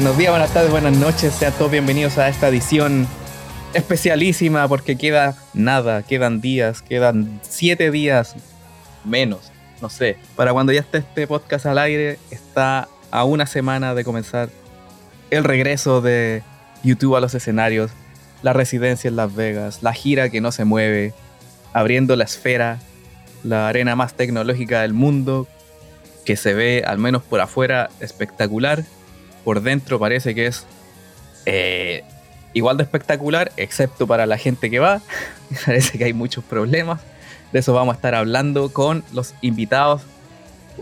Buenos días, buenas tardes, buenas noches. Sean todos bienvenidos a esta edición especialísima porque queda nada, quedan días, quedan siete días menos, no sé. Para cuando ya esté este podcast al aire, está a una semana de comenzar el regreso de YouTube a los escenarios, la residencia en Las Vegas, la gira que no se mueve, abriendo la esfera, la arena más tecnológica del mundo, que se ve, al menos por afuera, espectacular. Por dentro parece que es eh, igual de espectacular, excepto para la gente que va. parece que hay muchos problemas. De eso vamos a estar hablando con los invitados,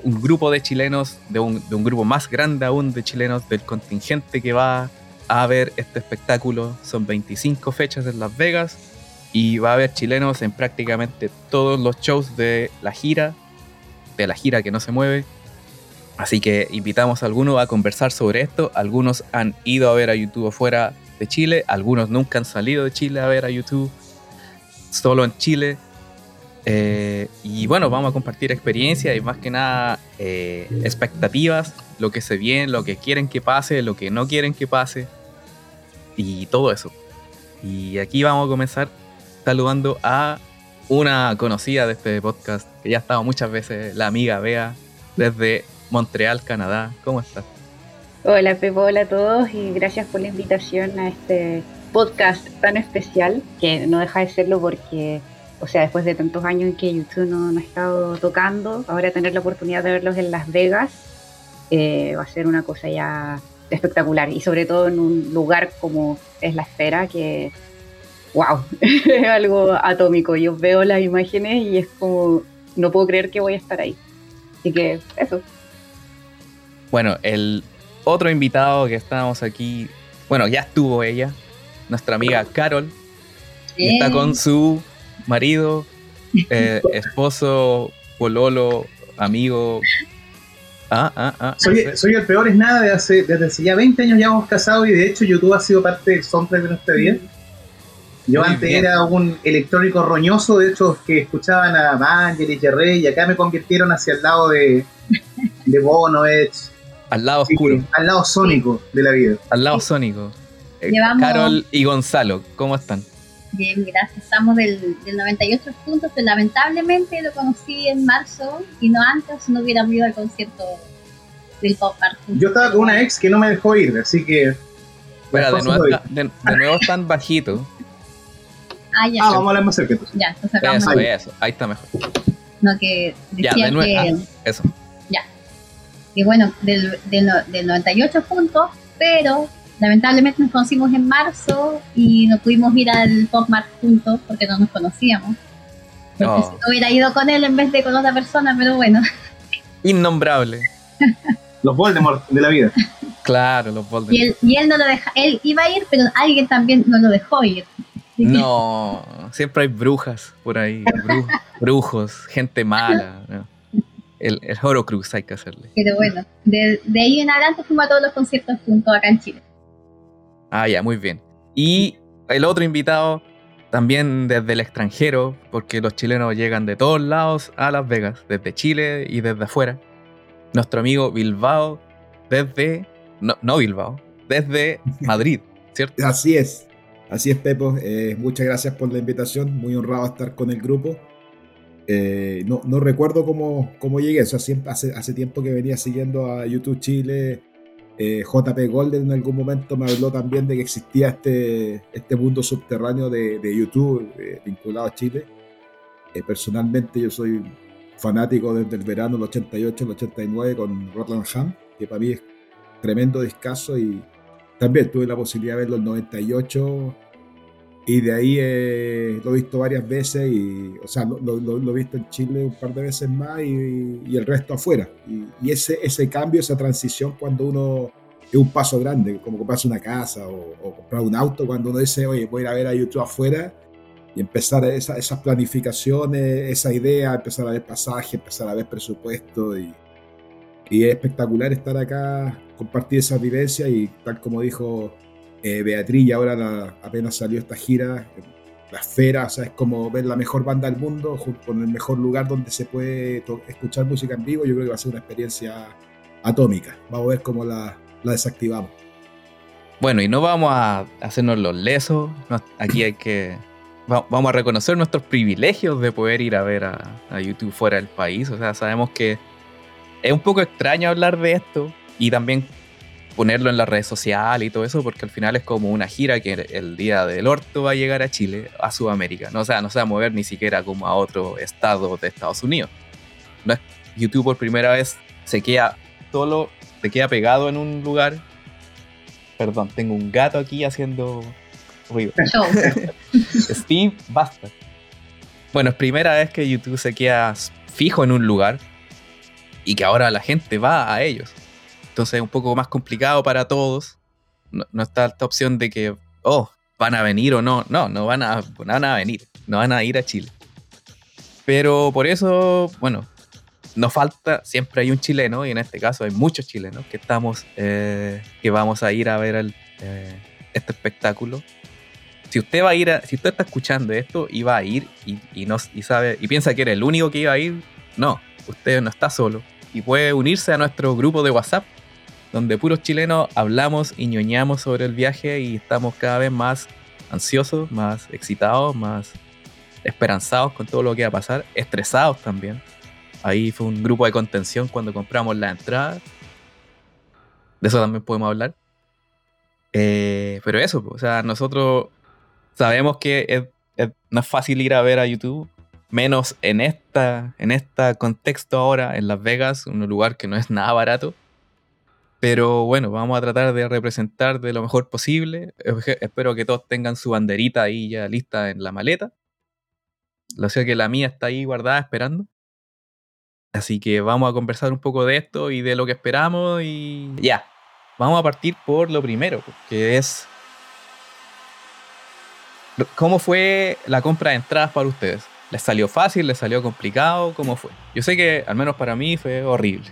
un grupo de chilenos, de un, de un grupo más grande aún de chilenos del contingente que va a ver este espectáculo. Son 25 fechas en Las Vegas y va a haber chilenos en prácticamente todos los shows de la gira, de la gira que no se mueve. Así que invitamos a algunos a conversar sobre esto. Algunos han ido a ver a YouTube fuera de Chile, algunos nunca han salido de Chile a ver a YouTube, solo en Chile. Eh, y bueno, vamos a compartir experiencias y más que nada eh, expectativas, lo que se viene, lo que quieren que pase, lo que no quieren que pase y todo eso. Y aquí vamos a comenzar saludando a una conocida de este podcast que ya ha estado muchas veces, la amiga Bea, desde Montreal, Canadá. ¿Cómo estás? Hola Pepo, hola a todos y gracias por la invitación a este podcast tan especial, que no deja de serlo porque, o sea, después de tantos años en que YouTube no, ha estado tocando, ahora tener la oportunidad de verlos en Las Vegas eh, va a ser una cosa ya espectacular y sobre todo en un lugar como es la esfera que wow, es algo atómico. Yo veo las imágenes y es como, no puedo creer que voy a estar ahí. Así que eso. Bueno, el otro invitado que estábamos aquí, bueno, ya estuvo ella, nuestra amiga Carol, está con su marido, eh, esposo, pololo, amigo. Ah, ah, ah. Soy, el peor es nada de hace, desde hace ya 20 años ya hemos casado y de hecho YouTube ha sido parte del soundtrack de nuestra vida. Yo antes era un electrónico roñoso, de hecho, que escuchaban a Vangelis y Rey, y acá me convirtieron hacia el lado de, de Bono, Edge. Al lado oscuro. al lado sónico de la vida. Al lado sónico. Eh, Carol y Gonzalo, ¿cómo están? Bien, gracias. Estamos del, 98 puntos, pero lamentablemente lo conocí en marzo y no antes, no hubiera ido al concierto del Pop Art. Yo estaba con una ex que no me dejó ir, así que. Bueno, de nuevo, de, nuevo están bajitos. Ah, ya. Ah, vamos a hablar más cerca. Ya, entonces Eso, eso, ahí está mejor. No, que decía ya, de nuevo, que... Ah, eso. Y bueno, del, del, del 98 puntos, pero lamentablemente nos conocimos en marzo y no pudimos ir al Pop Mart juntos porque no nos conocíamos. Porque oh. si hubiera ido con él en vez de con otra persona, pero bueno. Innombrable. los Voldemort de la vida. Claro, los Voldemort. Y él, y él no lo deja, él iba a ir, pero alguien también no lo dejó ir. No, siempre hay brujas por ahí, brujos, gente mala. El, el Horocrux hay que hacerle. Pero bueno, de, de, ahí en adelante fuimos a todos los conciertos juntos acá en Chile. Ah, ya, muy bien. Y el otro invitado, también desde el extranjero, porque los chilenos llegan de todos lados a Las Vegas, desde Chile y desde afuera. Nuestro amigo Bilbao, desde. No, no Bilbao, desde Madrid, ¿cierto? Así es. Así es, Pepo. Eh, muchas gracias por la invitación. Muy honrado estar con el grupo. Eh, no, no, recuerdo cómo, cómo llegué. Eso hace, hace tiempo que venía siguiendo a YouTube Chile. Eh, JP Golden en algún momento me habló también de que existía este, este mundo subterráneo de, de YouTube vinculado a Chile. personalmente yo soy fanático desde el verano del 88 al 89 con Rotland Ham, que para mí es tremendo discazo y también tuve la posibilidad de verlo en 98 y de ahí eh, lo he visto varias veces y, o sea, lo, he visto en Chile un par de veces más y, el resto afuera. Y, ese, ese cambio, esa transición cuando uno es un paso grande, como comprarse una casa o, comprar un auto, cuando uno dice, oye, voy a ir a ver a YouTube afuera y empezar esa, esas planificaciones, esa idea, empezar a ver pasaje, empezar a ver presupuesto y, y es espectacular estar acá, compartir esa vivencia y tal como dijo eh, Beatriz, y ahora apenas salió esta gira, la esfera, o sea, es como ver la mejor banda del mundo con el mejor lugar donde se puede escuchar música en vivo. Yo creo que va a ser una experiencia atómica. Vamos a ver cómo la desactivamos. Bueno, y no vamos a hacernos los lesos. aquí hay que. vamos a reconocer nuestros privilegios de poder ir a ver a, YouTube fuera del país. O sea, sabemos que es un poco extraño hablar de esto y también ponerlo en las redes sociales y todo eso, porque al final es como una gira que el día del orto va a llegar a Chile, a Sudamérica. No, o sea, no se va a mover ni siquiera como a otro estado de Estados Unidos. No es, YouTube por primera vez se queda solo, se queda pegado en un lugar. Perdón, tengo un gato aquí haciendo ruido. Steve, basta. Bueno, es primera vez que YouTube se queda fijo en un lugar y que ahora la gente va a ellos. Entonces es un poco más complicado para todos. No, está esta opción de que, oh, van a venir o no. No, no van a, no van a venir. No van a ir a Chile. Pero por eso, bueno, nos falta, siempre hay un chileno, y en este caso hay muchos chilenos que estamos, eh, que vamos a ir a ver eh, este espectáculo. Si usted va a ir, si usted está escuchando esto y va a ir y, y, no, y sabe, y piensa que era el único que iba a ir, no, usted no está solo. Y puede unirse a nuestro grupo de WhatsApp, donde puros chilenos hablamos y ñoñamos sobre el viaje y estamos cada vez más ansiosos, más excitados, más esperanzados con todo lo que va a pasar, estresados también Ahí fue un grupo de contención cuando compramos la entrada. De eso también podemos hablar. Eh, pero eso, o sea, nosotros sabemos que no es fácil ir a ver a YouTube, menos en esta, en este contexto ahora, en Las Vegas, un lugar que no es nada barato. Pero bueno, vamos a tratar de representar de lo mejor posible. Espero que todos tengan su banderita ahí ya lista en la maleta. Lo sé que la mía está ahí guardada esperando. Así que vamos a conversar un poco de esto y de lo que esperamos y ya. Vamos a partir por lo primero, que es ¿Cómo fue la compra de entradas para ustedes? ¿Les salió fácil? ¿Les salió complicado? ¿Cómo fue? Yo sé que al menos para mí fue horrible.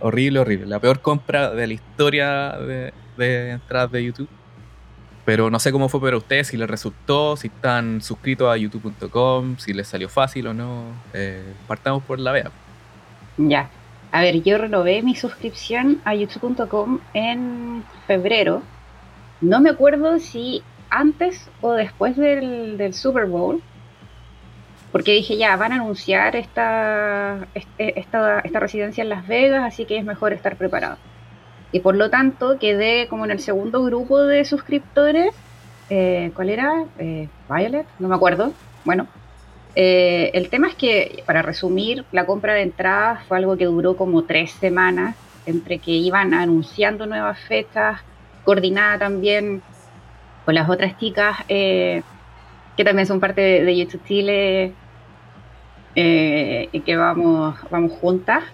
Horrible, horrible. La peor compra de la historia de, entradas de YouTube. Pero no sé cómo fue para ustedes, si les resultó, si están suscritos a youtube.com, si les salió fácil o no. Eh, partamos por la vea. Ya. A ver, yo renové mi suscripción a youtube.com en febrero. No me acuerdo si antes o después del, Super Bowl. Porque dije, ya, van a anunciar esta, esta, esta residencia en Las Vegas, así que es mejor estar preparado. Y por lo tanto quedé como en el segundo grupo de suscriptores. Eh, ¿Cuál era? Eh, Violet, no me acuerdo. Bueno, eh, el tema es que, para resumir, la compra de entradas fue algo que duró como tres semanas, entre que iban anunciando nuevas fechas, coordinada también con las otras chicas que también son parte de, YouTube Chile eh, y que vamos, vamos juntas.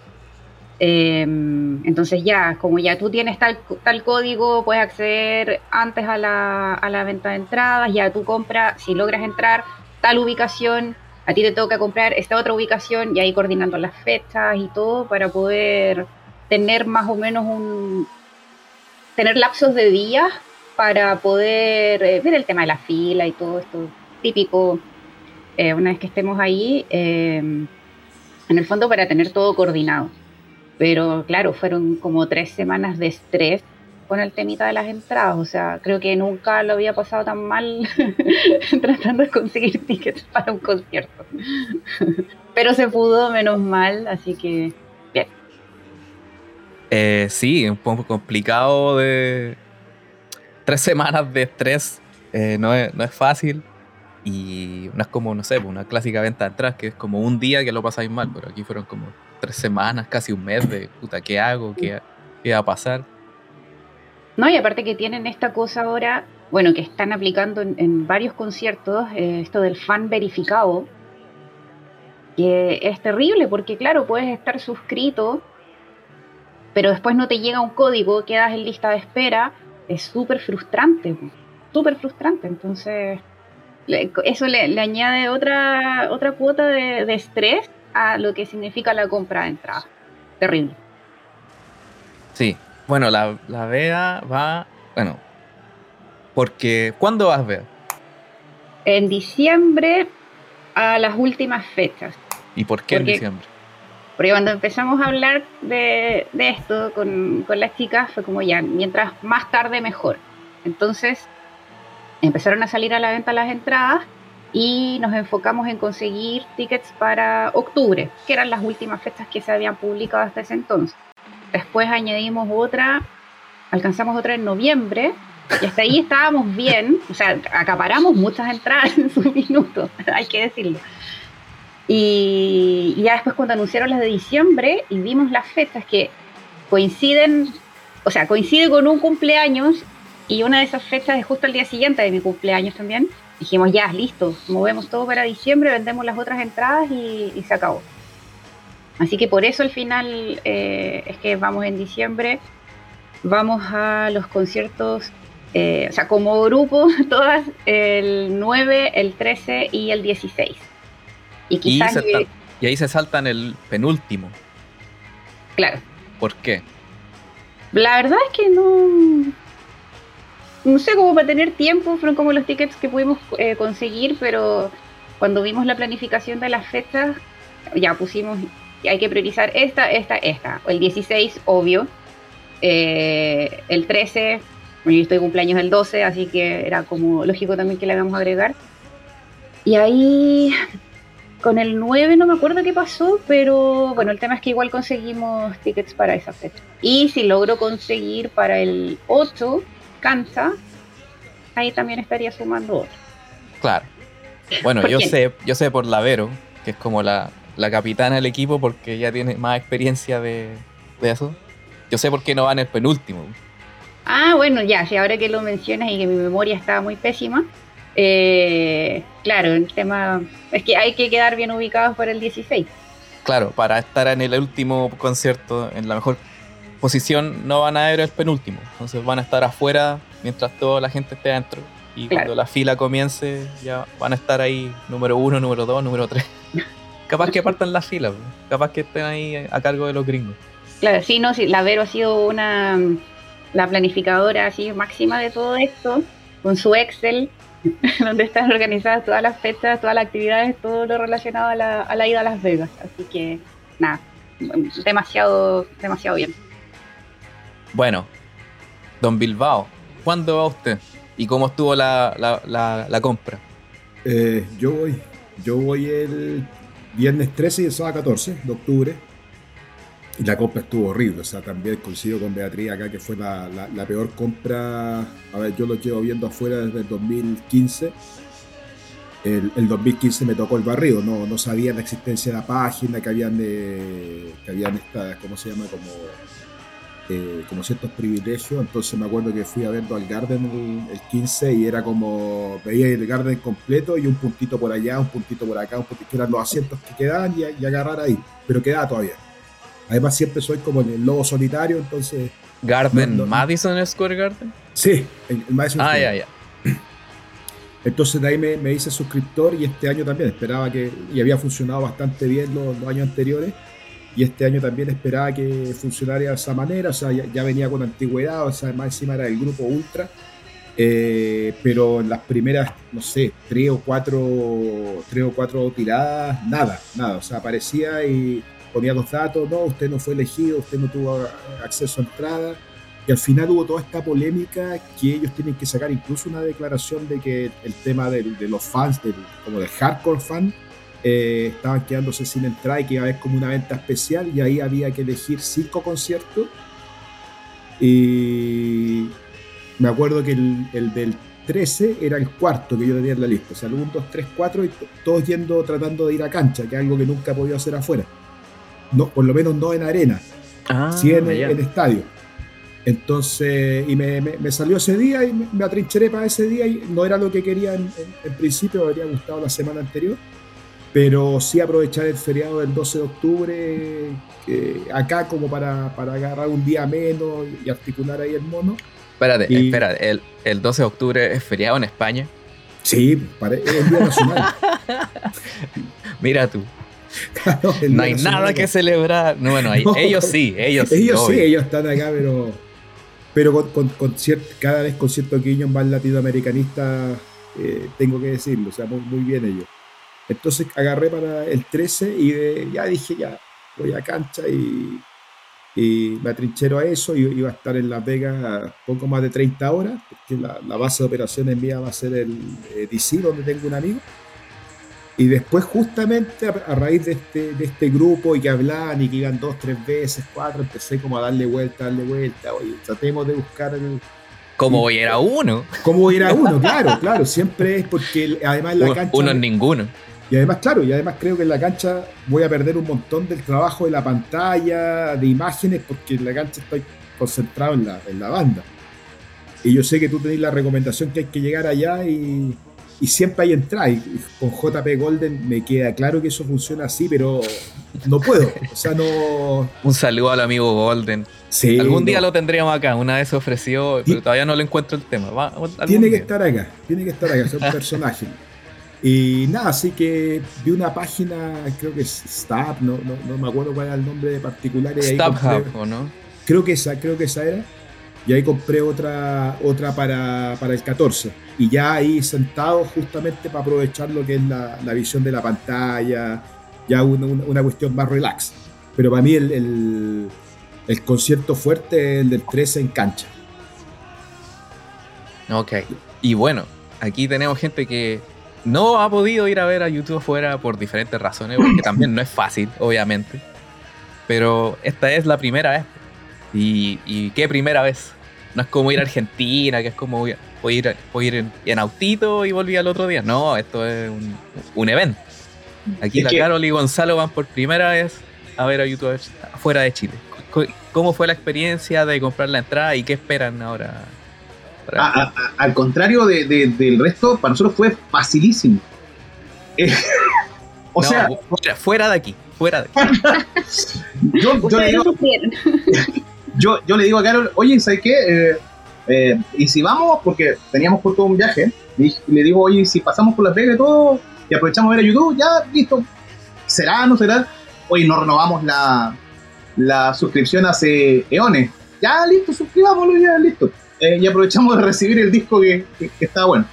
entonces ya, como ya tú tienes tal, tal código, puedes acceder antes a la, a la venta de entradas, ya tú compras, si logras entrar, tal ubicación, a ti te toca comprar esta otra ubicación y ahí coordinando las fechas y todo para poder tener más o menos un tener lapsos de días para poder eh, ver el tema de la fila y todo esto típico eh, una vez que estemos ahí em, en el fondo para tener todo coordinado pero claro fueron como tres semanas de estrés con el temita de las entradas. O sea, creo que nunca lo había pasado tan mal tratando de conseguir tickets para un concierto. Pero se pudo, menos mal, así que bien. Eh, sí, un poco complicado de... Tres semanas de estrés eh, no, es, no es fácil. Y no es como, no sé, pues, una clásica venta de entradas que es como un día que lo pasáis mal, pero aquí fueron como tres semanas, casi un mes de puta, ¿qué hago? ¿Qué, qué va a pasar? No, y aparte que tienen esta cosa ahora, bueno, que están aplicando en, varios conciertos, eh, esto del fan verificado, que es terrible porque, claro, puedes estar suscrito, pero después no te llega un código, quedas en lista de espera, es súper frustrante, súper frustrante. Entonces, eso le, añade otra, otra cuota de, de estrés a lo que significa la compra de entrada. Terrible. Sí, bueno, la, la VEA va. Bueno, porque. ¿Cuándo vas a ver? En diciembre a las últimas fechas. ¿Y por qué en diciembre? Porque cuando empezamos a hablar de, esto con, las chicas fue como ya, mientras más tarde mejor. Entonces empezaron a salir a la venta las entradas y nos enfocamos en conseguir tickets para octubre, que eran las últimas fechas que se habían publicado hasta ese entonces. Después añadimos otra, alcanzamos otra en noviembre y hasta ahí estábamos bien, o sea, acaparamos muchas entradas en su minuto, hay que decirlo. Y, ya después cuando anunciaron las de diciembre y vimos las fechas que coinciden, o sea, coincide con un cumpleaños y una de esas fechas es justo el día siguiente de mi cumpleaños también. Dijimos, ya, listo, movemos todo para diciembre, vendemos las otras entradas y, se acabó. Así que por eso al final eh, es que vamos en diciembre, vamos a los conciertos, eh, o sea, como grupo, todas el 9, el 13 y el 16. Y, quizás y, ahí se saltan el penúltimo. Claro. ¿Por qué? La verdad es que no. No sé, cómo para tener tiempo, fueron como los tickets que pudimos eh, conseguir, pero cuando vimos la planificación de las fechas, ya pusimos, hay que priorizar esta, esta, esta. El 16, obvio. Eh, el 13, bueno, yo estoy cumpleaños el 12, así que era como lógico también que le a agregar. Y ahí con el 9 no me acuerdo qué pasó, pero bueno, el tema es que igual conseguimos tickets para esa fecha. Y si logro conseguir para el 8 cancha, ahí también estaría sumando otro. Claro. Bueno, yo sé, yo sé por Lavero, que es como la, capitana del equipo porque ya tiene más experiencia de, de eso. Yo sé por qué no va en el penúltimo. Ah, bueno, ya, si ahora que lo mencionas y que mi memoria estaba muy pésima, eh, claro, el tema es que hay que quedar bien ubicados para el 16. Claro, para estar en el último concierto, en la mejor posición, no van a ir el penúltimo. Entonces van a estar afuera mientras toda la gente esté adentro. Y cuando la fila comience, ya van a estar ahí número uno, número dos, número tres. capaz que partan la fila, capaz que estén ahí a cargo de los gringos. Claro, sí, no, sí, la Vero ha sido una la planificadora así máxima de todo esto, con su Excel, donde están organizadas todas las fechas, todas las actividades, todo lo relacionado a la, a la ida a Las Vegas. Así que, nada, demasiado, demasiado bien. Bueno, don Bilbao, ¿cuándo va usted? ¿Y cómo estuvo la, la, la, compra? Eh, yo voy, yo voy el viernes 13 y el sábado 14 de octubre. Y la compra estuvo horrible, o sea, también coincido con Beatriz acá que fue la, peor compra. A ver, yo lo llevo viendo afuera desde el 2015. El, 2015 me tocó el barrio, no, no sabía la existencia de la página, que habían, de, que habían esta, ¿cómo se llama? Como, eh, como ciertos privilegios. Entonces me acuerdo que fui a verlo al Garden el, 15 y era como, veía el Garden completo y un puntito por allá, un puntito por acá, un puntito, que eran los asientos que quedaban y, y agarrar ahí, pero quedaba todavía. Además, siempre soy como el lobo solitario, entonces. ¿Garden? ¿Madison Square Garden? Sí, el, Madison ah, ya, ya. Entonces de ahí me, me, hice suscriptor y este año también esperaba que, y había funcionado bastante bien los, años anteriores, y este año también esperaba que funcionara de esa manera, o sea, ya, venía con antigüedad, o sea, más encima era el grupo Ultra, eh, pero en las primeras, no sé, tres o cuatro, tres o cuatro tiradas, nada, nada, o sea, aparecía y ponía los datos, no, usted no fue elegido, usted no tuvo acceso a entrada. Y al final hubo toda esta polémica que ellos tienen que sacar incluso una declaración de que el tema de, los fans, como del hardcore fan, eh, estaban quedándose sin entrada y que iba a haber como una venta especial y ahí había que elegir cinco conciertos. Y me acuerdo que el, del 13 era el cuarto que yo tenía en la lista. O sea, el 1, 2, 3, 4 y todos yendo tratando de ir a cancha, que es algo que nunca he podido hacer afuera no, por lo menos no en arena, ah, sí en, el estadio. Entonces, y me, me, salió ese día y me, atrincheré para ese día y no era lo que quería en, principio, me habría gustado la semana anterior, pero sí aprovechar el feriado del 12 de octubre acá como para, para, agarrar un día menos y articular ahí el mono. Espérate, espérate, el, el 12 de octubre es feriado en España. Sí, es el Día Nacional. Mira tú. no hay nada que celebrar. No, bueno, ellos sí, ellos sí. Ellos sí, ellos están acá, pero, pero con, cada vez con cierto guiño más latinoamericanista, eh, tengo que decirlo, o sea, muy, bien ellos. Entonces agarré para el 13 y ya dije, ya, voy a cancha y, y me atrinchero a eso, y iba a estar en Las Vegas poco más de 30 horas, porque la, base de operaciones mía va a ser el eh, DC, donde tengo un amigo. Y después justamente a, raíz de este, de este grupo y que hablaban y que iban dos, tres veces, cuatro, empecé como a darle vuelta, darle vuelta, oye, tratemos de buscar el... ¿Cómo voy a ir a uno? ¿Cómo voy a ir a uno? Claro, claro, siempre es porque además la cancha... Uno en ninguno. Y además, claro, y además creo que en la cancha voy a perder un montón del trabajo de la pantalla, de imágenes, porque en la cancha estoy concentrado en la, en la banda. Y yo sé que tú tenés la recomendación que hay que llegar allá y, y siempre hay entrada. Y con JP Golden me queda claro que eso funciona así, pero no puedo. O sea, no. Un saludo al amigo Golden. Sí, Algún día lo tendríamos acá. Una vez ofreció, pero todavía no le encuentro el tema. tiene que estar acá. Tiene que estar acá. Es un personaje. Y nada, así que vi una página, creo que es Stab, no, no, me acuerdo cuál era el nombre particular. Stab ¿o no? Creo que esa, creo que esa era. Y ahí compré otra, otra para, para el 14. Y ya ahí sentado justamente para aprovechar lo que es la, la visión de la pantalla, ya una, una, cuestión más relax. Pero para mí el, el, el concierto fuerte es el del 13 en cancha. Ok. Y bueno, aquí tenemos gente que no ha podido ir a ver a YouTube fuera por diferentes razones, porque también no es fácil, obviamente. Pero esta es la primera vez. Y, qué primera vez. No es como ir a Argentina, que es como ir, ir, en, autito y volví al otro día. No, esto es un, evento. Aquí la Carol y Gonzalo van por primera vez a ver a YouTube fuera de Chile. ¿Cómo fue la experiencia de comprar la entrada y qué esperan ahora al contrario del resto, para nosotros fue facilísimo. Eh, o sea, fuera, de aquí, fuera de aquí. yo, yo, le digo, a Carol, oye, ¿sabes qué? Eh, eh, y si vamos, porque teníamos todo un viaje, y le digo, oye, si pasamos por Las Vegas y todo, y aprovechamos a ver a YouTube, ya, listo. ¿Será, no será? Oye, no renovamos la, la suscripción hace eones. Ya, listo, suscribámoslo, ya, listo. Eh, y aprovechamos de recibir el disco que, que, estaba bueno.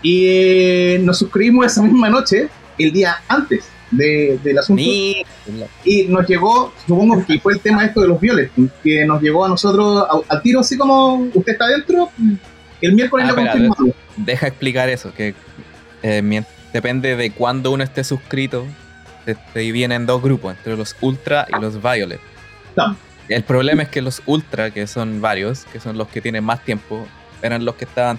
Y eh, nos suscribimos esa misma noche, el día antes de, del asunto. Y nos llegó, supongo que fue el tema esto de los violes, que nos llegó a nosotros al tiro, así como usted está dentro, el miércoles ah, lo confirmamos. Deja explicar eso, que eh, depende de cuándo uno esté suscrito, se, vienen dos grupos, entre los Ultra y los Violet. El problema es que los Ultra, que son varios, que son los que tienen más tiempo, eran los que estaban.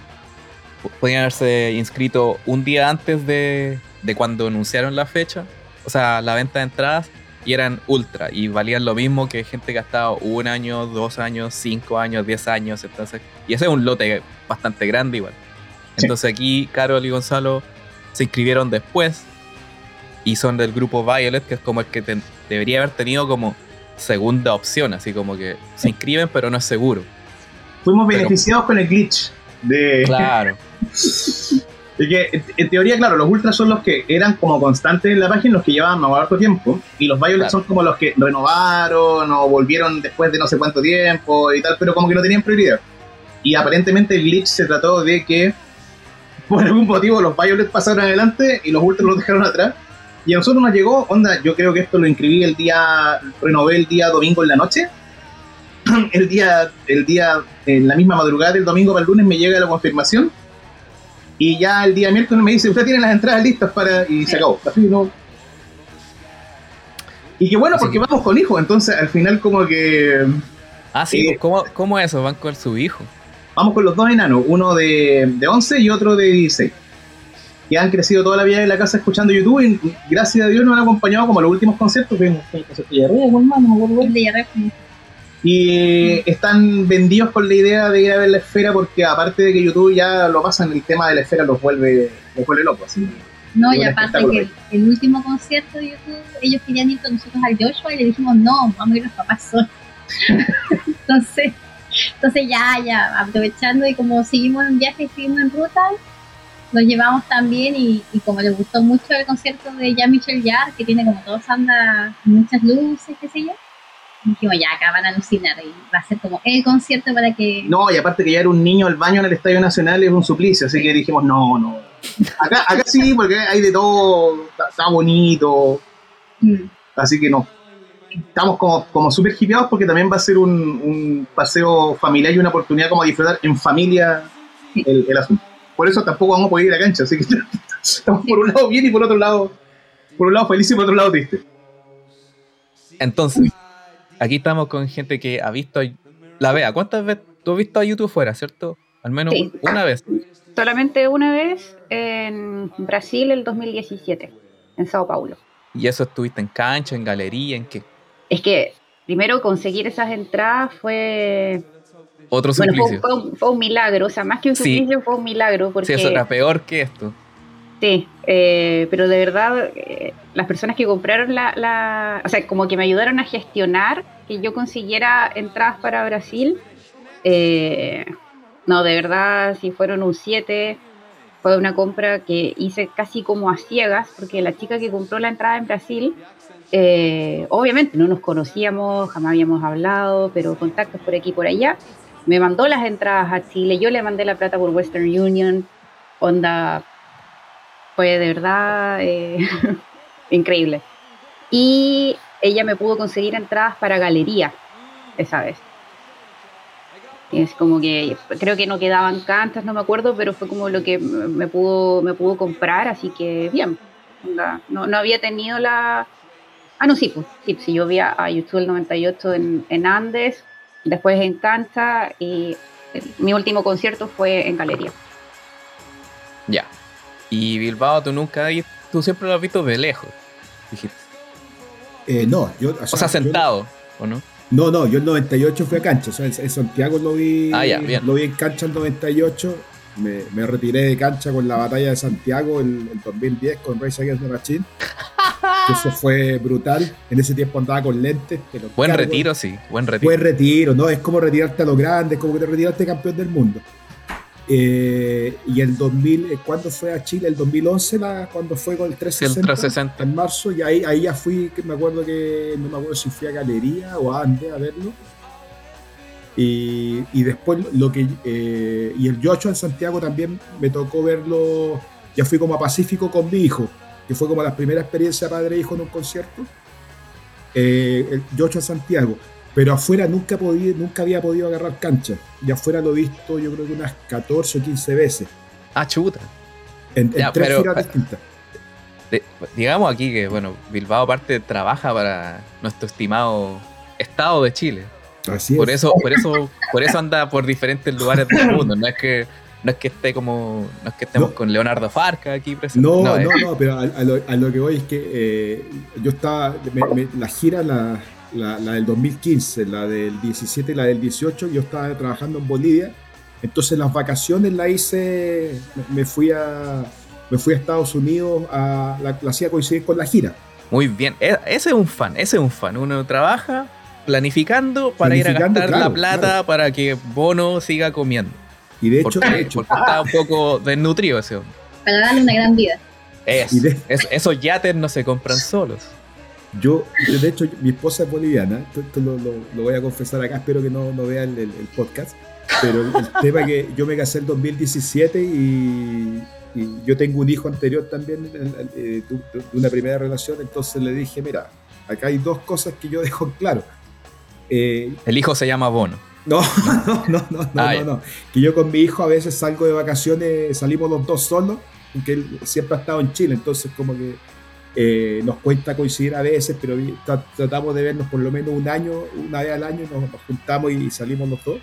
Podían haberse inscrito un día antes de, de cuando anunciaron la fecha, o sea, la venta de entradas, y eran Ultra, y valían lo mismo que gente que ha estado un año, dos años, cinco años, diez años, entonces. Y ese es un lote bastante grande igual. Entonces aquí Carol y Gonzalo se inscribieron después y son del grupo Violet, que es como el que debería haber tenido como segunda opción, así como que se inscriben pero no es seguro. Fuimos beneficiados con el glitch de... Claro. que, en teoría, claro, los ultras son los que eran como constantes en la página, los que llevaban más harto tiempo, y los Violet son como los que renovaron o volvieron después de no sé cuánto tiempo y tal, pero como que no tenían prioridad. Y aparentemente el glitch se trató de que por algún motivo los Violet pasaron adelante y los ultras los dejaron atrás. Y a nosotros nos llegó, onda, yo creo que esto lo inscribí el día, renové el día domingo en la noche. El día, el día, en la misma madrugada del domingo para el lunes me llega la confirmación. Y ya el día miércoles me dice, usted tiene las entradas listas para... Y se acabó. Así no... Y qué bueno, porque vamos con hijos, entonces al final como que... Ah, sí, eh, ¿Cómo, ¿cómo, es eso? ¿Van con su hijo? Vamos con los dos enanos, uno de, de 11 y otro de 16 que han crecido toda la vida en la casa escuchando YouTube y gracias a Dios nos han acompañado como a los últimos conciertos. Y están vendidos con la idea de ir a ver la esfera porque aparte de que YouTube ya lo pasan, el tema de la esfera los vuelve, los vuelve locos. no, y aparte que el último concierto de YouTube, ellos querían ir con nosotros al Joshua y le dijimos, no, vamos a ir los papás solos. entonces, entonces ya, ya, aprovechando y como seguimos en viaje y seguimos en ruta, nos llevamos también y, como les gustó mucho el concierto de Jean-Michel Jarre, que tiene como todos anda muchas luces, qué sé yo, dijimos ya acá van a alucinar y va a ser como el concierto para que... No, y aparte que ya era un niño al baño en el Estadio Nacional es un suplicio, así que dijimos no, no. Acá, acá sí, porque hay de todo, está, bonito, mm. así que no. estamos como, como súper hipeados porque también va a ser un, paseo familiar y una oportunidad como disfrutar en familia el, el, asunto. Por eso tampoco vamos a poder ir a la cancha, así que estamos por un lado bien y por otro lado, por un lado feliz y por otro lado triste. Entonces, aquí estamos con gente que ha visto la vea. ¿Cuántas veces tú has visto a YouTube fuera, cierto? Al menos una vez. Solamente una vez en Brasil el 2017, en Sao Paulo. ¿Y eso estuviste en cancha, en galería, en qué? Es que primero conseguir esas entradas fue... Otro suplicio. fue, un, milagro, o sea, más que un suplicio fue un milagro. Porque, sí, eso era peor que esto. Sí, eh, pero de verdad, eh, las personas que compraron la, la, O sea, como que me ayudaron a gestionar que yo consiguiera entradas para Brasil. Eh, no, de verdad, si fueron un 7, fue una compra que hice casi como a ciegas, porque la chica que compró la entrada en Brasil, obviamente no nos conocíamos, jamás habíamos hablado, pero contactos por aquí y por allá. Me mandó las entradas a Chile, yo le mandé la plata por Western Union, onda fue de verdad eh, increíble. Y ella me pudo conseguir entradas para galería esa vez. Es como que creo que no quedaban cantas, no me acuerdo, pero fue como lo que me pudo, me pudo comprar, así que bien. No, no había tenido la. Ah, no, sí, pues, sí, sí yo vi a YouTube el 98 en, en Andes, después en cancha y mi último concierto fue en galería. Ya. Y Bilbao, tú nunca, tú siempre lo has visto de lejos, dijiste. Eh, no, yo. O sea, sentado, ¿o no? No, no, yo el 98 fui a cancha, o sea, en Santiago lo vi, ah, ya, bien. lo vi en cancha el 98, me, me, retiré de cancha con la batalla de Santiago el, 2010 con Race Against the Machine. Eso fue brutal. En ese tiempo andaba con lentes. buen retiro, sí. Buen retiro. Buen retiro, ¿no? Es como retirarte a lo grande, es como que te retiraste campeón del mundo. Eh, y el 2000, eh, ¿cuándo fue a Chile? El 2011, la, cuando fue con el 360, En marzo, y ahí, ahí ya fui, me acuerdo que, no me acuerdo si fui a Galería o a Ande a verlo. Y, y después lo que, eh, y el Yocho en Santiago también me tocó verlo, ya fui como a Pacífico con mi hijo, que fue como la primera experiencia padre-hijo e en un concierto. el Yocho en Santiago pero afuera nunca, podía, nunca había podido agarrar cancha. Y afuera lo he visto yo creo que unas 14 o 15 veces. Ah, chuta. En, tres pero, distintas. digamos aquí que, bueno, Bilbao aparte trabaja para nuestro estimado Estado de Chile. Así por es. Eso, por, eso, por eso anda por diferentes lugares del mundo. No es que no es que esté como no es que estemos con Leonardo Farca aquí presente. No, no, no, pero a, lo, que voy es que eh, yo estaba la gira la, la, del 2015, la del 17 y la del 18, yo estaba trabajando en Bolivia. Entonces las vacaciones la hice, me fui a, me fui a Estados Unidos, a, la, la hacía coincidir con la gira. Muy bien, e, ese es un fan, ese es un fan. Uno trabaja planificando para ir a gastar la plata para que Bono siga comiendo. Y de hecho, de hecho. Porque está un poco desnutrido ese hombre. Para darle una gran vida. esos yates no se compran solos. Yo, de hecho, mi esposa es boliviana, esto, lo, voy a confesar acá, espero que no, no vea el, podcast, pero el, tema es que yo me casé en 2017 y, yo tengo un hijo anterior también eh, de una primera relación, entonces le dije, mira, acá hay dos cosas que yo dejo claro. Eh, el hijo se llama Bono. No, no, no, no, no, ah, no, Que yo con mi hijo a veces salgo de vacaciones, salimos los dos solos, porque él siempre ha estado en Chile, entonces como que eh, nos cuesta coincidir a veces, pero tratamos de vernos por lo menos un año, una vez al año, nos, juntamos y salimos los dos.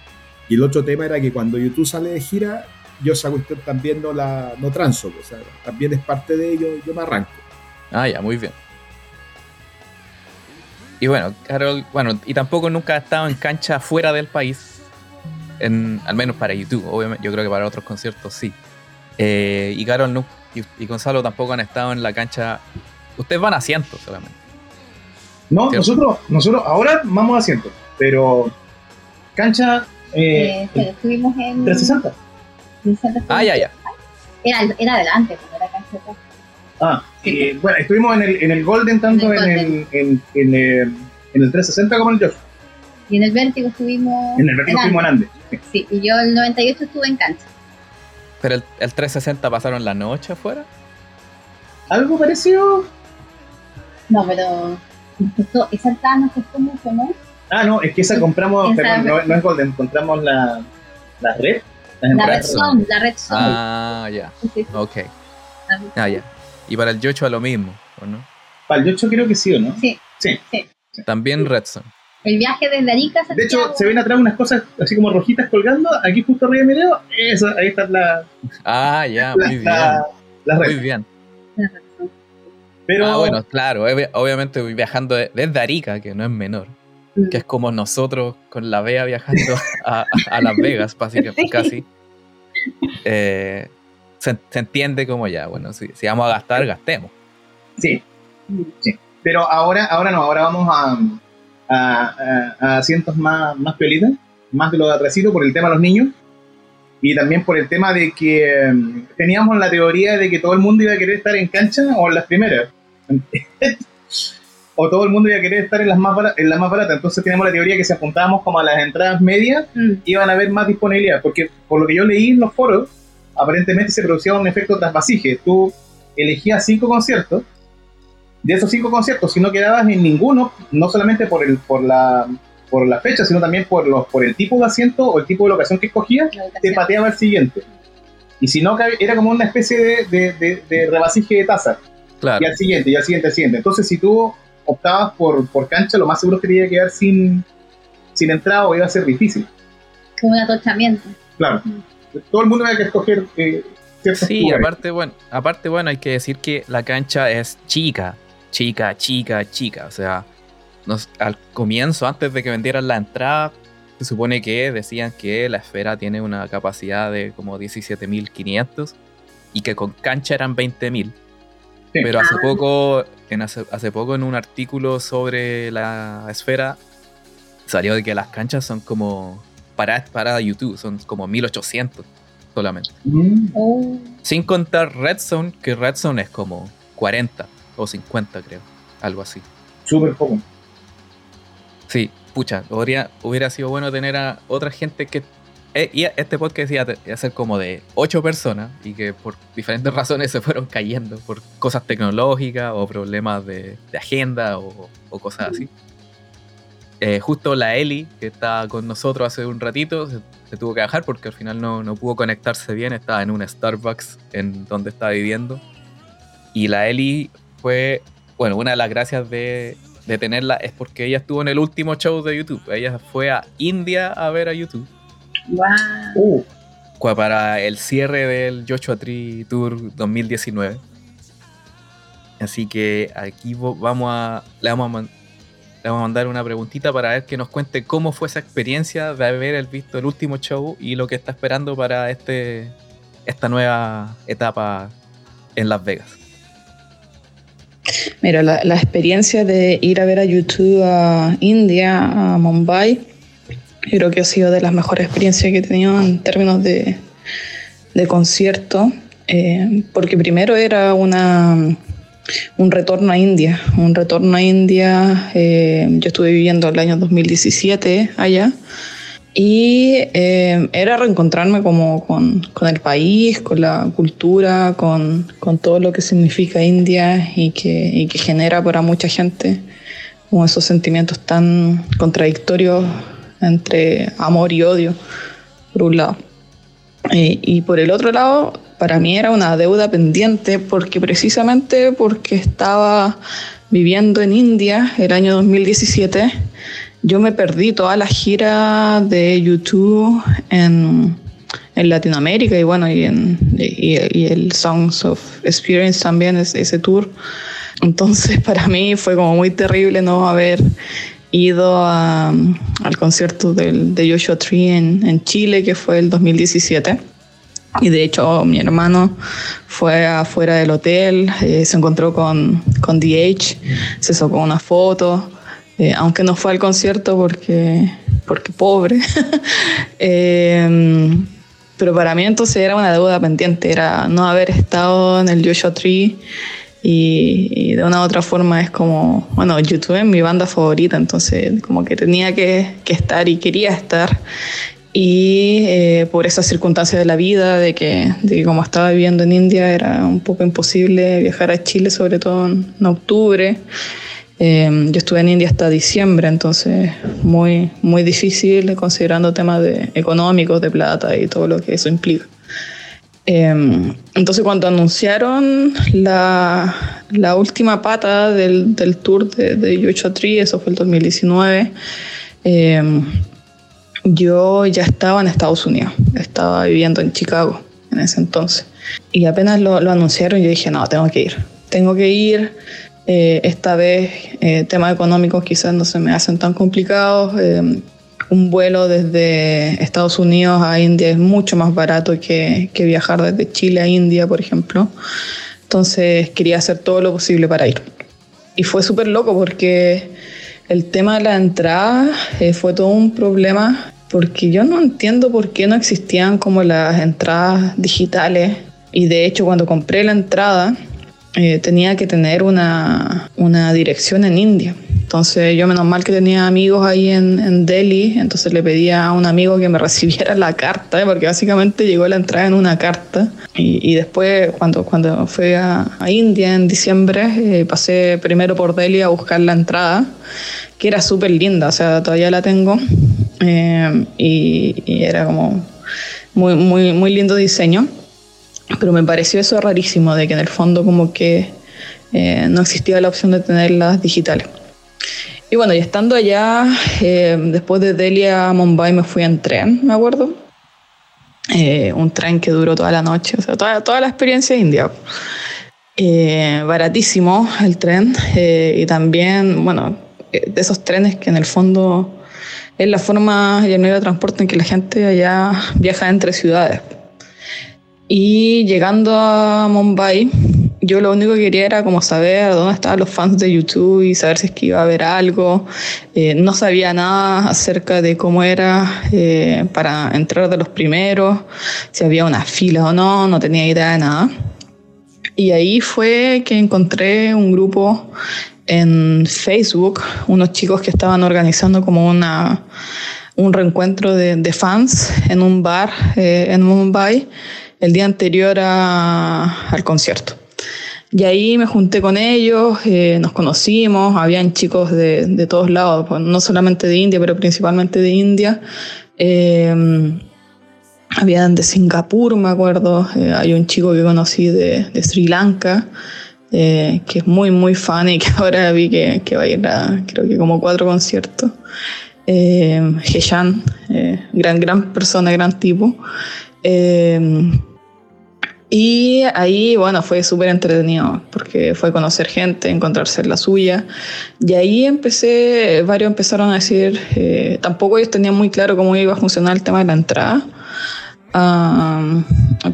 Y el otro tema era que cuando YouTube sale de gira, yo esa cuestión también no la no transo, o sea, también es parte de ello, yo me arranco. Ah, ya, muy bien. Y bueno, Carol, bueno, y tampoco nunca ha estado en cancha fuera del país, en, al menos para YouTube, obviamente, yo creo que para otros conciertos sí. Eh, y Carol y, y Gonzalo tampoco han estado en la cancha Ustedes van a asientos solamente. No, nosotros, nosotros ahora vamos a asientos, pero cancha. Eh, eh estuvimos en. 360. Ah, ya, ya. Era, era adelante, cuando era cancha. Ah, eh, bueno, estuvimos en el, en el Golden tanto en el, en, en, el, en el 360 como en el Josh. Y en el Vértigo estuvimos. En el Vértigo estuvimos en Andes. Sí. y yo el 98 estuve en cancha. ¿Pero el, el 360 pasaron la noche afuera? Algo parecido. No, pero esa entrada nos costó mucho, ¿no? Ah, no, es que esa compramos, perdón, no, no, es Golden, encontramos la, la red. La red son, la red son. Ah, ya. Ok. Ah, ya. Y para el Yocho a lo mismo, ¿o no? Para el Yocho creo que sí, ¿o no? Sí. Sí. También Redson. El viaje desde Arica a De hecho, se ven atrás unas cosas así como rojitas colgando. Aquí justo arriba de mi dedo. Eso, ahí está la. Ah, ya, muy bien. La, muy bien. Pero... Ah, bueno, claro, obviamente voy viajando desde Arica, que no es menor, que es como nosotros con la Bea viajando a, Las Vegas, básicamente, casi. Eh, se, entiende como ya, bueno, si, si, vamos a gastar, gastemos. Sí, sí. Pero ahora, ahora no, ahora vamos a, a, asientos más, más piolitas, más de lo de atrasito por el tema de los niños y también por el tema de que em, teníamos la teoría de que todo el mundo iba a querer estar en cancha o en las primeras. o todo el mundo iba a querer estar en las más baratas, en las más baratas. Entonces teníamos la teoría que si apuntábamos como a las entradas medias, mm. iban a haber más disponibilidad. Porque por lo que yo leí en los foros, aparentemente se producía un efecto trasvasije. Tú elegías cinco conciertos de esos cinco conciertos, si no quedabas en ninguno, no solamente por el por la por la fecha, sino también por los por el tipo de asiento o el tipo de locación que escogías, te pateaba el siguiente. Y si no, era como una especie de, de, de, rebasije de tasa. Y al siguiente, y al siguiente, al siguiente. Entonces, si tú optabas por, por cancha, lo más seguro es que te iba a quedar sin, sin entrada o iba a ser difícil. Como un atochamiento. Claro. Todo el mundo iba a escoger eh, Sí, aparte bueno, aparte, bueno, hay que decir que la cancha es chica chica, chica, chica. O sea, nos, al comienzo, antes de que vendieran la entrada, se supone que decían que la esfera tiene una capacidad de como 17.500 y que con cancha eran 20.000. Pero hace ah. poco, en hace, poco en un artículo sobre la esfera, salió de que las canchas son como para, para YouTube, son como 1800 solamente. Mm. Oh. Sin contar Red Zone, que Red Zone es como 40 o 50 creo, algo así. Súper poco. Sí, pucha, hubiera, hubiera sido bueno tener a otra gente que... Eh, y este podcast iba a ser como de 8 personas y que por diferentes razones se fueron cayendo por cosas tecnológicas o problemas de, agenda o, cosas así. Eh, justo la Eli, que estaba con nosotros hace un ratito, se, tuvo que bajar porque al final no, no, pudo conectarse bien, estaba en un Starbucks en donde estaba viviendo. Y la Eli fue, bueno, una de las gracias de, tenerla es porque ella estuvo en el último show de YouTube. Ella fue a India a ver a YouTube. Wow. Uh. Para el cierre del Joshua Tree Tour 2019. Así que aquí vamos a, le vamos a, le vamos a mandar una preguntita para ver que nos cuente cómo fue esa experiencia de haber visto el último show y lo que está esperando para este, esta nueva etapa en Las Vegas. Mira, la, experiencia de ir a ver a YouTube a India, a Mumbai, creo que ha sido de las mejores experiencias que he tenido en términos de, concierto, eh, porque primero era una, un retorno a India, un retorno a India, eh, yo estuve viviendo el año 2017 allá, y eh, era reencontrarme como con, el país, con la cultura, con, todo lo que significa India y que, genera para mucha gente como esos sentimientos tan contradictorios entre amor y odio, por un lado. Y por el otro lado, para mí era una deuda pendiente porque precisamente porque estaba viviendo en India el año 2017 yo me perdí toda la gira de YouTube en, en Latinoamérica y bueno, y, en, y, el Songs of Experience también, ese tour. Entonces para mí fue como muy terrible no haber ido al concierto de Joshua Tree en, en, Chile, que fue el 2017. Y de hecho mi hermano fue afuera del hotel, eh, se encontró con, con DH, se sacó una foto. Eh, aunque no fue al concierto porque, porque pobre. Em, pero para mí entonces era una deuda pendiente, era no haber estado en el Joshua Tree y, de una u otra forma es como, bueno, YouTube es mi banda favorita, entonces como que tenía que, estar y quería estar. Y eh, por esas circunstancias de la vida, de que, de que como estaba viviendo en India era un poco imposible viajar a Chile, sobre todo en octubre. Em, yo estuve en India hasta diciembre, entonces muy, muy difícil considerando temas de económicos, de plata y todo lo que eso implica. Em, entonces cuando anunciaron la, la última pata del, del tour de, de Tree, eso fue el 2019, em, yo ya estaba en Estados Unidos, estaba viviendo en Chicago en ese entonces. Y apenas lo, lo anunciaron, yo dije, no, tengo que ir, tengo que ir. Eh, esta vez eh, temas económicos quizás no se me hacen tan complicados. Em, un vuelo desde Estados Unidos a India es mucho más barato que, que viajar desde Chile a India, por ejemplo. Entonces quería hacer todo lo posible para ir. Y fue súper loco porque el tema de la entrada eh, fue todo un problema porque yo no entiendo por qué no existían como las entradas digitales. Y de hecho cuando compré la entrada eh, tenía que tener una, una dirección en India. Entonces yo menos mal que tenía amigos ahí en, en Delhi, entonces le pedí a un amigo que me recibiera la carta, porque básicamente llegó la entrada en una carta. Y, y después cuando, cuando fui a, a India en diciembre, eh, pasé primero por Delhi a buscar la entrada, que era súper linda, o sea, todavía la tengo. Eh, y, era como muy, muy, muy lindo diseño. Pero me pareció eso rarísimo, de que en el fondo como que eh, no existía la opción de tenerlas digitales. Y bueno, y estando allá, eh, después de Delhi a Mumbai me fui en tren, me acuerdo. Un tren que duró toda la noche, o sea, toda, toda la experiencia india. Baratísimo el tren y también, bueno, de esos trenes que en el fondo es la forma y el medio de transporte en que la gente allá viaja entre ciudades. Y llegando a Mumbai, yo lo único que quería era como saber dónde estaban los fans de YouTube y saber si es que iba a haber algo. Eh, no sabía nada acerca de cómo era eh, para entrar de los primeros, si había una fila o no, no tenía idea de nada. Y ahí fue que encontré un grupo en Facebook, unos chicos que estaban organizando como una, un reencuentro de, de fans en un bar eh, en Mumbai el día anterior a, al concierto. Y ahí me junté con ellos, eh, nos conocimos, habían chicos de, de todos lados, pues, no solamente de India, pero principalmente de India. Eh, habían de Singapur, me acuerdo, eh, hay un chico que conocí de, de Sri Lanka, eh, que es muy, muy fan y que ahora vi que, que va a ir a, creo que como cuatro conciertos. Eh, Heshan, eh, gran, gran persona, gran tipo. Eh, y ahí, bueno, fue súper entretenido porque fue conocer gente, encontrarse la suya. Y ahí empecé, varios empezaron a decir, eh, tampoco ellos tenían muy claro cómo iba a funcionar el tema de la entrada. Um,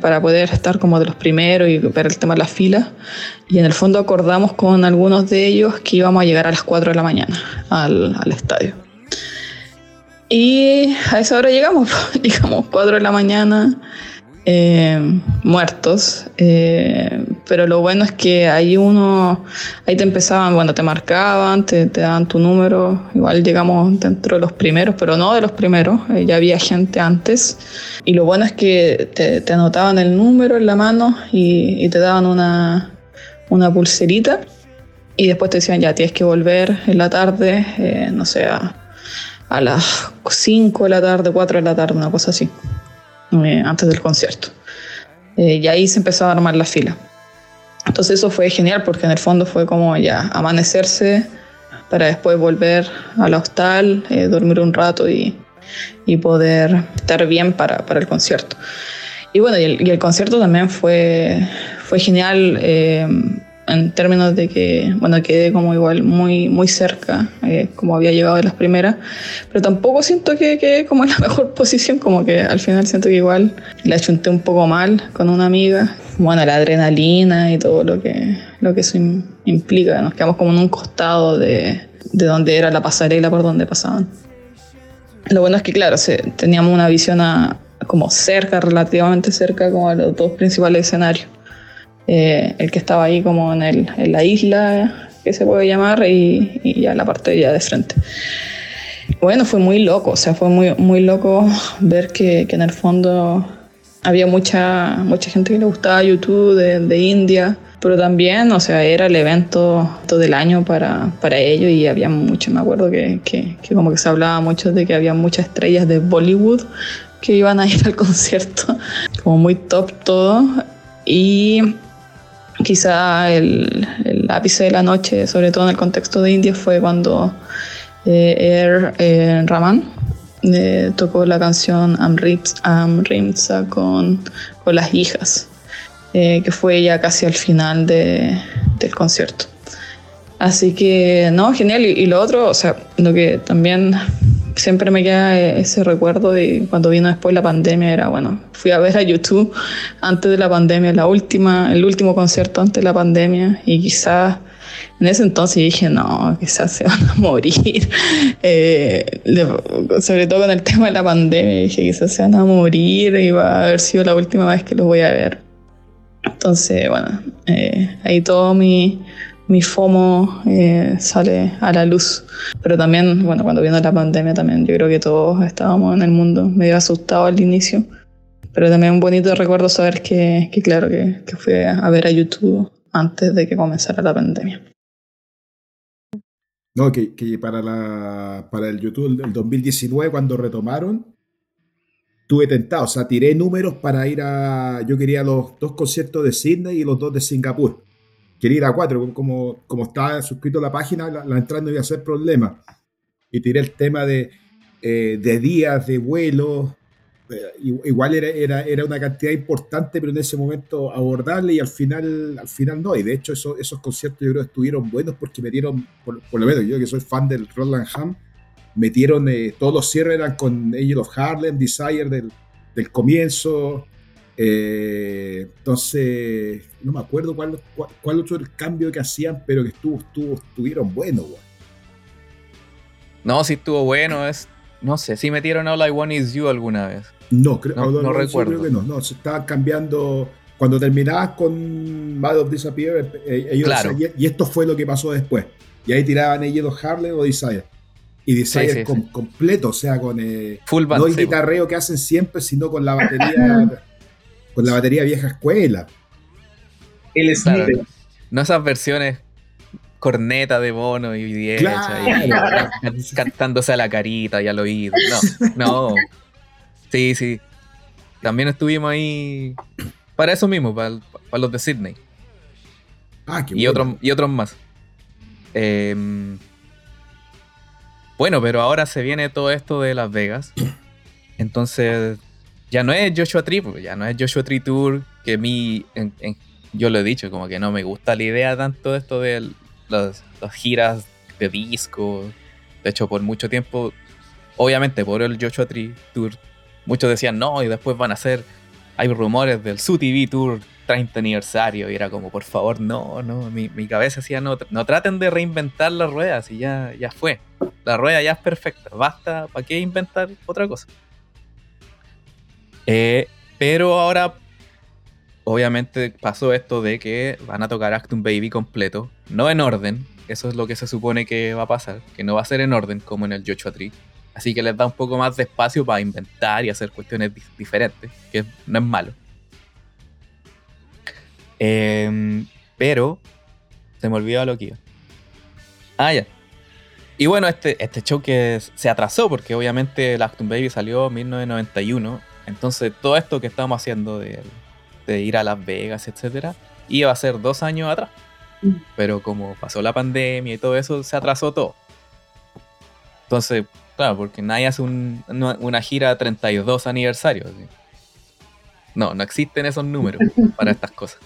para poder estar como de los primeros y ver el tema de las filas. Y en el fondo acordamos con algunos de ellos que íbamos a llegar a las 4 de la mañana al, al estadio. Y a esa hora llegamos, llegamos 4 de la mañana eh, muertos. Eh, pero lo bueno es que ahí uno, ahí te empezaban, bueno, te marcaban, te, te daban tu número. Igual llegamos dentro de los primeros, pero no de los primeros. Eh, ya había gente antes. Y lo bueno es que te, te anotaban el número en la mano y, y te daban una, una pulserita. Y después te decían, ya tienes que volver en la tarde, eh, no sé, a, a las 5 de la tarde, 4 de la tarde, una cosa así eh, antes del concierto. Eh, y ahí se empezó a armar la fila. Entonces eso fue genial porque en el fondo fue como ya amanecerse para después volver al hostal, eh, dormir un rato y, y, poder estar bien para, para el concierto. Y bueno, y el, y el, concierto también fue, fue genial eh, en términos de que, bueno, quedé como igual muy, muy cerca, eh, como había llegado de las primeras, pero tampoco siento que quedé como en la mejor posición, como que al final siento que igual la chunté un poco mal con una amiga. Bueno, la adrenalina y todo lo que, lo que eso implica, nos quedamos como en un costado de, de donde era la pasarela por donde pasaban. Lo bueno es que, claro, se, teníamos una visión a, como cerca, relativamente cerca, como a los dos principales escenarios eh, el que estaba ahí como en, el, en, la isla, que se puede llamar, y, y, ya la parte ya de frente. Bueno, fue muy loco, o sea, fue muy, muy loco ver que, que en el fondo había mucha, mucha gente que le gustaba YouTube de, India, pero también, o sea, era el evento todo el año para, para ellos y había mucho, me acuerdo que, que, que, como que se hablaba mucho de que había muchas estrellas de Bollywood que iban a ir al concierto, como muy top todo. Y quizá el, el ápice de la noche, sobre todo en el contexto de India, fue cuando eh, Air eh, Raman eh, tocó la canción Amrimsa con, con las hijas, eh, que fue ya casi al final de, del concierto. Así que, no, genial. Y, y, lo otro, o sea, lo que también siempre me queda ese recuerdo y cuando vino después la pandemia era, bueno, fui a ver a YouTube antes de la pandemia, la última, el último concierto antes de la pandemia y quizás en ese entonces dije, no, quizás se van a morir. Eh, sobre todo con el tema de la pandemia, dije, quizás se van a morir y va a haber sido la última vez que los voy a ver. Entonces, bueno, eh, ahí todo mi, mi FOMO eh, sale a la luz. Pero también, bueno, cuando vino la pandemia también yo creo que todos estábamos en el mundo medio asustados al inicio. Pero también un bonito recuerdo saber que, que claro, que, que fui a ver a YouTube antes de que comenzara la pandemia. No, que, que para, la, para el YouTube del 2019, cuando retomaron, tuve tentado, o sea, tiré números para ir a. Yo quería los dos conciertos de Sydney y los dos de Singapur. Quería ir a cuatro, como, como estaba suscrito a la página, la, entrada no iba a ser problema. Y tiré el tema de, eh, de días de vuelo, eh, igual era, era, era, una cantidad importante, pero en ese momento abordarle y al final, al final no. Y de hecho esos, esos conciertos yo creo que estuvieron buenos porque metieron, por, por lo menos yo que soy fan del Roland Ham, metieron, eh, todos los cierres eran con Angel of Harlem, Desire del, del comienzo. Eh, entonces, no me acuerdo cuál, cuál, otro el cambio que hacían, pero que estuvo, estuvo, estuvieron buenos. No, sí estuvo bueno. Es, no sé, si metieron All I Want Is You alguna vez. No, creo, no, recuerdo. que no, no, se estaban cambiando. Cuando terminabas con Mad of Disappear, eh, eh, ellos y esto fue lo que pasó después. Y ahí tiraban ellos Harley o Desire. Y Desire completo, o sea, con eh, Full no el guitarreo que hacen siempre, sino con la batería con la batería vieja escuela. El No esas versiones corneta de Bono y Diez cantándose a la carita y al oído. No, no. Sí, sí. También estuvimos ahí para eso mismo, para, los de Sydney. Ah, qué y, otros, y otros más. Em, bueno, pero ahora se viene todo esto de Las Vegas. Entonces, ya no es Joshua Tree, ya no es Joshua Tree Tour, que a mí, yo lo he dicho, como que no me gusta la idea tanto de esto de las, giras de disco. De hecho, por mucho tiempo, obviamente por el Joshua Tree Tour muchos decían no, y después van a hacer, hay rumores del Su TV Tour 30 aniversario, y era como, por favor, no, no, mi, cabeza decía, no, no traten de reinventar las ruedas, y ya, ya fue, la rueda ya es perfecta, basta, ¿para qué inventar otra cosa? Eh, pero ahora, obviamente pasó esto de que van a tocar Actum Baby completo, no en orden, eso es lo que se supone que va a pasar, que no va a ser en orden como en el Joshua Tree. Así que les da un poco más de espacio para inventar y hacer cuestiones diferentes, que no es malo. Em, pero se me olvidó lo que iba. Ah, ya. Y bueno, este, este show que se atrasó, porque obviamente el Acton Baby salió en 1991. Entonces, todo esto que estamos haciendo de, de ir a Las Vegas, etcétera, iba a ser dos años atrás. Mm. Pero como pasó la pandemia y todo eso, se atrasó todo. Entonces, Claro, porque nadie hace una, gira 32 aniversario. No, no existen esos números para estas cosas.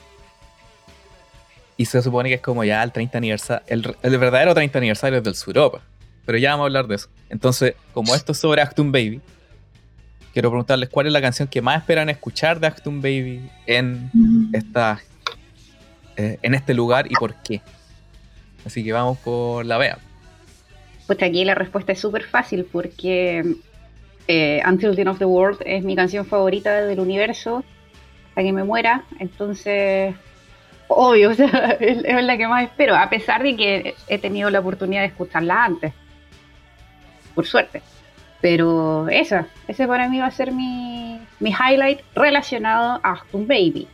Y se supone que es como ya el 30 aniversario. El, verdadero 30 aniversario es del Suropa. Pero ya vamos a hablar de eso. Entonces, como esto es sobre Actum Baby, quiero preguntarles cuál es la canción que más esperan escuchar de Actum Baby en esta eh, en este lugar y por qué. Así que vamos por la vea. Pues aquí la respuesta es súper fácil porque eh, Until the End of the World es mi canción favorita del universo, la que me muera, entonces, obvio, es, la que más espero, a pesar de que he tenido la oportunidad de escucharla antes, por suerte. Pero esa, ese para mí va a ser mi, mi highlight relacionado a Actum Baby.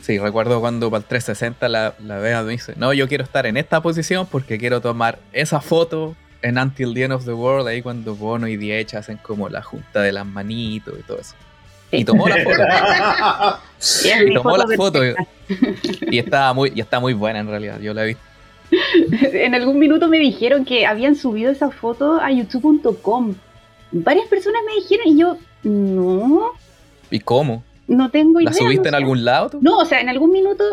Sí, recuerdo cuando para el 360 la, la Bea me dice, no, yo quiero estar en esta posición porque quiero tomar esa foto en Until the End of the World, ahí cuando Bono y Diech hacen como la junta de las manitos y todo eso. Y tomó la foto. y, tomó la foto. Y, estaba muy, y está muy buena en realidad, yo la he visto. en algún minuto me dijeron que habían subido esa foto a youtube.com. Varias personas me dijeron y yo, no. ¿Y cómo? No tengo idea. ¿La subiste en algún lado? No, o sea, en algún minuto,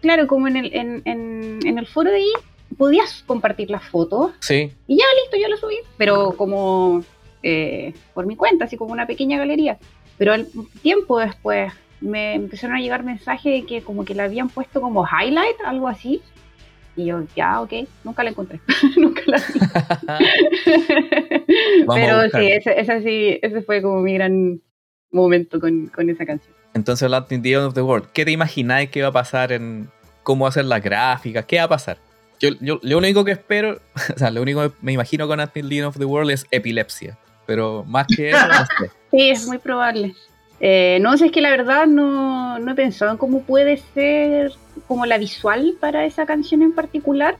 claro, como en el, en, en, en el foro de ahí, podías compartir las fotos. Sí. Y ya, listo, yo la subí. Pero como eh, por mi cuenta, así como una pequeña galería. Pero al tiempo después me empezaron a llegar mensajes de que como que la habían puesto como highlight, algo así. Y yo, ya, ok, nunca la encontré. nunca la vi. Pero sí ese, sí, ese fue como mi gran momento con, con esa canción. Entonces, Latin the End of the World, ¿qué te imagináis que va a pasar en cómo hacer las gráficas? ¿Qué va a pasar? Yo, yo, lo único que espero, o sea, lo único que me imagino con Until the End of the World es epilepsia. Pero más que eso, no sé. Sí, es muy probable. Eh, no sé, es que la verdad no, no he pensado en cómo puede ser como la visual para esa canción en particular.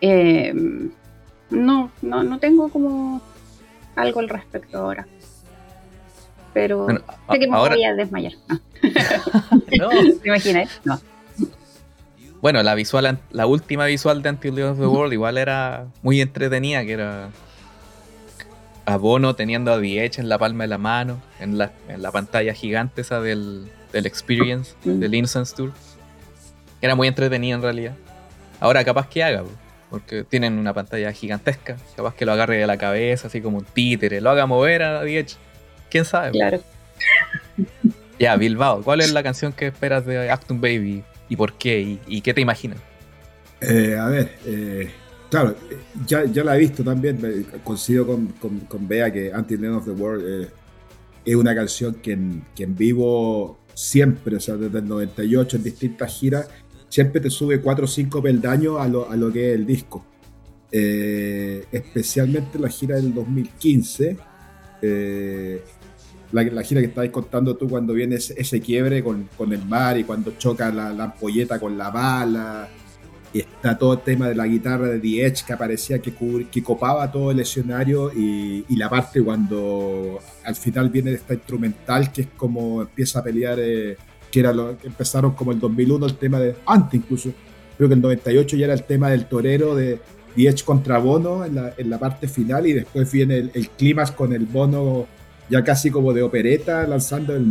Eh, no, no, no tengo como algo al respecto ahora pero sé que me voy a desmayar. No. ¿Te imaginas? No. Bueno, la visual, la última visual de Until the World igual era muy entretenida, que era a Bono teniendo a The en la palma de la mano, en la, en la pantalla gigante esa del, del Experience, mm. del Innocence Tour. Era muy entretenida en realidad. Ahora capaz que haga, porque tienen una pantalla gigantesca, capaz que lo agarre de la cabeza, así como un títere, lo haga mover a The ¿Quién sabe? Claro. Ya, Bilbao, ¿cuál es la canción que esperas de Acton Baby y por qué? ¿Y, qué te imaginas? Eh, a ver, eh, claro, ya, ya, la he visto también, coincido con, con, Bea que Until the of the World eh, es una canción que en, que en, vivo siempre, o sea, desde el 98 en distintas giras, siempre te sube 4 o 5 peldaños a lo, a lo que es el disco. especialmente la gira del 2015 la, gira que estabas contando tú cuando viene ese, quiebre con, con, el mar y cuando choca la, la, ampolleta con la bala. Y está todo el tema de la guitarra de The Edge que aparecía que, que copaba todo el escenario y, y, la parte cuando al final viene esta instrumental que es como empieza a pelear, eh, que era lo que empezaron como el 2001 el tema de, antes incluso, creo que el 98 ya era el tema del torero de The Edge contra Bono en la, en la parte final y después viene el, el clímax con el Bono ya casi como de opereta, lanzando el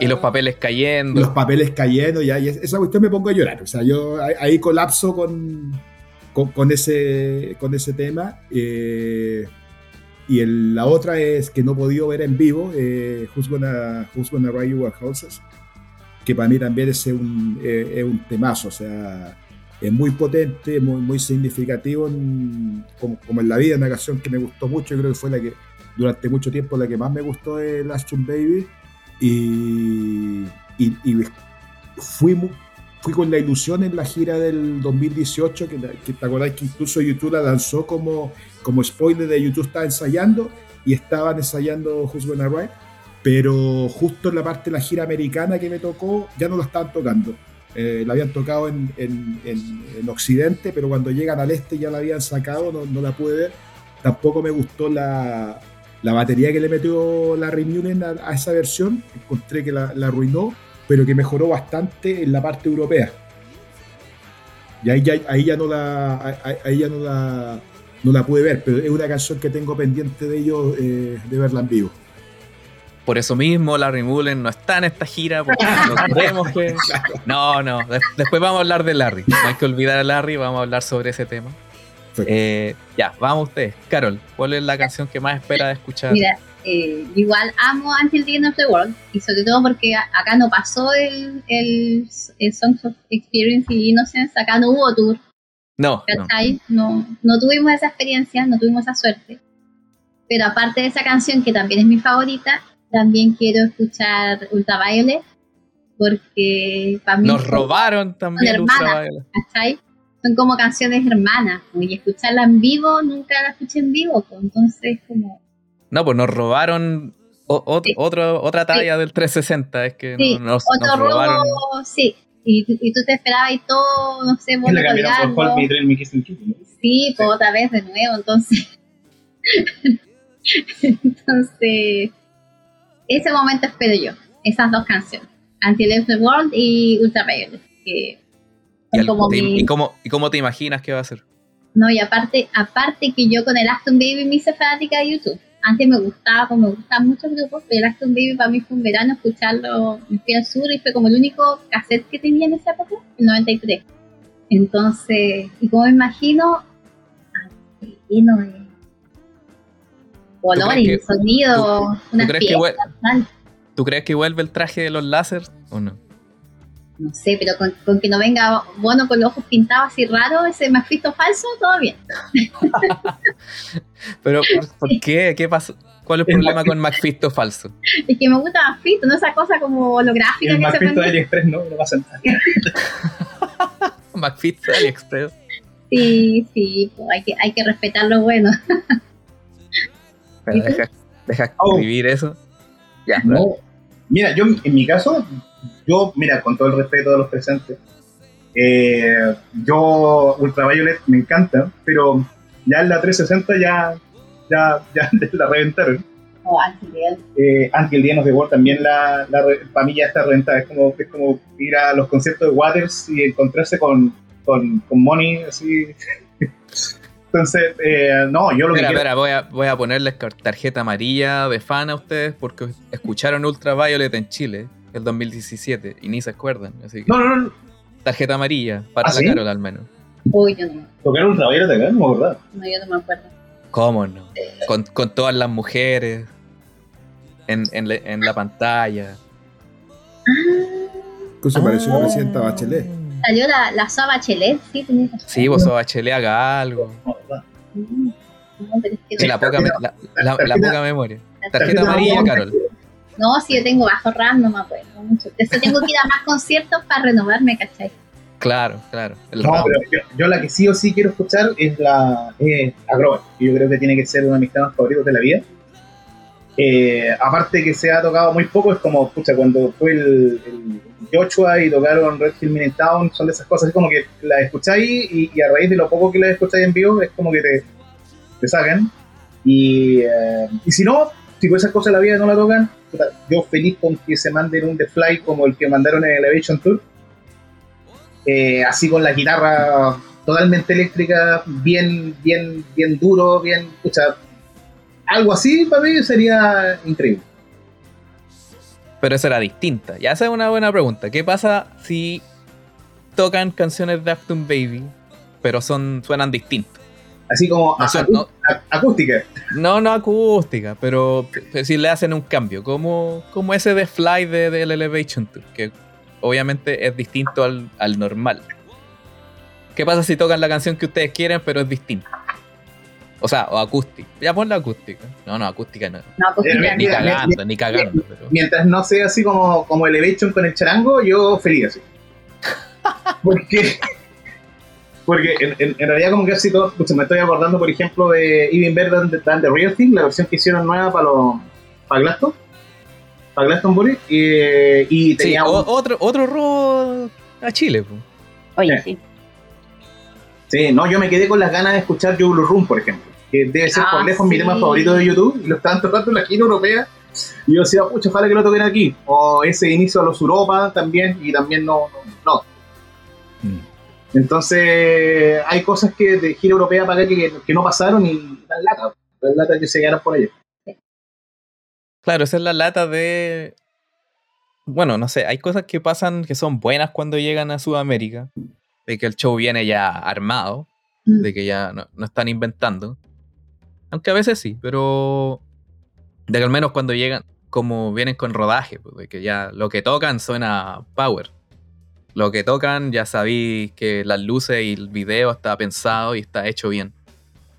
y los papeles cayendo. Los papeles cayendo, y esa cuestión me pongo a llorar. O sea, yo ahí colapso con, con, ese, con ese tema. Eh, y la otra es que no he podido ver en vivo eh, Who's, gonna, Who's Gonna Ride Your Houses, que para mí también es un, eh, es un temazo. O sea, es muy potente, muy, muy significativo como, en la vida, una canción que me gustó mucho, yo creo que fue la que durante mucho tiempo la que más me gustó de Last Baby y, y, fui, fui con la ilusión en la gira del 2018, que, que te acordás que incluso YouTube la lanzó como, como spoiler de YouTube estaba ensayando y estaban ensayando Who's Gonna Ride, pero justo en la parte de la gira americana que me tocó ya no la estaban tocando eh, la habían tocado en, en, Occidente, pero cuando llegan al este ya la habían sacado, no, no la pude ver. Tampoco me gustó la, la batería que le metió la Reunion a, a esa versión, encontré que la, la, arruinó, pero que mejoró bastante en la parte europea. Y ahí ya, ahí ya, no, la, ahí ya no, la, no la pude ver, pero es una canción que tengo pendiente de ellos eh, de verla en vivo. Por eso mismo Larry Mullen no está en esta gira porque no creemos que... No, no. Después vamos a hablar de Larry. No hay que olvidar a Larry, vamos a hablar sobre ese tema. Eh, ya, vamos ustedes. Carol, ¿cuál es la canción que más espera de escuchar? Mira, eh, igual amo Until the End of the World y sobre todo porque acá no pasó el, el, Songs of Experience y Innocence, acá no hubo tour. No, no. No, tuvimos esa experiencia, no tuvimos esa suerte. Pero aparte de esa canción, que también es mi favorita, también quiero escuchar Ultraviolet, porque para mí... Nos robaron también Ultraviolet. Son como canciones hermanas, y escucharla en vivo, nunca la escuché en vivo, entonces como No, pues nos robaron otra talla del 360. Es que nos, nos, robaron. sí, y, y, tú te esperabas y todo, no sé, vos Sí, pues otra vez de nuevo, entonces. entonces, ese momento espero yo, esas dos canciones, Anti the World y Ultraviolet. Que ¿Y, como ¿y, cómo, ¿Y cómo te imaginas que va a ser? No, y aparte, aparte que yo con el Aston Baby me hice fanática de YouTube. Antes me gustaba, como me gustaban muchos grupos, pero el Aston Baby para mí fue un verano escucharlo, me fui al sur y fue como el único cassette que tenía en esa época, el 93. Entonces, y como me imagino, lleno de color y sonido, ¿tú, una crees que ¿Tú crees que vuelve el traje de los láseres o no? No sé, pero con, que no venga bueno con los ojos pintados así raro, ese Magfisto falso, todo bien. pero, ¿por, qué? ¿Qué pasó? ¿Cuál es el, problema con Magfisto falso? Es que me gusta Magfisto, no esa cosa como holográfica. El Magfisto de AliExpress no, no pasa nada. Magfisto de AliExpress. Sí, sí, pues hay, que, hay que respetar lo bueno. pero deja, deja oh. escribir eso. Ya, no. Mira, yo en mi caso, yo, mira, con todo el respeto de los presentes, eh, yo Ultraviolet me encanta, pero ya en la 360 ya, ya, ya la reventaron. Oh, Anti eh, Anti el Día de War también la, la, para mí ya está reventada. Es como, es como ir a los conciertos de Waters y encontrarse con, con, con Money así. Entonces, eh, no, yo lo que quiero... voy a, voy a ponerles tarjeta amarilla de fan a ustedes porque escucharon Ultraviolet en Chile el 2017 y ni se acuerdan. Así que no, no, no. Tarjeta amarilla para ¿Ah, la Carol al menos. Uy, yo no. ¿Tocaron Ultraviolet acá? No me acuerdo. No, yo no me acuerdo. ¿Cómo no? Con, con todas las mujeres en, en, en la pantalla. Incluso apareció la presidenta Bachelet. Salió la, la Soa Bachelet, sí, tenía Sí, vos Soa Bachelet haga algo. Mm. la, poca la, la, la, poca memoria. Tarjeta amarilla, Carol. No, si yo tengo bajo RAM, no me acuerdo mucho. Entonces tengo que ir a más conciertos para renovarme, ¿cachai? Claro, claro. no, pero yo, la que sí o sí quiero escuchar es la eh, Agrover, que yo creo que tiene que ser uno de mis temas favoritos de la vida. Eh, aparte que se ha tocado muy poco, es como, escucha, cuando fue el, Joshua y tocaron Red Hill Town, son de esas cosas, es como que la escucháis y, y, a raíz de lo poco que la escucháis en vivo, es como que te, te sacan. Y, eh, y si no, si esas cosas en la vida no la tocan, yo feliz con que se manden un The Fly como el que mandaron en Elevation Tour. Eh, así con la guitarra totalmente eléctrica, bien, bien, bien duro, bien, escucha, algo así para mí sería increíble. Pero esa era distinta. Ya esa es una buena pregunta. ¿Qué pasa si tocan canciones de Afton Baby, pero son suenan distintos? Así como acústica. No, no acústica, pero, si le hacen un cambio, como, como ese de Fly del de, Elevation Tour, que obviamente es distinto al, al, normal. ¿Qué pasa si tocan la canción que ustedes quieren, pero es distinta? O sea, o acústica. Ya pon la acústica. No, no, acústica no. no acústica ni, cagando, ni cagando. Mientras no sea así como, como Elevation con el charango, yo feliz así. Porque porque en, realidad como que así todo, pues, me estoy acordando por ejemplo de Even Better Than the Real Thing, la versión que hicieron nueva para los para Glaston, para Glastonbury, y, y tenía otro, otro robo a Chile. Oye, sí. sí. no, yo me quedé con las ganas de escuchar Joe Blue Room, por ejemplo, que debe ser por ah, lejos mi tema favorito de YouTube, y lo estaban tocando en la gira europea, y yo decía, pucha, ojalá que lo toquen aquí, o ese inicio a los Europa también, y también no, no, entonces, hay cosas que de gira europea para acá que, no pasaron y dan lata, dan lata que se quedaron por allá. Claro, esa es la lata de. Bueno, no sé, hay cosas que pasan que son buenas cuando llegan a Sudamérica, de que el show viene ya armado, mm. de que ya no, no, están inventando. Aunque a veces sí, pero de que al menos cuando llegan, como vienen con rodaje, pues, de que ya lo que tocan suena power lo que tocan, ya sabéis que las luces y el video está pensado y está hecho bien.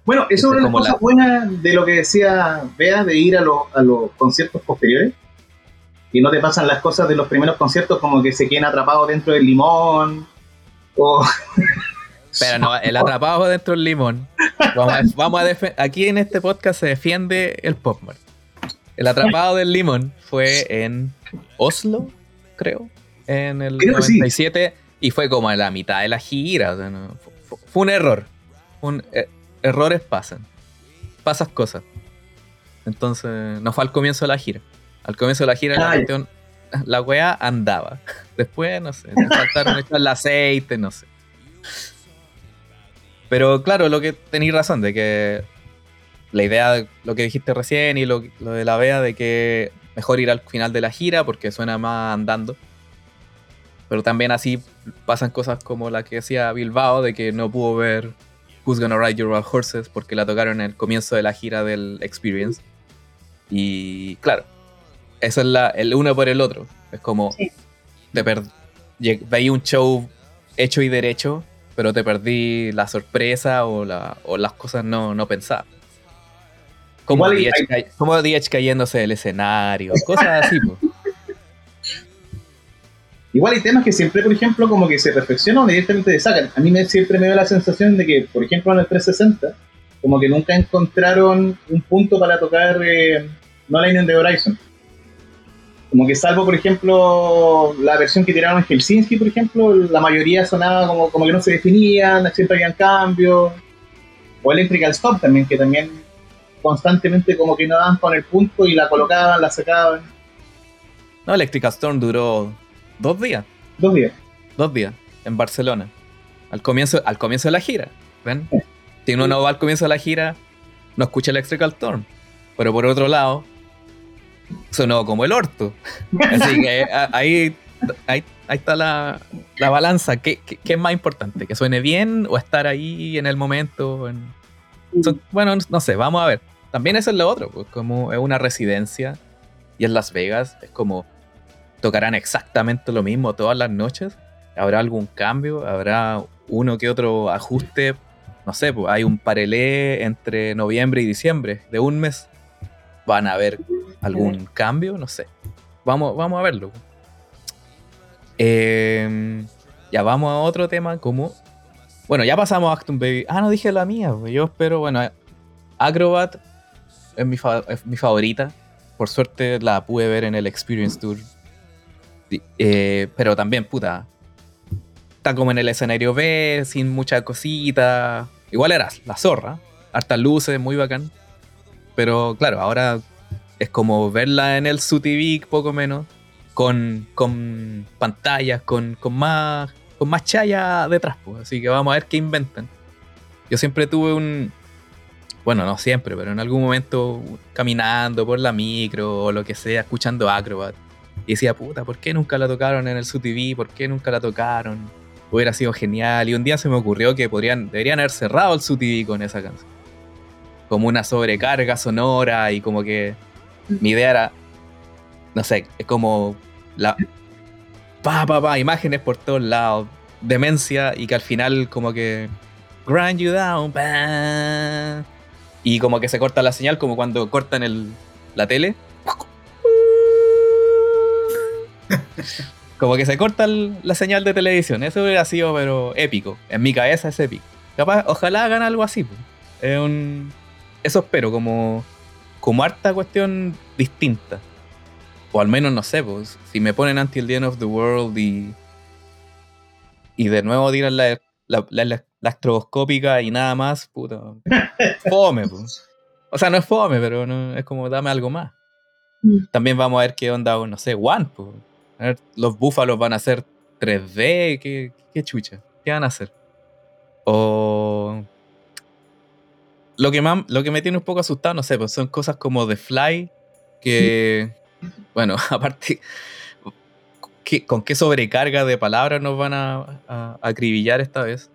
Bueno, eso es una cosa buena de lo que decía Bea, de ir a, a los conciertos posteriores. Y no te pasan las cosas de los primeros conciertos como que se queden atrapados dentro del limón. O... Pero no, el atrapado dentro del limón Vamos a, aquí en este podcast se defiende el Popmart. El atrapado del limón fue en Oslo, creo, en el 97 y fue como a la mitad de la gira. fue, un error. Eh, errores pasan. Pasas cosas. Entonces, no fue al comienzo de la gira. Al comienzo de la gira la, la wea andaba. Después, no sé, faltaron echar el aceite, no sé. Pero claro, lo que tenéis razón, de que la idea, lo que dijiste recién y lo, de la vea de que mejor ir al final de la gira porque suena más andando. Pero también así pasan cosas como la que decía Bilbao, de que no pudo ver Who's Gonna Ride Your Wild Horses porque la tocaron en el comienzo de la gira del Experience. Y claro, eso es la, el uno por el otro. Es como de veía un show hecho y derecho, pero te perdí la sorpresa o, la, o las cosas no, no pensadas. Como Diech, cayéndose del escenario, cosas así. Igual hay temas que siempre, por ejemplo, como que se perfeccionan o directamente se sacan. A mí me, siempre me da la sensación de que, por ejemplo, en el 360, como que nunca encontraron un punto para tocar eh, No Line in the Horizon. Como que salvo, por ejemplo, la versión que tiraron en Helsinki, por ejemplo, la mayoría sonaba como, como que no se definían, siempre habían cambios. O Electrical Stop también, que también constantemente como que no daban con el punto y la colocaban, la sacaban. No, Electrical Storm duró dos días. Dos días. Dos días, en Barcelona. Al comienzo, al comienzo de la gira. ¿Ven? Si uno no va al comienzo de la gira, no escucha Electrical Storm. Pero por otro lado, sonó como el orto. Así que eh, ahí, ahí, está la, balanza. ¿Qué, es más importante? ¿Que suene bien o estar ahí en el momento? bueno, no sé, vamos a ver. También eso es lo otro, pues como es una residencia y en Las Vegas es como tocarán exactamente lo mismo todas las noches. ¿Habrá algún cambio? ¿Habrá uno que otro ajuste? No sé, pues hay un parelé entre noviembre y diciembre de un mes. ¿Van a haber algún cambio? No sé. Vamos, vamos a verlo. Em, ya vamos a otro tema como... Bueno, ya pasamos a Acton Baby. Ah, no dije la mía. Pues. Yo espero, bueno, Acrobat es mi, es mi favorita. Por suerte la pude ver en el Experience Tour. Eh, pero también, puta, está como en el escenario B, sin mucha cosita. Igual era la zorra. Hartas luces, muy bacán. Pero claro, ahora es como verla en el SUTV, poco menos, con, con pantallas, con, con, más, con más chaya detrás. Pues. Así que vamos a ver qué inventan. Yo siempre tuve un. Bueno, no siempre, pero en algún momento caminando por la micro o lo que sea, escuchando Acrobat. Y decía, puta, ¿por qué nunca la tocaron en el SUTV? ¿Por qué nunca la tocaron? Hubiera sido genial. Y un día se me ocurrió que podrían, deberían haber cerrado el SUTV con esa canción. Como una sobrecarga sonora y como que mi idea era, no sé, es como la... Pa, pa, pa, imágenes por todos lados, demencia y que al final como que... Grind you down, y como que se corta la señal como cuando cortan el, la tele. Como que se corta la señal de televisión. Eso hubiera sido, pero épico. En mi cabeza es épico. Capaz, ojalá hagan algo así. Es un... Eso espero, como como harta cuestión distinta. O al menos, no sé, pues, si me ponen Until the End of the World y. Y de nuevo tiran la, la, la, astroboscópica y nada más, puta. Fome, pues. O sea, no es fome, pero no, es como dame algo más. Mm. También vamos a ver qué onda, no sé, One, pues. A ver, los búfalos van a ser 3D, ¿qué, qué chucha? ¿Qué van a hacer? O lo que, lo que me tiene un poco asustado, no sé, pues son cosas como The Fly, que, bueno, aparte, ¿con qué sobrecarga de palabras nos van a, acribillar esta vez?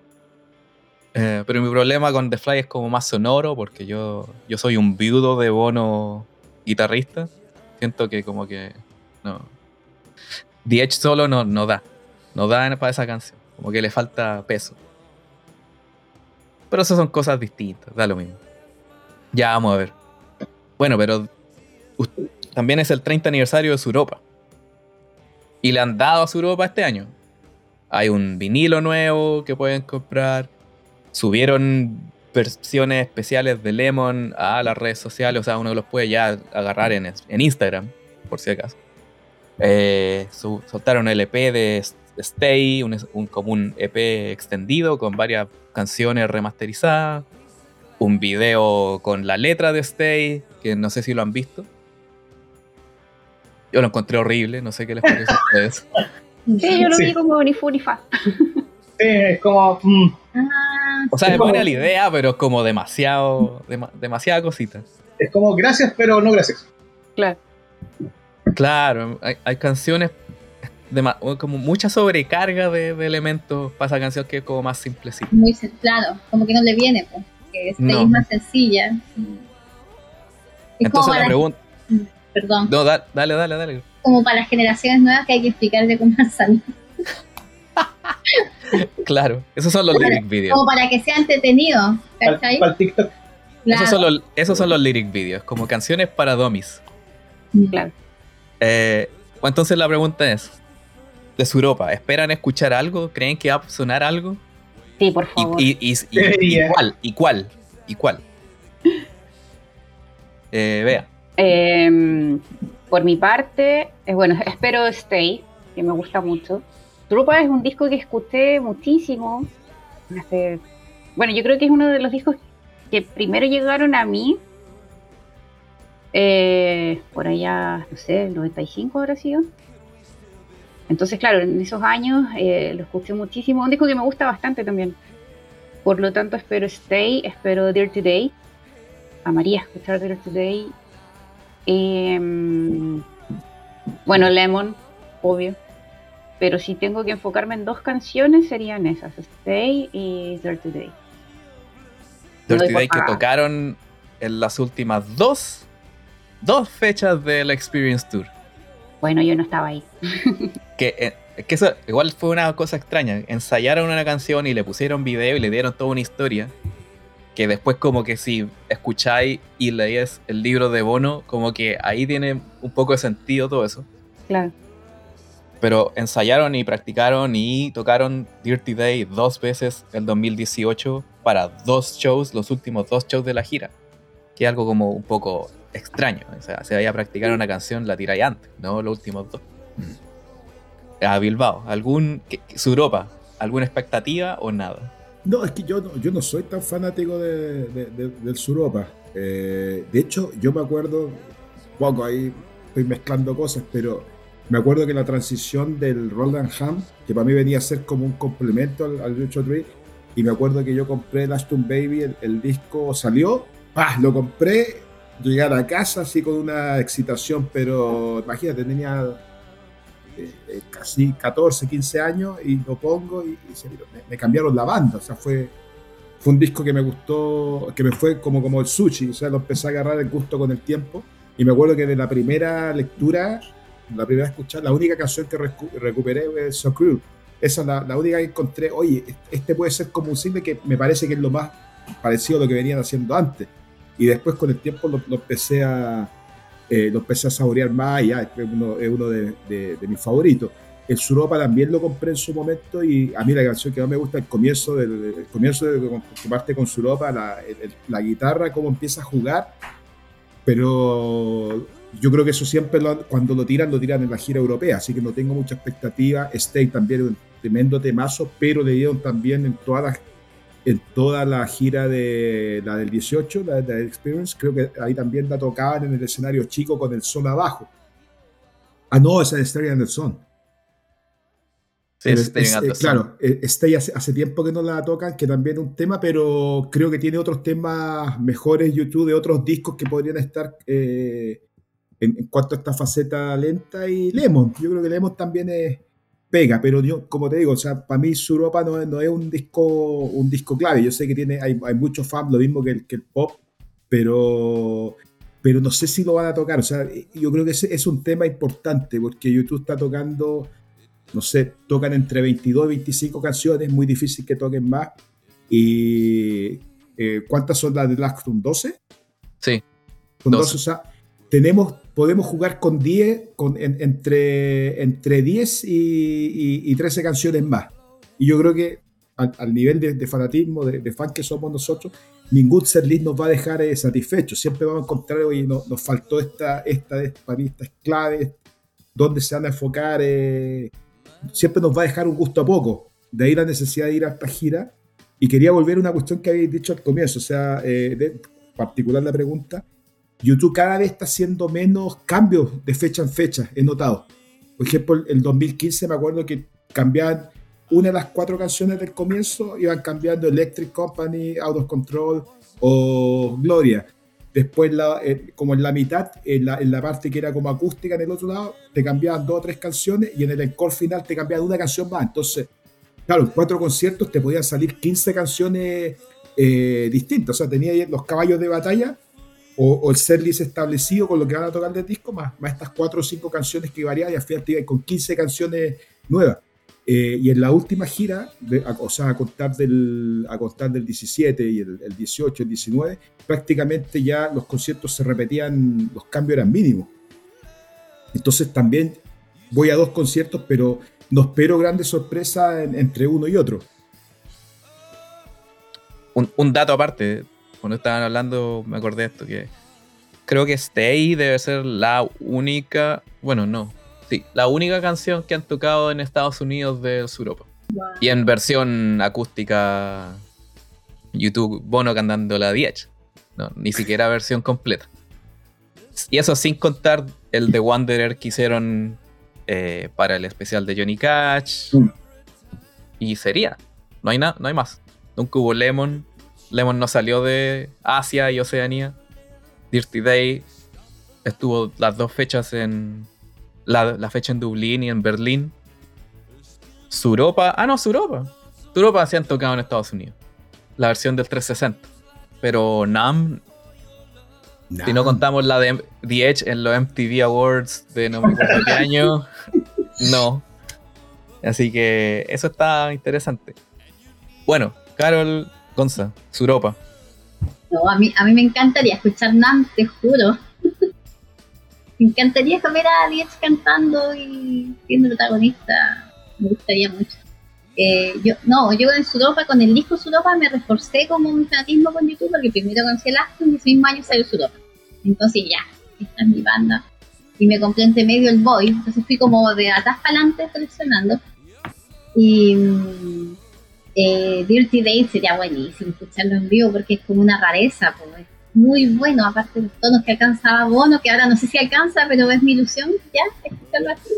Eh, pero mi problema con The Fly es como más sonoro, porque yo, yo soy un viudo de bono guitarrista. Siento que como que no. The Edge solo no, no da. No da para esa canción. Como que le falta peso. Pero esas son cosas distintas, da lo mismo. Ya vamos a ver. Bueno, pero también es el 30 aniversario de Suropa. Y le han dado a Suropa este año. Hay un vinilo nuevo que pueden comprar. Subieron versiones especiales de Lemon a las redes sociales. O sea, uno los puede ya agarrar en, en Instagram, por si acaso. Eh, soltaron el EP de Stay, un, un, como un EP extendido con varias canciones remasterizadas. Un video con la letra de Stay, que no sé si lo han visto. Yo lo encontré horrible, no sé qué les parece a ustedes. Sí, yo lo vi como ni fu ni fa. Sí, es como. Mm. Ah, o sea, es buena la idea, pero es como demasiado. demasiada cosita. Es como gracias, pero no gracias. Claro. Claro, hay, canciones. como mucha sobrecarga de, elementos para esa canción que es como más simplecita. Muy claro, como que no le viene, pues. Que es más sencilla. Entonces la pregunta. Perdón. No, dale, dale, dale. Como para las generaciones nuevas que hay que explicarle cómo han claro, esos son los lyric videos. Como para que sea entretenido. Para, el TikTok. Esos, son los, esos son los lyric videos, como canciones para dummies. Claro. Eh, entonces la pregunta es, de su Europa, ¿esperan escuchar algo? ¿Creen que va a sonar algo? Sí, por favor. ¿Y, y, cuál? ¿Y cuál? ¿Y cuál? Eh, vea. Em, por mi parte, es bueno, espero Stay, que me gusta mucho. Trupa es un disco que escuché muchísimo. bueno, yo creo que es uno de los discos que primero llegaron a mí. Eh, por allá, no sé, el 95 habrá sido. Entonces, claro, en esos años eh, lo escuché muchísimo. Un disco que me gusta bastante también. Por lo tanto, espero Stay, espero Dear Today. Amaría escuchar Dear Today Em, bueno, Lemon, obvio. Pero si tengo que enfocarme en dos canciones, serían esas: Stay y Dirty Day. Dirty Day que tocaron en las últimas dos, dos fechas del Experience Tour. Bueno, yo no estaba ahí. que, eh, que eso igual fue una cosa extraña. Ensayaron una canción y le pusieron video y le dieron toda una historia que después como que si escucháis y leéis el libro de Bono, como que ahí tiene un poco de sentido todo eso. Claro. Pero ensayaron y practicaron y tocaron Dirty Day dos veces en 2018 para dos shows, los últimos dos shows de la gira. Que es algo como un poco extraño. O sea, se vaya a practicar una canción, la tiráis antes, no los últimos dos. A Bilbao, ¿algún, su Europa, alguna expectativa o nada? No, es que yo no, yo no soy tan fanático de, del Suropa. Eh, de hecho, yo me acuerdo, poco ahí estoy mezclando cosas, pero me acuerdo que la transición del Roland Ham, que para mí venía a ser como un complemento al, al Tree, y me acuerdo que yo compré el Ashton Baby, el, disco salió, ¡pah! lo compré, llegué a la casa así con una excitación, pero imagínate, tenía eh, eh, casi 14, 15 años y lo pongo y, me, cambiaron la banda. O sea, fue, fue un disco que me gustó, que me fue como, como el sushi. O sea, lo empecé a agarrar el gusto con el tiempo. Y me acuerdo que de la primera lectura, la primera escuchar, la única canción que recuperé fue So Cruel. Esa es la, la, única que encontré. Oye, este puede ser como un single que me parece que es lo más parecido a lo que venían haciendo antes. Y después con el tiempo lo empecé a, eh, lo empecé a saborear más y ya, es uno, es uno de, de, mis favoritos. El Suropa también lo compré en su momento y a mí la canción que más me gusta el comienzo, del, el comienzo de que parte con Suropa, la, la guitarra, cómo empieza a jugar, pero yo creo que eso siempre cuando lo tiran, lo tiran en la gira europea, así que no tengo mucha expectativa. Stay también un tremendo temazo, pero le dieron también en todas las en toda la gira de la del 18, la del Experience, creo que ahí también la tocaban en el escenario chico con el sol abajo. Ah, no, esa es Stay and the Sun. Sí, es, claro, eh, Stay hace, hace, tiempo que no la tocan, que también es un tema, pero creo que tiene otros temas mejores YouTube de otros discos que podrían estar eh, en, en, cuanto a esta faceta lenta. Y Lemon, yo creo que Lemon también es, pega, pero yo, como te digo, o sea, para mí Suropa no, no es un disco, un disco clave. Yo sé que tiene, hay, hay muchos fans, lo mismo que el, que el pop, pero, pero no sé si lo van a tocar. O sea, yo creo que ese es un tema importante porque YouTube está tocando, no sé, tocan entre 22 y 25 canciones, es muy difícil que toquen más. ¿Y eh, cuántas son las de Last 12? Sí. Con 12. o sea, tenemos podemos jugar con 10, con, entre, entre 10 y, y, 13 canciones más. Y yo creo que al, nivel de, fanatismo, de, fan que somos nosotros, ningún setlist nos va a dejar eh, satisfechos. Siempre vamos a encontrar, oye, nos faltó esta, esta, esta, esta clave, dónde se van a enfocar. Eh, siempre nos va a dejar un gusto a poco. De ahí la necesidad de ir a esta gira. Y quería volver a una cuestión que habéis dicho al comienzo, o sea, eh, de, particular la pregunta. YouTube cada vez está haciendo menos cambios de fecha en fecha, he notado. Por ejemplo, el 2015 me acuerdo que cambiaban una de las cuatro canciones del comienzo, iban cambiando Electric Company, Out of Control o Gloria. Después, eh, como en la mitad, en la, en la, parte que era como acústica en el otro lado, te cambiaban dos o tres canciones y en el encore final te cambiaban una canción más. Entonces, claro, en cuatro conciertos te podían salir 15 canciones eh, distintas. O sea, tenía los caballos de batalla o, el setlist establecido con lo que van a tocar del disco, más, estas cuatro o cinco canciones que variaban y al final te con 15 canciones nuevas. Eh, y en la última gira, o sea, a contar del, a contar del 17 y el, 18, el 19, prácticamente ya los conciertos se repetían, los cambios eran mínimos. Entonces también voy a dos conciertos, pero no espero grandes sorpresas entre uno y otro. Un, dato aparte, cuando estaban hablando me acordé de esto, que creo que Stay debe ser la única, bueno, no, sí, la única canción que han tocado en Estados Unidos de Suropa. Y en versión acústica YouTube Bono cantando la 10. No, ni siquiera versión completa. Y eso sin contar el de Wanderer que hicieron eh, para el especial de Johnny Cash. Mm. Y sería. No hay nada, no hay más. Nunca hubo Lemon. Lemon no salió de Asia y Oceanía. Dirty Day estuvo las dos fechas en. La, fecha en Dublín y en Berlín. Suropa. Ah, no, Suropa. Suropa se han tocado en Estados Unidos. La versión del 360. Pero Nam. Si no contamos la de The Edge en los MTV Awards de no me acuerdo qué año. No. Así que eso está interesante. Bueno, Carol Gonza, Suropa. No, a mí, a mí me encantaría escuchar Nam, te juro. me encantaría comer a Diez cantando y siendo protagonista. Me gustaría mucho. Eh, yo, no, yo en Suropa, con el disco Suropa, me reforcé como un fanatismo con YouTube porque primero conocí el Aston y ese mismo año salió Suropa. Entonces ya, esta es mi banda. Y me compré entre medio el Boy, entonces fui como de atrás para adelante coleccionando. Y mm, eh, Dirty Days sería buenísimo escucharlo en vivo porque es como una rareza, pues. muy bueno, aparte de los tonos que alcanzaba Bono, que ahora no sé si alcanza, pero es mi ilusión ya escucharlo así.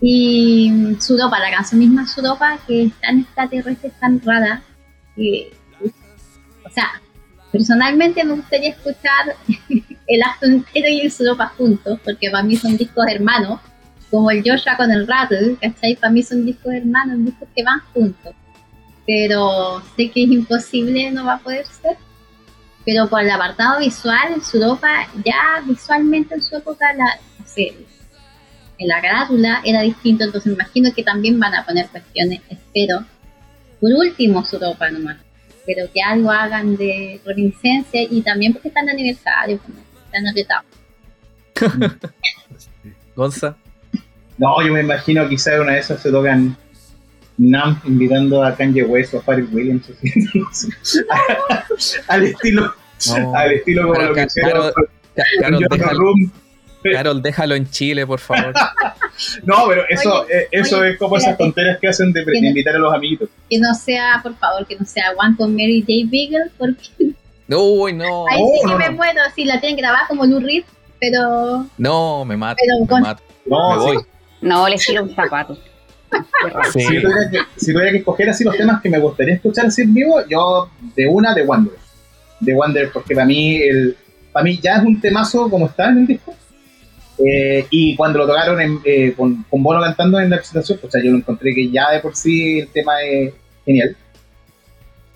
Y mm, Suropa, la canción misma Suropa, que es tan extraterrestre, es tan rara, que, o sea, personalmente me gustaría escuchar el Aston entero y el Suropa juntos, porque para mí son discos hermanos, como el Joshua con el Rattle, ¿cachai? Para mí son discos hermanos, discos que van juntos pero sé que es imposible, no va a poder ser. Pero por el apartado visual, su ropa ya visualmente en su época, la, en la carátula era distinto, entonces me imagino que también van a poner cuestiones, espero. Por último, su ropa nomás, pero que algo hagan de reminiscencia y también porque están de aniversario, están apretados. Gonza. No, yo me imagino quizá una de esas se tocan Nam invitando a Kanye West o a Pharrell Williams al estilo al estilo como lo que hicieron Carol, déjalo en Chile, por favor. no, pero eso, eh, eso es como esas tonteras que hacen de, invitar a los amiguitos. Que no sea, por favor, que no sea One con Mary J. Beagle, porque. Uy, no. Ahí sí que me puedo, si la tienen grabada como Lou Reed, pero. No, me mato. me mato. No, me voy. No, le tiro un zapato. Si, tuviera que, si, tuviera que, escoger así los temas que me gustaría escuchar así en vivo, yo de una de Wonder. De Wonder, porque para mí, el, para mí ya es un temazo como está en el disco. Eh, y cuando lo tocaron eh, con, con, Bono cantando en la presentación, pues yo lo encontré que ya de por sí el tema es genial.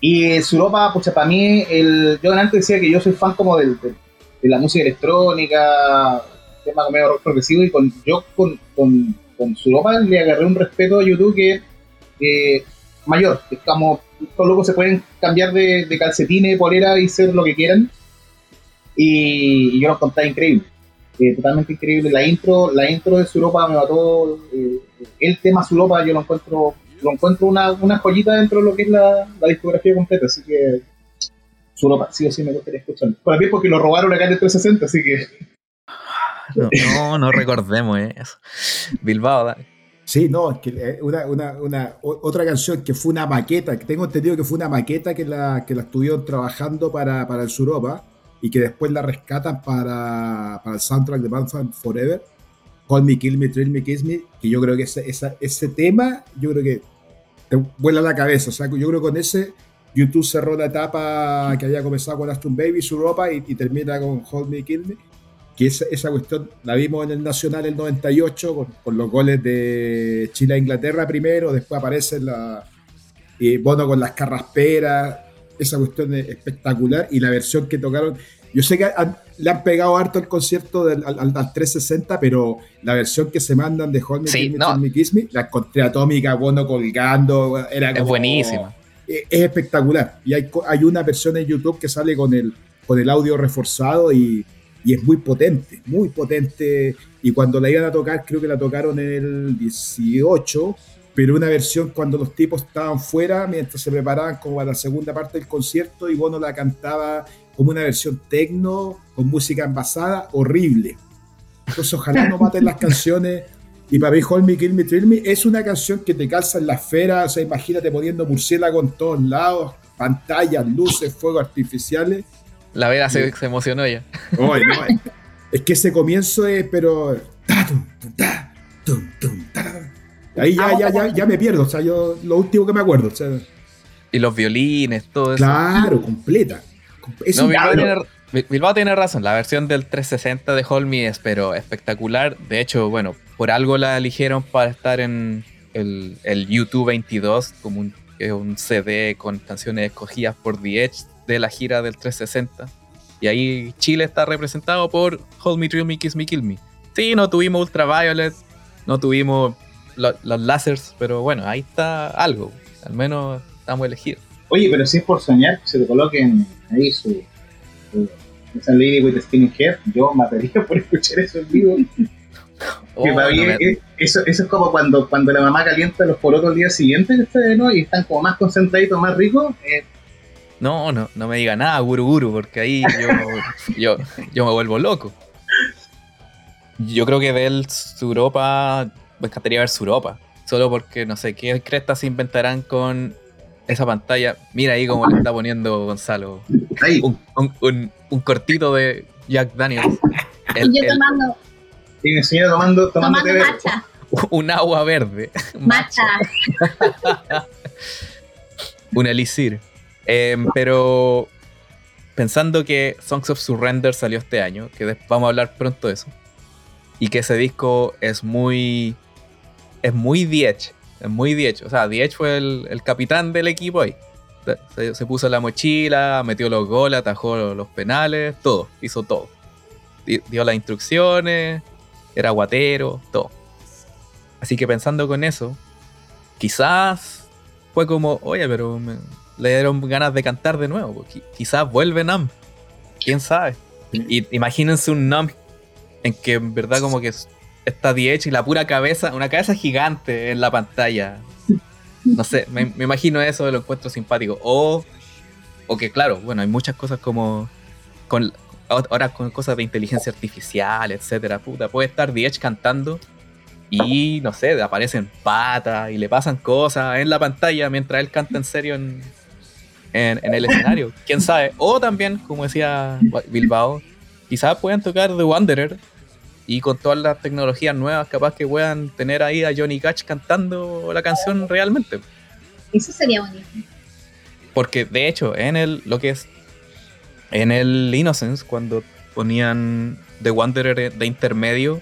Y Suropa, pues para mí, el, yo antes decía que yo soy fan como del, de, la música electrónica, tema medio rock progresivo, y con, yo con, con con su ropa le agarré un respeto a YouTube que eh, mayor. Estamos, estos locos se pueden cambiar de, de calcetines, polera y ser lo que quieran. Y, yo los conté increíble. Eh, totalmente increíble. La intro, la intro de su ropa me mató. Eh, el tema su ropa yo lo encuentro lo encuentro una, una joyita dentro de lo que es la, la discografía completa, así que solo sí o sí me gustaría escucharlo. Para mí porque lo robaron acá en el 360, así que... No, no, recordemos eso. Bilbao, dale. Sí, no, es que eh, una, una, una, otra canción que fue una maqueta, que tengo entendido que fue una maqueta que la, que la estuvieron trabajando para, para el Suropa y que después la rescatan para, para el soundtrack de Batman Forever. Call Me, Kill Me, Thrill Me, Kiss Me, que yo creo que ese, ese tema, yo creo que te vuela la cabeza. O sea, yo creo que con ese YouTube cerró la etapa que había comenzado con Aston Baby, su ropa, y, termina con Hold Me, Kill Me. Que esa, esa, cuestión la vimos en el Nacional el 98, con, con los goles de Chile a Inglaterra primero, después aparece la. Y Bono con las carrasperas, esa cuestión es espectacular, y la versión que tocaron. Yo sé que le han pegado harto el concierto del, al, al, 360, pero la versión que se mandan de Hold Me, sí, Kill Me, Kiss Me, la encontré atómica, Bono colgando, era como, Es buenísima es espectacular. Y hay, hay una versión en YouTube que sale con el, con el audio reforzado y, y es muy potente, muy potente. Y cuando la iban a tocar, creo que la tocaron en el 18, pero una versión cuando los tipos estaban fuera, mientras se preparaban como a la segunda parte del concierto, y Bono la cantaba como una versión tecno, con música envasada, horrible. Entonces ojalá no maten las canciones y para mí, Hold Me, Kill Me, Thrill Me es una canción que te calza en la esfera. O sea, imagínate poniendo murciélago en todos lados, pantallas, luces, fuegos artificiales. La Vega se, se, emocionó ya. no, es, que ese comienzo es, pero. Ahí ya, ya, ya, ya me pierdo. O sea, yo lo último que me acuerdo. O sea, y los violines, todo eso. Claro, completa. Es no, Bilbao tiene razón, la versión del 360 de Holmy es pero espectacular. De hecho, bueno, por algo la eligieron para estar en el, el YouTube 22, como un, un CD con canciones escogidas por The Edge de la gira del 360. Y ahí Chile está representado por Hold Me, Thrill Me, Kiss Me, Kill Me. Sí, no tuvimos Ultraviolet, no tuvimos los lásers, pero bueno, ahí está algo. Al menos estamos elegidos. Oye, pero si es por soñar, se te coloquen ahí su esa Lady with the Spinning Hair, yo mataría por escuchar eso en vivo. Oh, eso, eso, es como cuando, cuando la mamá calienta los porotos el día siguiente ¿no? y están como más concentraditos, más ricos. Eh. No, no, no me diga nada, guru guru, porque ahí yo, yo, me vuelvo loco. Yo creo que ver Suropa, me encantaría ver Suropa, solo porque no sé qué crestas se inventarán con esa pantalla. Mira ahí como le está poniendo Gonzalo. Un, un, cortito de Jack Daniels. y yo tomando. Sí, el señor tomando, tomando, macha. Un agua verde. Macha. un elixir. Em, pero pensando que Songs of Surrender salió este año, que vamos a hablar pronto de eso, y que ese disco es muy. es muy Diech es muy Diech. O sea, Diech fue el, capitán del equipo ahí. Se, puso la mochila, metió los goles, atajó los, penales, todo. Hizo todo. Dio las instrucciones, era guatero, todo. Así que pensando con eso, quizás fue como, oye, pero le dieron ganas de cantar de nuevo. Quizás vuelve Nam. ¿Quién sabe? Y, imagínense un Nam en que en verdad como que está Diech y la pura cabeza, una cabeza gigante en la pantalla. No sé, me, imagino eso, lo encuentro simpático. O, o que claro, bueno, hay muchas cosas como con ahora con cosas de inteligencia artificial, etcétera, puta, puede estar Diech cantando y no sé, aparecen patas y le pasan cosas en la pantalla mientras él canta en serio en, en el escenario. ¿Quién sabe? O también, como decía Bilbao, quizás puedan tocar The Wanderer y con todas las tecnologías nuevas capaz que puedan tener ahí a Johnny Cash cantando la canción realmente. Eso sería bonito. Porque de hecho, en el lo que es en el Innocence cuando ponían The Wanderer de intermedio,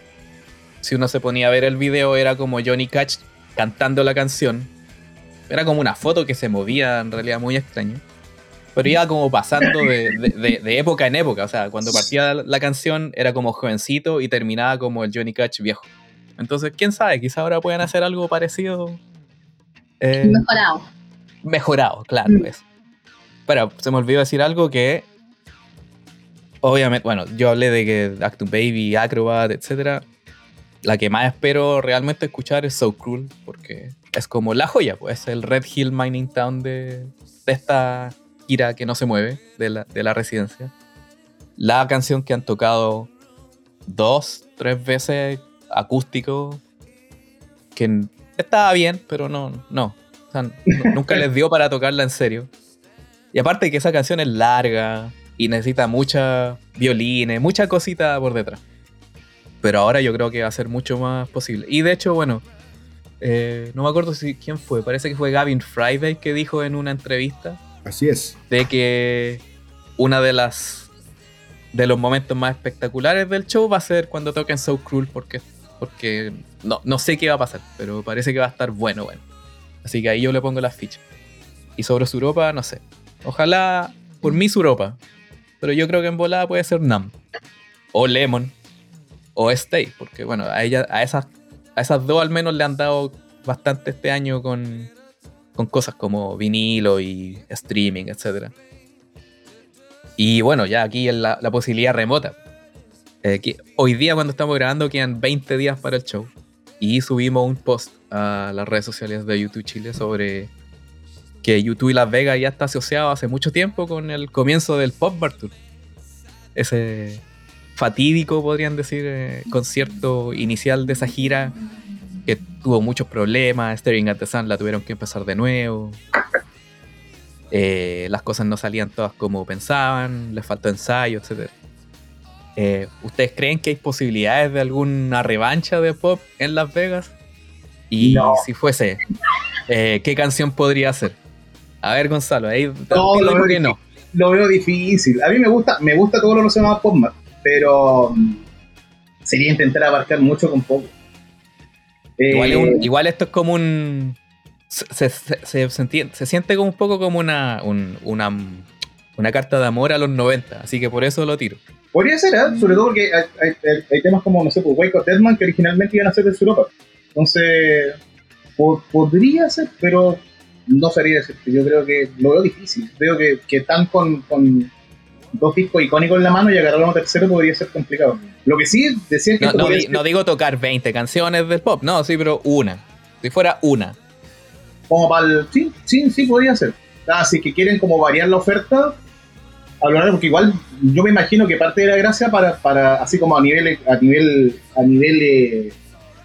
si uno se ponía a ver el video era como Johnny Cash cantando la canción. Era como una foto que se movía en realidad muy extraño pero iba como pasando de, época en época. O sea, cuando partía la canción era como jovencito y terminaba como el Johnny Cash viejo. Entonces, quién sabe, quizá ahora puedan hacer algo parecido. Eh, mejorado. Mejorado, claro. Mm. Pero se me olvidó decir algo que. Obviamente, bueno, yo hablé de que Actum Baby, Acrobat, etc. La que más espero realmente escuchar es So Cruel, porque es como la joya, pues es el Red Hill Mining Town de, de esta gira que no se mueve de la, de la residencia. La canción que han tocado dos, tres veces acústico, que estaba bien, pero no, no. nunca les dio para tocarla en serio. Y aparte que esa canción es larga y necesita mucha violines, mucha cosita por detrás. Pero ahora yo creo que va a ser mucho más posible. Y de hecho, bueno, eh, no me acuerdo si quién fue, parece que fue Gavin Friday que dijo en una entrevista. Así es. De que una de las de los momentos más espectaculares del show va a ser cuando toquen So Cruel porque porque no, no sé qué va a pasar, pero parece que va a estar bueno, bueno. Así que ahí yo le pongo las fichas. Y sobre Suropa, no sé. Ojalá por mí Suropa. Pero yo creo que en volada puede ser Nam. O Lemon. O Stay. Porque bueno, a, ella, a, esas, a esas dos al menos le han dado bastante este año con, con cosas como vinilo y streaming, etc. Y bueno, ya aquí en la, posibilidad remota. Eh, hoy día cuando estamos grabando quedan 20 días para el show y subimos un post a las redes sociales de YouTube Chile sobre que YouTube y Las Vegas ya está asociado hace mucho tiempo con el comienzo del Pop Bar. Ese fatídico, podrían decir, eh, concierto inicial de esa gira que tuvo muchos problemas, Staring at the Sun la tuvieron que empezar de nuevo. Eh, las cosas no salían todas como pensaban, les faltó ensayo, etc. Eh, ¿Ustedes creen que hay posibilidades de alguna revancha de pop en Las Vegas? Y si fuese, ¿qué canción podría ser? A ver, Gonzalo, ahí no, lo, veo no. lo veo difícil. A mí me gusta, me gusta todo lo relacionado a pop, pero mm, sería intentar abarcar mucho con poco. Igual, esto es como un. Se, siente como un poco como una, una, una carta de amor a los 90, así que por eso lo tiro. Podría ser, ¿eh? sobre todo porque hay, temas como, no sé, pues Wake of Deadman que originalmente iban a ser de Europa. Entonces, podría ser, pero no sería decir. Yo creo que lo veo difícil. Veo que, que están con, con dos discos icónicos en la mano y agarrar uno tercero podría ser complicado. Lo que sí decía que. No, no, digo tocar 20 canciones del pop, no, sí, pero una. Si fuera una. Como para el. Sí, sí, sí, podría ser. Así ah, que quieren como variar la oferta, hablar porque igual yo me imagino que parte de la gracia para, para así como a nivel a nivel a nivel de,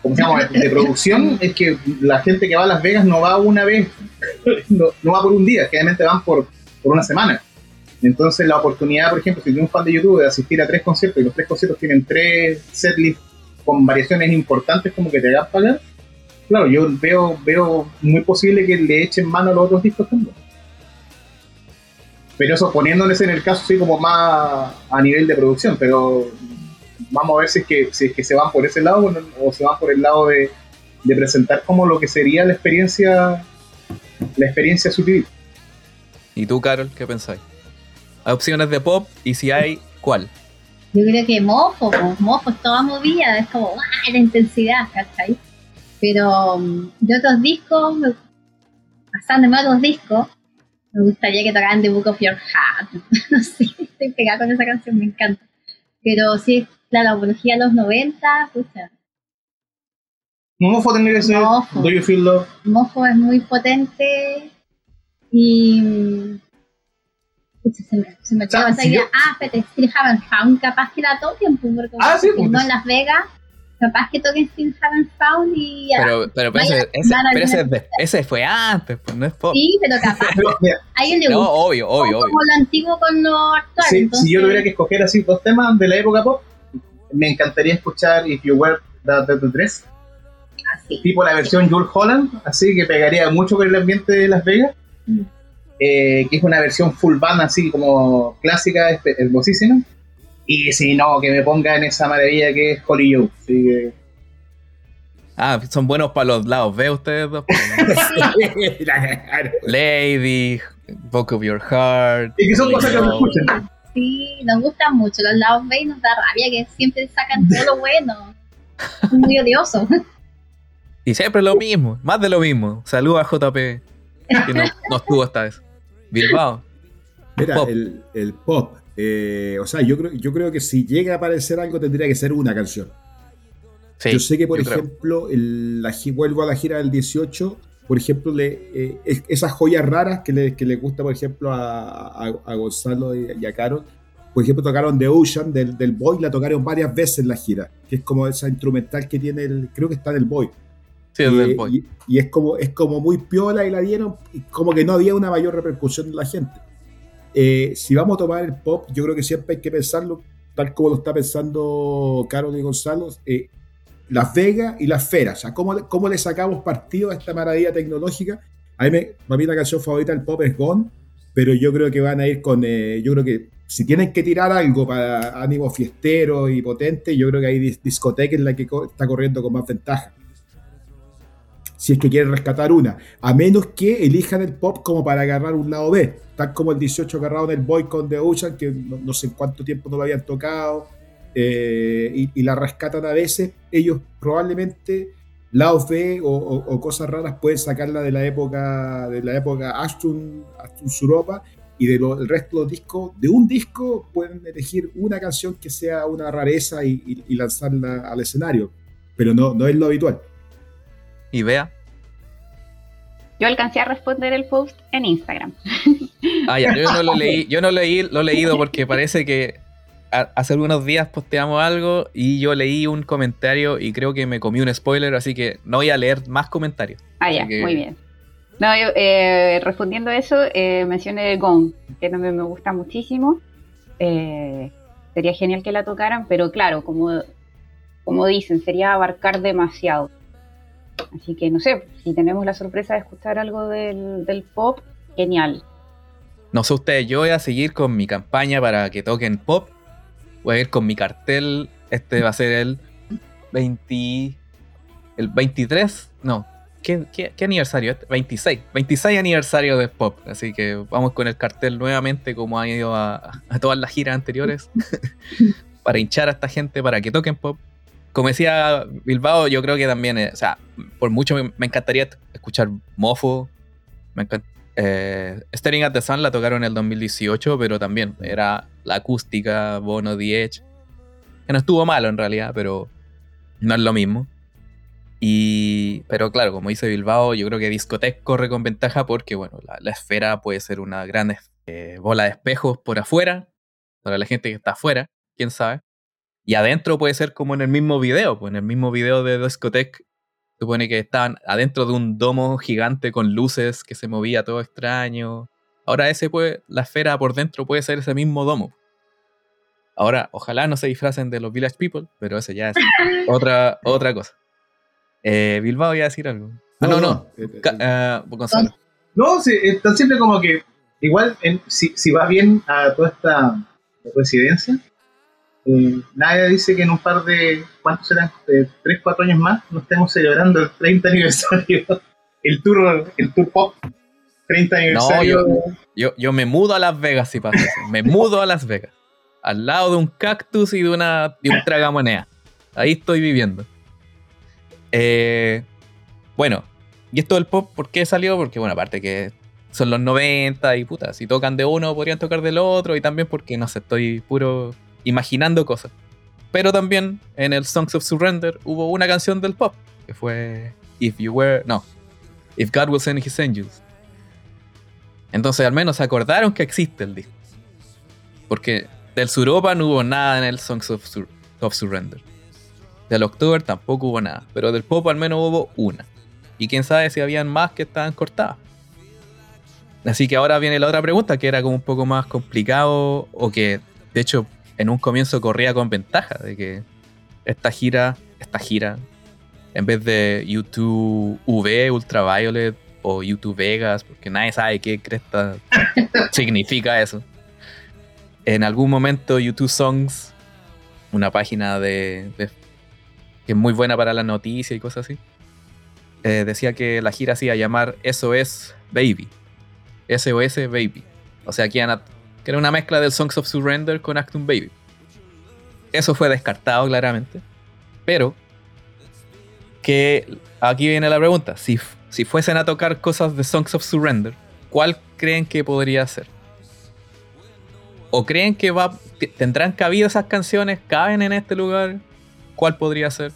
¿cómo se llama? de producción es que la gente que va a Las Vegas no va una vez no, va por un día generalmente van por, por una semana entonces la oportunidad por ejemplo si tienes un fan de YouTube de asistir a tres conciertos y los tres conciertos tienen tres setlists con variaciones importantes como que te hagan pagar claro yo veo veo muy posible que le echen mano a los otros discos también pero eso poniéndoles en el caso así como más a nivel de producción, pero vamos a ver si es que, si es que se van por ese lado o se van por el lado de, presentar como lo que sería la experiencia la experiencia sutil. ¿Y tú, Carol, qué pensáis? Hay opciones de pop y si hay, ¿cuál? Yo creo que mofo, mofo es toda movida, es como la intensidad, ¿cachai? Pero um, de otros discos, pasándome a otros discos, me gustaría que tocaran The Book of Your Heart. no sé, estoy pegada con esa canción, me encanta. Pero sí, la apología a los 90, pucha. Mofo tendría que ser. Do You Feel Love? Mofo es muy potente y. Se me, se me quedó esa idea. Ah, pero Still Haven't Found, capaz que la toquen, porque ah, sí, pues. no en Las Vegas capaz que toquen Still Haven't Found y Pero, pero, pero ese, ese, ese, fue antes, pues no es pop. Sí, pero capaz. Hay un le No, obvio, obvio, obvio. Como lo antiguo con lo actual. Sí, Si yo tuviera que escoger así dos temas de la época pop, me encantaría escuchar If You Were the, the Dress. Así. Tipo la versión Jules Holland, así que pegaría mucho con el ambiente de Las Vegas. Mm. Eh, que es una versión full band así como clásica, hermosísima. Y si no, que me ponga en esa maravilla que es Holly Joe. que... Ah, son buenos para los lados. ¿Ve ustedes dos? Lady, Book of Your Heart. Y que son cosas que nos escuchan. Sí, nos gustan mucho. Los lados B y nos da rabia que siempre sacan todo lo bueno. Es muy odioso. Y siempre lo mismo, más de lo mismo. Saludos a JP, que no, no estuvo esta vez. Bilbao. Mira, El, el pop eh, o sea, yo creo, yo creo que si llega a aparecer algo tendría que ser una canción. yo sé que, por ejemplo, la, vuelvo a la gira del 18, por ejemplo, le, esas joyas raras que le, que le gusta, por ejemplo, a, a, Gonzalo y a Carol, por ejemplo, tocaron The Ocean del, del Boy, la tocaron varias veces en la gira, que es como esa instrumental que tiene el, creo que está del Boy. Sí, y, del Boy. Y, es como, es como muy piola y la dieron, y como que no había una mayor repercusión en la gente. Eh, si vamos a tomar el pop, yo creo que siempre hay que pensarlo, tal como lo está pensando Carol y Gonzalo, eh, Las Vegas y Las Feras. O sea, ¿cómo, ¿cómo, le sacamos partido a esta maravilla tecnológica? A mí, me, a mí la canción favorita del pop es Gone, pero yo creo que van a ir con, eh, yo creo que si tienen que tirar algo para ánimo fiestero y potente, yo creo que hay discoteca en la que está corriendo con más ventaja. Si es que quieren rescatar una. A menos que elijan el pop como para agarrar un lado B. Tal como el 18 agarrado en el Boy con The Ocean, que no, sé en cuánto tiempo no lo habían tocado. Eh, y, la rescatan a veces. Ellos probablemente lados B o, cosas raras pueden sacarla de la época de la época Ashton, Ashton Suropa y del resto de los discos, de un disco pueden elegir una canción que sea una rareza y, lanzarla al escenario, pero no, no es lo habitual. ¿Y vea? Yo alcancé a responder el post en Instagram. Ah, ya, yo no lo leí, yo no leí, lo he leído porque parece que hace algunos días posteamos algo y yo leí un comentario y creo que me comí un spoiler, así que no voy a leer más comentarios. Ah, ya, muy bien. No, eh, respondiendo a eso, eh, mencioné Gong, que también me gusta muchísimo. Eh, sería genial que la tocaran, pero claro, como, como dicen, sería abarcar demasiado. Así que no sé, si tenemos la sorpresa de escuchar algo del, pop, genial. No sé ustedes, yo voy a seguir con mi campaña para que toquen pop. Voy a ir con mi cartel. Este va a ser el 20. El 23. No, ¿Qué, aniversario? 26. 26 aniversario de Pop. Así que vamos con el cartel nuevamente, como ha ido a, todas las giras anteriores, para hinchar a esta gente para que toquen Pop. Como decía Bilbao, yo creo que también, eh, o sea, por mucho me, encantaría escuchar Mofo. Me eh, Staring at the Sun la tocaron en el 2018, pero también era la acústica, Bono, The Edge. Que no estuvo malo en realidad, pero no es lo mismo. Y, pero claro, como dice Bilbao, yo creo que Discotec corre con ventaja porque, bueno, la, esfera puede ser una gran eh, bola de espejos por afuera, para la gente que está afuera, quién sabe. Y adentro puede ser como en el mismo video, pues en el mismo video de Discotec supone que estaban adentro de un domo gigante con luces que se movía todo extraño. Ahora ese puede, la esfera por dentro puede ser ese mismo domo. Ahora, ojalá no se disfracen de los Village People, pero ese ya es otra, otra cosa. Eh, Bilbao iba a decir algo. No, no, no. Eh, eh, Gonzalo. No, sí, es tan simple como que igual si, si vas bien a toda esta residencia, nadie dice que en un par de, ¿cuántos serán? De 3, 4 años más, no estemos celebrando el 30 aniversario, el tour, el tour pop 30 aniversario. No, yo, yo, me mudo a Las Vegas si pasa eso. Me mudo a Las Vegas. Al lado de un cactus y de, una, de un tragamonea. Ahí estoy viviendo. Eh, bueno, y esto del pop, ¿por qué salió? Porque, bueno, aparte que son los 90 y puta, si tocan de uno podrían tocar del otro y también porque, no sé, estoy puro imaginando cosas. Pero también en el Songs of Surrender hubo una canción del pop, que fue If You Were, no, If God Will Send His Angels. Entonces al menos acordaron que existe el disco. Porque del Suropa no hubo nada en el Songs of Surrender. Del October tampoco hubo nada, pero del pop al menos hubo una. Y quién sabe si habían más que estaban cortadas. Así que ahora viene la otra pregunta, que era como un poco más complicado, o que de hecho en un comienzo corría con ventaja, de que esta gira, esta gira, en vez de YouTube V, Ultraviolet o YouTube Vegas, porque nadie sabe qué cresta significa eso. En algún momento YouTube Songs, una página de, de que es muy buena para la noticia y cosas así, eh, decía que la gira se iba a llamar SOS Baby. SOS Baby. O sea, que, era una mezcla del Songs of Surrender con Actum Baby. Eso fue descartado claramente. Pero, que aquí viene la pregunta. Si, si fuesen a tocar cosas de Songs of Surrender, ¿cuál creen que podría ser? ¿O creen que va, tendrán cabida esas canciones? ¿Caben en este lugar? ¿Cuál podría ser?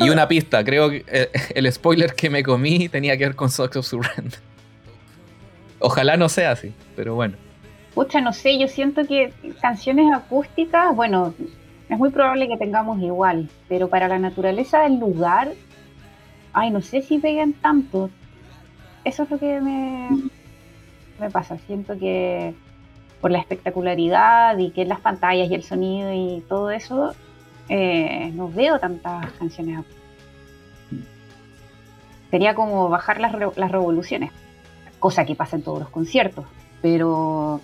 Y una pista, creo que eh, el spoiler que me comí tenía que ver con Socks of Surrender. Ojalá no sea así, pero bueno. Pucha, no sé, yo siento que canciones acústicas, bueno, es muy probable que tengamos igual, pero para la naturaleza del lugar, ay, no sé si pegan tanto. Eso es lo que me, me pasa. Siento que por la espectacularidad y que las pantallas y el sonido y todo eso, eh, no veo tantas canciones. Sería como bajar las, las revoluciones, cosa que pasa en todos los conciertos, pero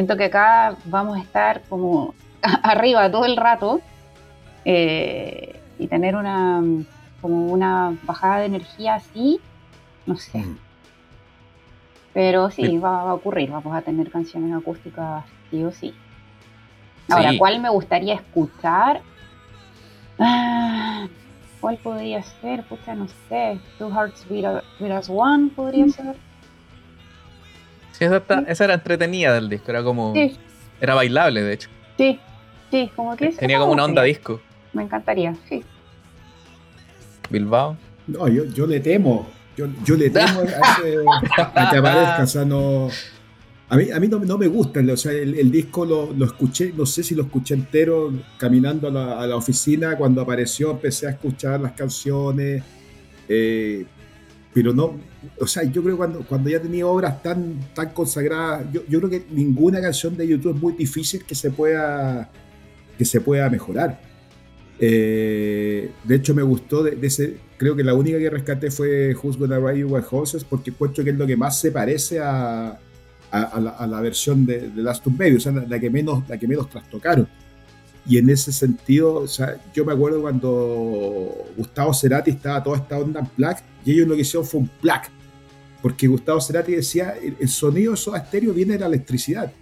siento que acá vamos a estar como arriba todo el rato eh, y tener una como una bajada de energía así, no sé. Mm. Pero sí, va, a ocurrir, vamos a tener canciones acústicas sí o sí. Ahora, ¿cuál me gustaría escuchar? Ah, ¿Cuál podría ser? Pucha, no sé. Two Hearts Beat, As One podría mm. ser. Sí, esa, era entretenida del disco, era como... Era bailable, de hecho. Sí, sí, como que... Tenía como una onda disco. Me encantaría, sí. Bilbao. No, yo, yo le temo. Yo, yo le temo a, que aparezca. O sea, no. A mí, a mí no, no me gusta. O sea, el, disco lo, lo, escuché, no sé si lo escuché entero caminando a la, a la, oficina. Cuando apareció, empecé a escuchar las canciones. Eh, pero no, o sea, yo creo cuando, cuando ya tenía obras tan, tan consagradas, yo, yo, creo que ninguna canción de YouTube es muy difícil que se pueda, que se pueda mejorar. Eh, de hecho, me gustó de, ese. Creo que la única que rescaté fue Who's Gonna Ride Your Horses, porque encuentro que es lo que más se parece a, a, la, versión de, de Last of Baby, o sea, la, que menos, la que menos trastocaron. Y en ese sentido, o sea, yo me acuerdo cuando Gustavo Cerati estaba toda esta onda en plaque, y ellos lo que hicieron fue un plaque, porque Gustavo Cerati decía: el, sonido de Soda Estéreo viene de la electricidad.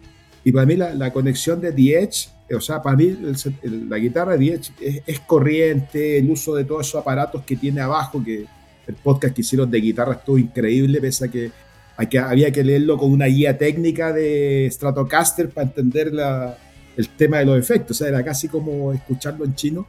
Y para mí, la, la conexión de The Edge o sea, para mí la guitarra de es, es, corriente, el uso de todos esos aparatos que tiene abajo, que el podcast que hicieron de guitarra estuvo increíble, pese a que, había que leerlo con una guía técnica de Stratocaster para entender el tema de los efectos, o sea, era casi como escucharlo en chino.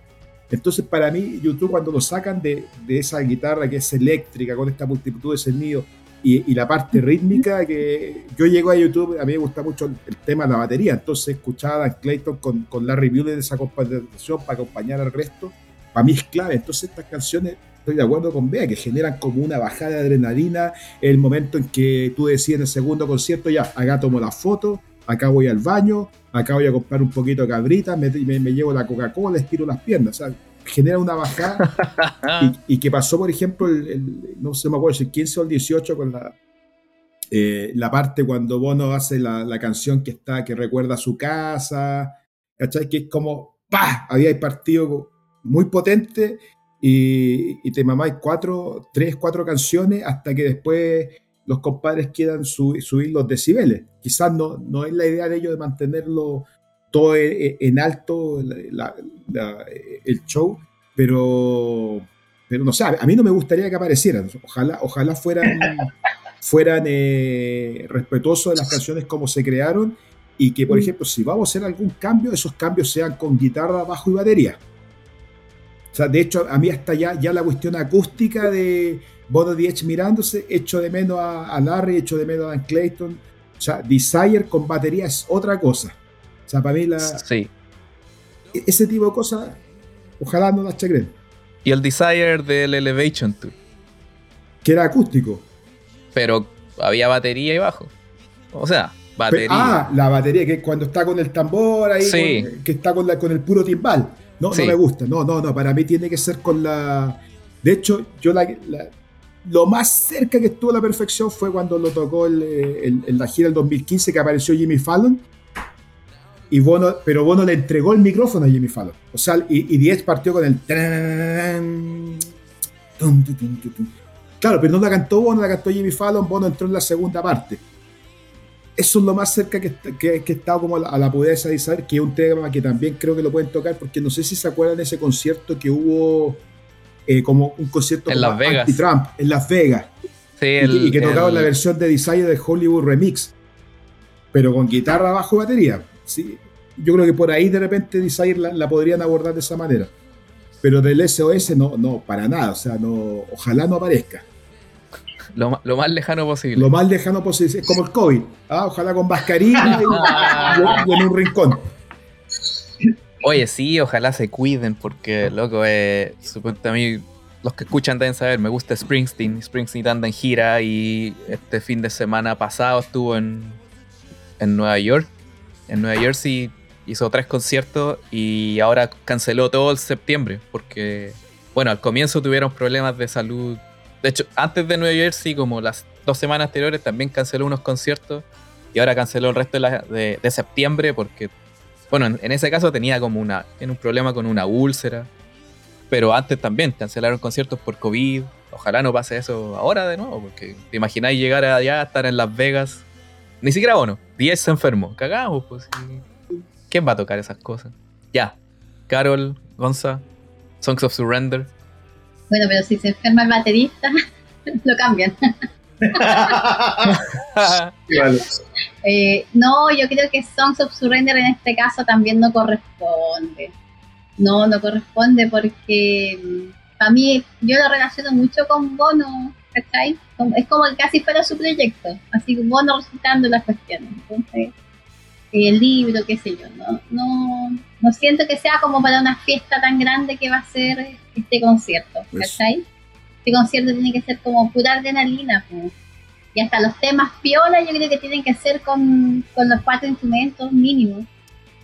Entonces, para mí, YouTube cuando lo sacan de, de esa guitarra que es eléctrica, con esta multitud de sonidos, y, la parte rítmica que yo llego a YouTube, a mí me gusta mucho el, tema de la batería, entonces escuchar a Dan Clayton con, con Larry Mullen de esa composición para acompañar al resto, para mí es clave. Entonces estas canciones, estoy de acuerdo con Bea, que generan como una bajada de adrenalina, el momento en que tú decides en el segundo concierto, ya, acá tomo la foto, acá voy al baño, acá voy a comprar un poquito de cabrita, me, me, llevo la Coca-Cola, estiro las piernas, ¿sabes? genera una bajada y, que pasó, por ejemplo, el, no sé, me acuerdo si el 15 o el 18 con la, eh, la parte cuando Bono hace la, la, canción que está, que recuerda a su casa, ¿cachai? Que es como, ¡pah! Había partido muy potente y, y te mamáis cuatro, tres, cuatro canciones hasta que después los compadres quieran subir los decibeles. Quizás no, no es la idea de ellos de mantenerlo todo e, e, en alto el show, pero, pero no sé, a mí no me gustaría que aparecieran. Ojalá, ojalá fueran, fueran eh, respetuosos de las canciones como se crearon y que, por mm. ejemplo, si vamos a hacer algún cambio, esos cambios sean con guitarra, bajo y batería. O sea, de hecho, a mí hasta ya, ya la cuestión acústica de Bono Diech mirándose, echo de menos a, a Larry, echo de menos a Dan Clayton. O sea, Desire con batería es otra cosa. O sea, para mí la, sí. E-, ese tipo de cosas, ojalá no las chequen. Y el Desire del Elevation Tour. Que era acústico. Pero había batería y bajo. O sea, batería. ah, la batería, que cuando está con el tambor ahí, que está con, la, con el puro timbal. No, no me gusta. No, no, no. Para mí tiene que ser con la. De hecho, yo la, lo más cerca que estuvo a la perfección fue cuando lo tocó en la gira del 2015 que apareció Jimmy Fallon y Bono, pero Bono le entregó el micrófono a Jimmy Fallon. O sea, y, y Diez partió con el. Claro, pero no la cantó Bono, la cantó Jimmy Fallon, Bono entró en la segunda parte. Eso es lo más cerca que, que, he estado como a la, pureza de Isabel, que es un tema que también creo que lo pueden tocar, porque no sé si se acuerdan de ese concierto que hubo, eh, como un concierto en Las Vegas. Trump en Las Vegas. Sí, y, que tocaban la versión de Desire de Hollywood Remix, pero con guitarra, bajo batería. Sí, yo creo que por ahí de repente Desire la, podrían abordar de esa manera. pero del SOS no, no, para nada, o sea, no, ojalá no aparezca. Lo, más lejano posible. Lo más lejano posible, es como el COVID, ¿ah? ojalá con mascarilla y, en un rincón. Oye, sí, ojalá se cuiden, porque, loco, eh, a mí, los que escuchan deben saber, me gusta Springsteen. Springsteen anda en gira y este fin de semana pasado estuvo en, en Nueva York. En Nueva Jersey hizo tres conciertos y ahora canceló todo el septiembre, porque, bueno, al comienzo tuvieron problemas de salud. De hecho, antes de Nueva Jersey, como las dos semanas anteriores, también canceló unos conciertos y ahora canceló el resto de, de septiembre porque bueno, en, ese caso tenía como una, un problema con una úlcera. Pero antes también cancelaron conciertos por COVID. Ojalá no pase eso ahora de nuevo, porque te imagináis llegar allá, estar en Las Vegas. Ni siquiera bueno, 10 se enfermó. Cagamos, pues. ¿Quién va a tocar esas cosas? Ya. Carol, Gonza, Songs of Surrender. Bueno, pero si se enferma el baterista, lo cambian. Eh, no, yo creo que Songs of Surrender en este caso también no corresponde. No, no corresponde porque mm, para mí yo lo relaciono mucho con Bono, ¿cachai? Es como que casi fuera su proyecto, así como Bono resultando las cuestiones. Entonces, el libro, qué sé yo, no, no, no siento que sea como para una fiesta tan grande que va a ser este concierto, pues ¿cachai? Este concierto tiene que ser como pura adrenalina, pues y hasta los temas piola yo creo que tienen que ser con, los cuatro instrumentos mínimos,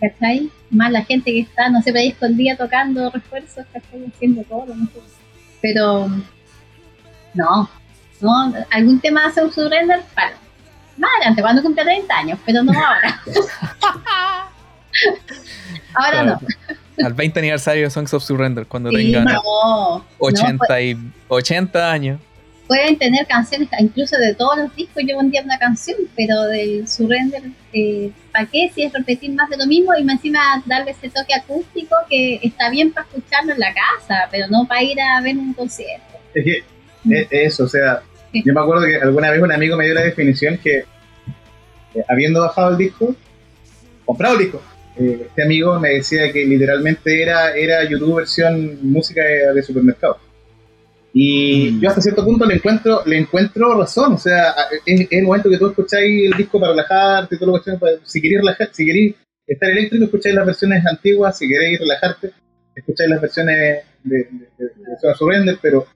¿cachai? Más la gente que está, no sé, por ahí escondida tocando refuerzos, ¿cachai? Haciendo todo, no sé. Pero, no, no, algún tema hace un surrender para más adelante, cuando cumpla 30 años, pero no ahora. ahora no. Al 20 aniversario de Songs of Surrender, cuando tengan 80, y, 80 años. pueden tener canciones, incluso de todos los discos. Yo día una canción, pero del surrender, eh, ¿para qué? Si es repetir más de lo mismo y encima darle ese toque acústico que está bien para escucharlo en la casa, pero no para ir a ver un concierto. Es que es eso, o sea, yo me acuerdo que alguna vez un amigo me dio la definición que eh, habiendo bajado el disco, comprado el disco, eh, este amigo me decía que literalmente era, era YouTube versión música de supermercado. Y mm. yo hasta cierto punto le encuentro, le encuentro razón, o sea, es, el momento que tú escucháis el disco para relajarte, todo lo que si queréis relajar, si queréis estar eléctrico, escucháis las versiones antiguas, si queréis relajarte, escucháis las versiones de, de, de, Surrender, pero,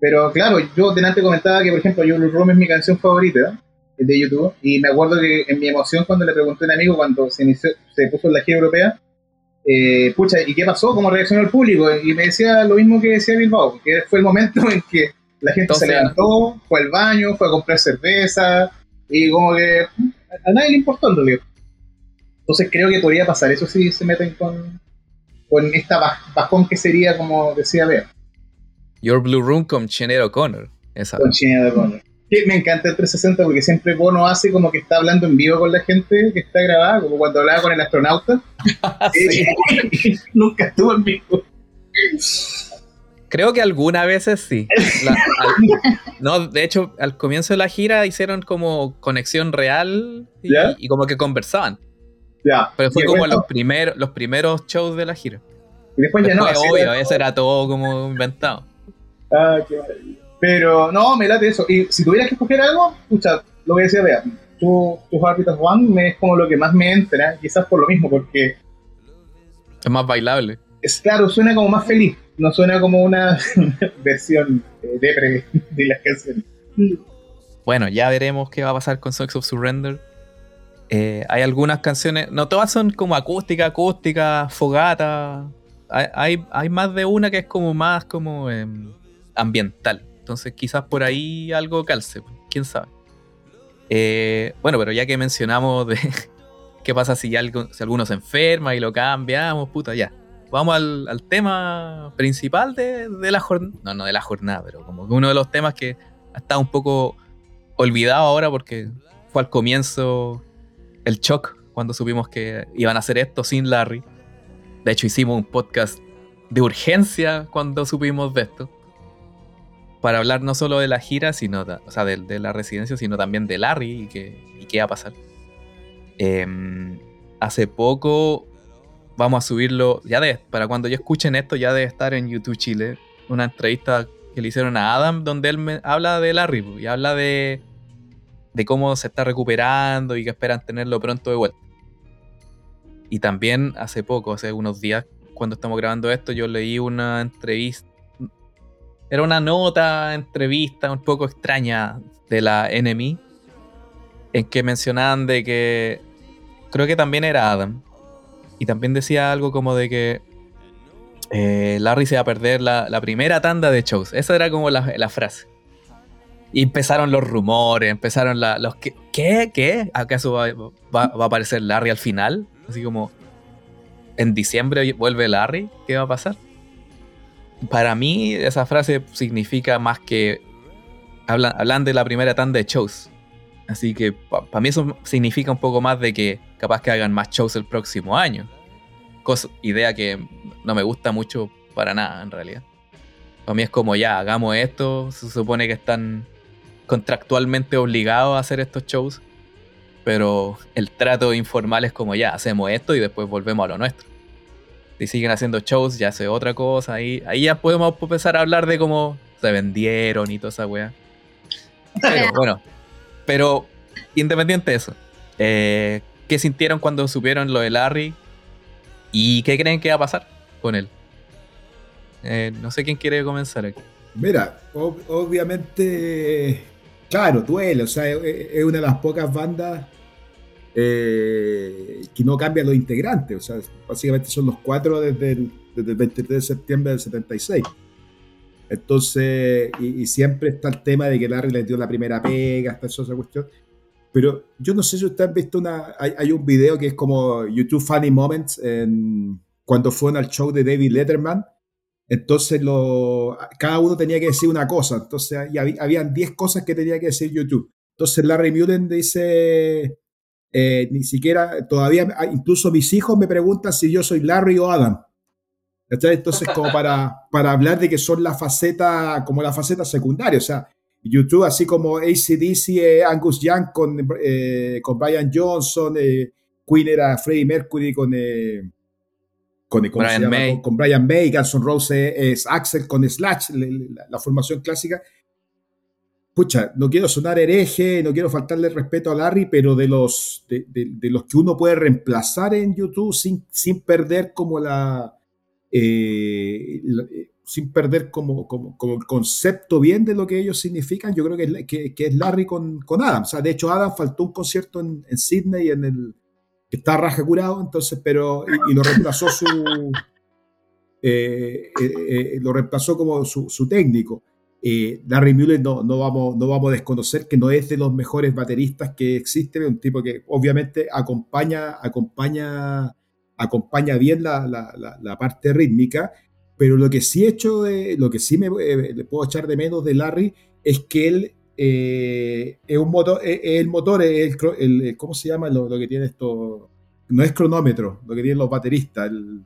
pero claro, yo delante comentaba que, por ejemplo, yo Room es mi canción favorita de YouTube, y me acuerdo que en mi emoción cuando le pregunté a un amigo cuando se, inició, se puso en la gira europea, eh, pucha, ¿y qué pasó? ¿Cómo reaccionó el público? Y me decía lo mismo que decía Bilbao, que fue el momento en que la gente se levantó, fue al baño, fue a comprar cerveza, y como que a nadie le importó el dolor. Entonces creo que podría pasar eso si se meten con, con esta bajón que sería, como decía Bea. Your Blue Room con Chenero O'Connor. Con Chenero O'Connor me encanta el 360 porque siempre Bono hace como que está hablando en vivo con la gente que está grabada, como cuando hablaba con el astronauta. nunca estuvo en vivo. Creo que algunas veces sí. no, de hecho, al comienzo de la gira hicieron como conexión real y, como que conversaban. Ya. Pero fue como los primeros, los primeros shows de la gira. Y después, ya no. Obvio, eso era todo como inventado. Ah, qué maravilla. Pero no, me late eso. Y si tuvieras que escoger algo, escucha, lo que decía Bea, tu, tu Habitat One me es como lo que más me entra, quizás por lo mismo, porque. Es más bailable. Es claro, suena como más feliz, no suena como una versión eh, de, de las canciones. Bueno, ya veremos qué va a pasar con Songs of Surrender. Eh, hay algunas canciones, no todas son como acústica, acústica, fogata. Hay, hay, más de una que es como más como em, ambiental. Entonces quizás por ahí algo calce, quién sabe. Eh, bueno, pero ya que mencionamos de qué pasa si, algo, si alguno se enferma y lo cambiamos, puta, ya. Vamos al, tema principal de, la jornada. No, no de la jornada, pero como uno de los temas que ha estado un poco olvidado ahora porque fue al comienzo el shock cuando supimos que iban a hacer esto sin Larry. De hecho, hicimos un podcast de urgencia cuando supimos de esto para hablar no solo de la gira, sino o sea, de, la residencia, sino también de Larry y, qué va a pasar. Em, hace poco vamos a subirlo, ya de, para cuando yo escuchen esto, ya debe estar en YouTube Chile, una entrevista que le hicieron a Adam, donde él me habla de Larry y habla de, de cómo se está recuperando y que esperan tenerlo pronto de vuelta. Y también hace poco, hace unos días, cuando estamos grabando esto, yo leí una entrevista. Era una nota, entrevista un poco extraña de la Enemy, en que mencionaban de que. Creo que también era Adam. Y también decía algo como de que eh, Larry se va a perder la, primera tanda de shows. Esa era como la, frase. Y empezaron los rumores, empezaron los que, ¿qué? ¿Qué? ¿Acaso va, a aparecer Larry al final? Así como, ¿en diciembre vuelve Larry? ¿Qué va a pasar? Para mí esa frase significa más que hablan, de la primera tanda de shows. Así que para mí eso significa un poco más de que capaz que hagan más shows el próximo año. Idea que no me gusta mucho para nada en realidad. Para mí es como ya, hagamos esto, se supone que están contractualmente obligados a hacer estos shows, pero el trato informal es como ya, hacemos esto y después volvemos a lo nuestro. Si siguen haciendo shows, ya hace otra cosa, ahí, ahí ya podemos empezar a hablar de cómo se vendieron y toda esa weá. Pero bueno, pero independiente de eso, eh, ¿qué sintieron cuando supieron lo de Larry? ¿Y qué creen que va a pasar con él? Eh, no sé quién quiere comenzar aquí. Mira, obviamente, claro, duele, o sea, es, una de las pocas bandas eh, que no cambian los integrantes, o sea, básicamente son los cuatro desde el, desde el 23 de septiembre del 76. Entonces, y, siempre está el tema de que Larry le dio la primera pega, hasta esa cuestión. Pero yo no sé si ustedes han visto una. Hay, un video que es como YouTube Funny Moments en, cuando fueron al show de David Letterman. Entonces, lo, cada uno tenía que decir una cosa. Entonces, había, habían 10 cosas que tenía que decir YouTube. Entonces, Larry Mullen dice. Eh, ni siquiera, todavía, incluso mis hijos me preguntan si yo soy Larry o Adam. Entonces, como para, para hablar de que son la faceta, como la faceta secundaria, o sea, YouTube, así como ACDC, eh, Angus Young con, eh, con Brian Johnson, eh, Queen era Freddie Mercury con, con, Brian May. Con, Brian May, Guns N' Roses es Axel con Slash, la, formación clásica. Pucha, no quiero sonar hereje, no quiero faltarle respeto a Larry, pero de los, de, los que uno puede reemplazar en YouTube sin, sin perder como la, eh, eh, sin perder como, como, el concepto bien de lo que ellos significan, yo creo que, que, que es Larry con, con, Adam. O sea, de hecho, Adam faltó un concierto en, Sydney en el que está raja curado, entonces, pero, y, lo reemplazó su eh, lo reemplazó como su, su técnico. Larry Mueller no, no, vamos, no vamos a desconocer que no es de los mejores bateristas que existe, es un tipo que obviamente acompaña, acompaña acompaña bien la, la, la, parte rítmica, pero lo que sí he hecho lo que sí me eh, puedo echar de menos de Larry es que él eh, es un motor, es, el motor, el, el, ¿cómo se llama lo, que tiene esto? No es cronómetro, lo que tienen los bateristas, el,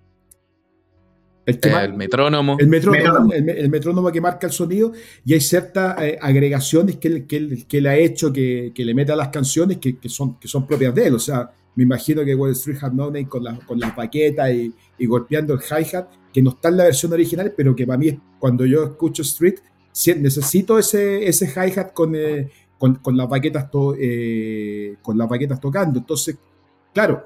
el, metrónomo. El metrónomo, el, metrónomo que marca el sonido y hay ciertas eh, agregaciones que él, que, que le ha hecho que, que, le meta a las canciones que, que, son, que son propias de él. O sea, me imagino que Wall Street Have No Name con la, con la paqueta y, y, golpeando el hi-hat, que no está en la versión original, pero que para mí, cuando yo escucho Street, necesito ese, ese hi-hat con, eh, con, con, las baquetas eh, con las baquetas tocando. Entonces, claro,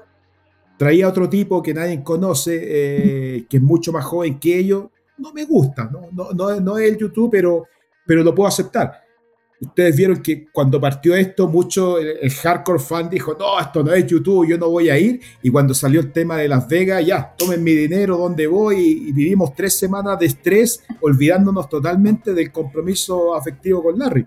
traía otro tipo que nadie conoce, eh, que es mucho más joven que ellos. No me gusta, no, no, no, no es el YouTube, pero, pero lo puedo aceptar ustedes vieron que cuando partió esto, mucho el, hardcore fan dijo, no, esto no es YouTube, yo no voy a ir. Y cuando salió el tema de Las Vegas, ya, tomen mi dinero, ¿dónde voy? Y, vivimos tres semanas de estrés, olvidándonos totalmente del compromiso afectivo con Larry.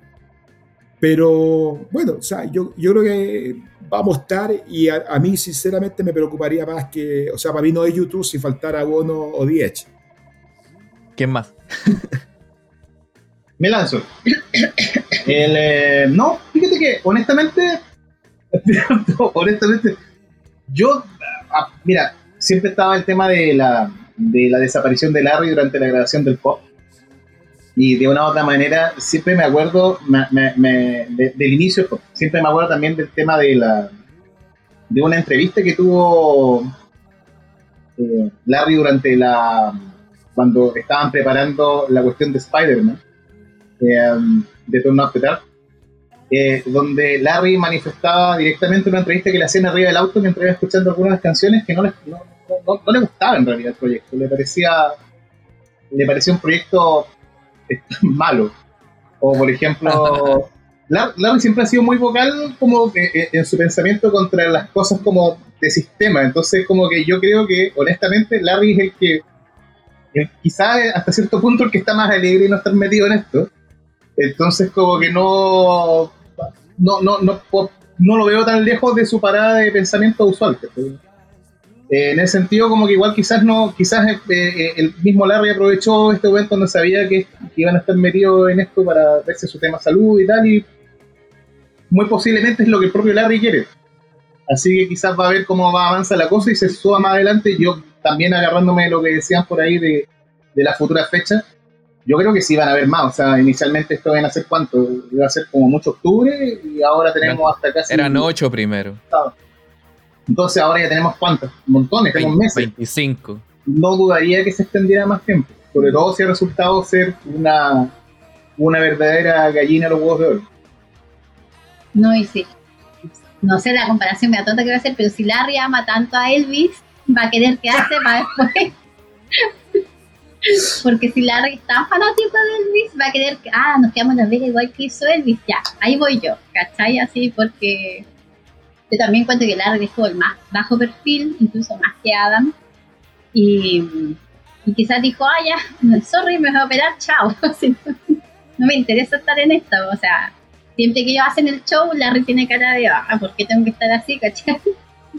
Pero bueno, o sea, yo, yo creo que vamos a estar y a, mí sinceramente me preocuparía más que, o sea, para mí no es YouTube si faltara Bono o Diech. ¿Quién más? me lanzo. Eh, no, fíjate que honestamente, honestamente, yo, ah, mira, siempre estaba el tema de la, de la desaparición de Larry durante la grabación del pop. Y de una u otra manera, siempre me acuerdo del inicio, siempre me acuerdo también del tema de la de una entrevista que tuvo eh, Larry durante la cuando estaban preparando la cuestión de Spider-Man eh, de Turno Hospital, eh, donde Larry manifestaba directamente en una entrevista que le hacían arriba del auto mientras iba escuchando algunas canciones que no le, no, no, le gustaba en realidad el proyecto, le parecía, le parecía un proyecto malo. O por ejemplo, Larry siempre ha sido muy vocal como en su pensamiento contra las cosas como de sistema. Entonces, como que yo creo que, honestamente, Larry es el que, quizás hasta cierto punto, el que está más alegre y no estar metido en esto. Entonces, como que no, no, no, no, no lo veo tan lejos de su parada de pensamiento usual. Eh, en ese sentido, como que igual quizás no, quizás eh, eh, el mismo Larry aprovechó este momento cuando sabía que, iban a estar metidos en esto para verse su tema salud y tal, y muy posiblemente es lo que el propio Larry quiere. Así que quizás va a ver cómo va avanza la cosa y se suba más adelante. Yo también agarrándome de lo que decían por ahí de, de las futuras fechas, yo creo que sí van a haber más. O sea, inicialmente esto iban a ser cuánto? Iba a ser como mucho octubre y ahora tenemos hasta casi. Eran ocho primero. Entonces ahora ya tenemos cuántos? Montones, tenemos meses. 25. No dudaría que se extendiera más tiempo. Sobre todo si ha resultado ser una, una verdadera gallina a los huevos de oro. No, y sí. No sé la comparación me tonta que va a hacer, pero si Larry ama tanto a Elvis, va a querer quedarse para después. Porque si Larry es tan fanático de Elvis, va a querer que, ah, nos quedamos en la Vegas igual que hizo Elvis, ya, ahí voy yo, ¿cachai? Así, porque yo también cuento que Larry dejó el más bajo perfil, incluso más que Adam, y, quizás dijo, ah, ya, sorry, me voy a operar, chao. no me interesa estar en esto, o sea, siempre que ellos hacen el show, Larry tiene cara de, ah, ¿por qué tengo que estar así, cachai?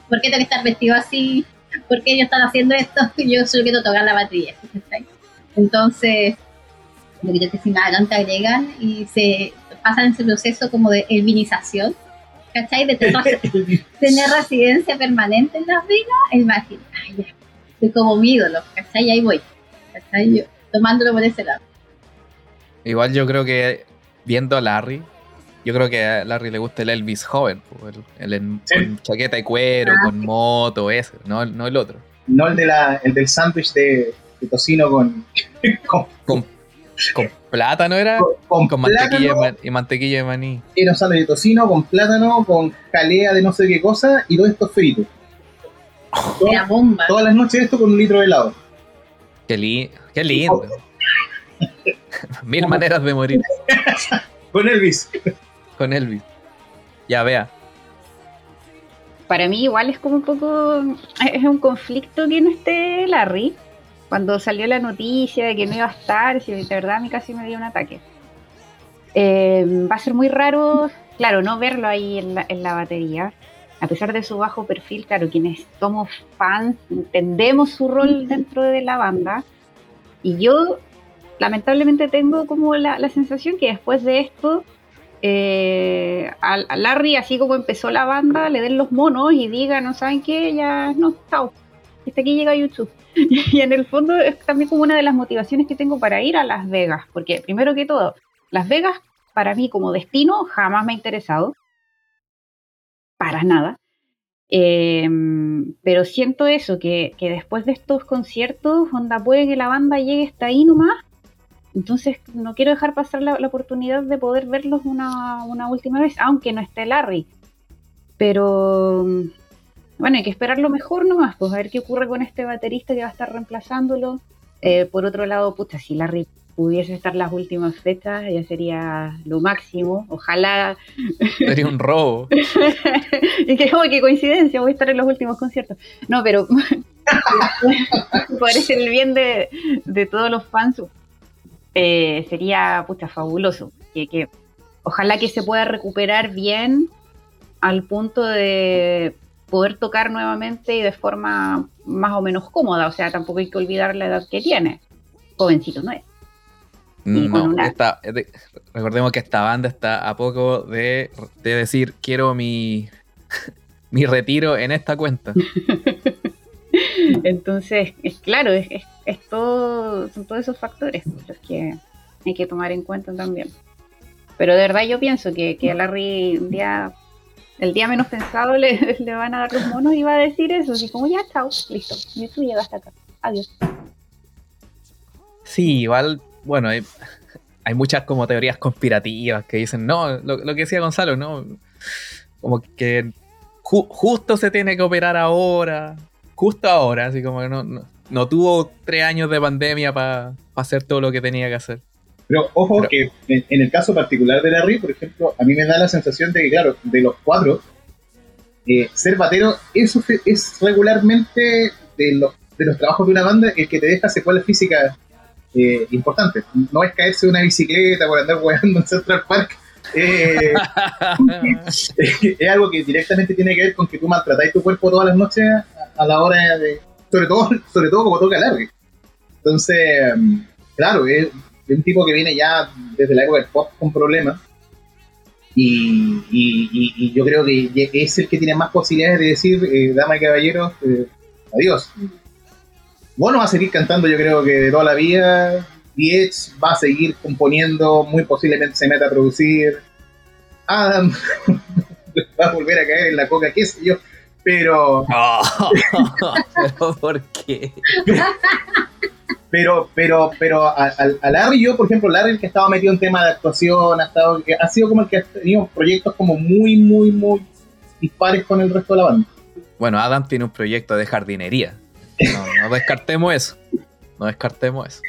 ¿Por qué tengo que estar vestido así? ¿Por qué ellos están haciendo esto? Yo solo quiero tocar la batería. Entonces, yo creo que si más adelante agregan y se pasan ese proceso como de elvinización, ¿cachai? De tener, residencia permanente en Las Vegas, decir, ay, ya, soy como mi ídolo, ¿cachai? Ahí voy, ¿cachai? Yo, tomándolo por ese lado. Igual yo creo que viendo a Larry, yo creo que a Larry le gusta el Elvis joven, el, el, con chaqueta de cuero, ah, con moto, ese, no, no el otro. No el, de la, el del sándwich de, de tocino con, con, con, plátano era con, mantequilla y mantequilla de maní. era un de tocino con plátano con jalea de no sé qué cosa y todo esto frito. Bomba. todas las noches esto con un litro de helado. Qué, qué lindo. Mil maneras de morir. Con Elvis. Con Elvis. Ya vea. Para mí igual es como un poco es un conflicto que no esté Larry cuando salió la noticia de que no iba a estar, si de verdad a mí casi me dio un ataque. Eh, va a ser muy raro, claro, no verlo ahí en la, en la batería, a pesar de su bajo perfil, claro, quienes somos fans entendemos su rol dentro de la banda. Y yo lamentablemente tengo como la, la sensación que después de esto, eh, a, Larry, así como empezó la banda, le den los monos y digan, no saben qué, ya no, chao. Hasta aquí llega YouTube. Y en el fondo es también como una de las motivaciones que tengo para ir a Las Vegas, porque primero que todo, Las Vegas para mí como destino jamás me ha interesado, para nada. Em, pero siento eso, que, después de estos conciertos, onda puede que la banda llegue hasta ahí nomás. Entonces no quiero dejar pasar la, oportunidad de poder verlos una, última vez, aunque no esté Larry. Pero bueno, hay que esperar lo mejor nomás, pues a ver qué ocurre con este baterista que va a estar reemplazándolo. Eh, por otro lado, pucha, si Larry pudiese estar las últimas fechas, ya sería lo máximo. Ojalá. Sería un robo. y que, oh, qué coincidencia, voy a estar en los últimos conciertos. No, pero por el bien de, todos los fans, eh, sería pucha, fabuloso. Que, que ojalá que se pueda recuperar bien al punto de poder tocar nuevamente y de forma más o menos cómoda. O sea, tampoco hay que olvidar la edad que tiene. Jovencito no es. No, recordemos que esta banda está a poco de, decir, quiero mi, mi retiro en esta cuenta. Entonces, es claro, es, es, todo, son todos esos factores los que hay que tomar en cuenta también. Pero de verdad yo pienso que, que Larry un día el día menos pensado le, van a dar los monos y va a decir eso, así como ya, chao, listo, YouTube llega hasta acá, adiós. Sí, igual, bueno, hay, hay muchas como teorías conspirativas que dicen, no, lo, lo que decía Gonzalo, ¿no? Como que justo se tiene que operar ahora, justo ahora, así como que no, no, tuvo tres años de pandemia para hacer todo lo que tenía que hacer. Pero ojo que en, el caso particular de Larry, por ejemplo, a mí me da la sensación de que, claro, de los cuatro, eh, ser batero es, es regularmente de los, de los trabajos de una banda el que te deja secuelas físicas eh, importantes. No es caerse de una bicicleta por andar jugando en Central Park eh, es algo que directamente tiene que ver con que tú maltratáis tu cuerpo todas las noches a, la hora de. Sobre todo, sobre todo como toca largue. Entonces, claro, es, un tipo que viene ya desde la época del pop con problemas. Y, yo creo que es el que tiene más posibilidades de decir, eh, dama y caballeros, eh, adiós. Bueno, va a seguir cantando, yo creo que de toda la vida Diez va a seguir componiendo, muy posiblemente se meta a producir. Adam va a volver a caer en la coca, qué sé yo. Pero. ¿Pero por qué? Pero, pero, pero a, Larry, yo, por ejemplo, Larry, el que estaba metido en tema de actuación, ha, estado, ha sido como el que ha tenido proyectos como muy, muy, muy dispares con el resto de la banda. Bueno, Adam tiene un proyecto de jardinería. no descartemos eso. No descartemos eso.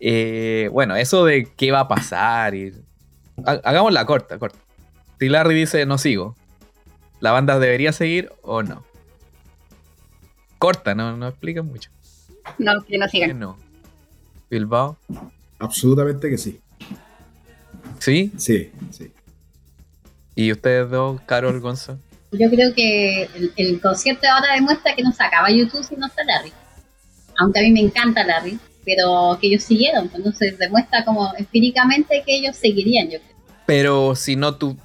Eh, bueno, eso de qué va a pasar y... Hagamos la corta, corta. Si Larry dice no sigo, ¿la banda debería seguir o no? Corta, no, no explica mucho. No, que no sigan. no? ¿Bilbao? Absolutamente que sí. ¿Sí? Sí, sí. ¿Y ustedes dos, Carol, Gonzo? Yo creo que el, el concierto ahora demuestra que no se acaba YouTube si no está Larry. Aunque a mí me encanta Larry, pero que ellos siguieron, entonces demuestra como empíricamente que ellos seguirían, yo creo. Pero si no tú,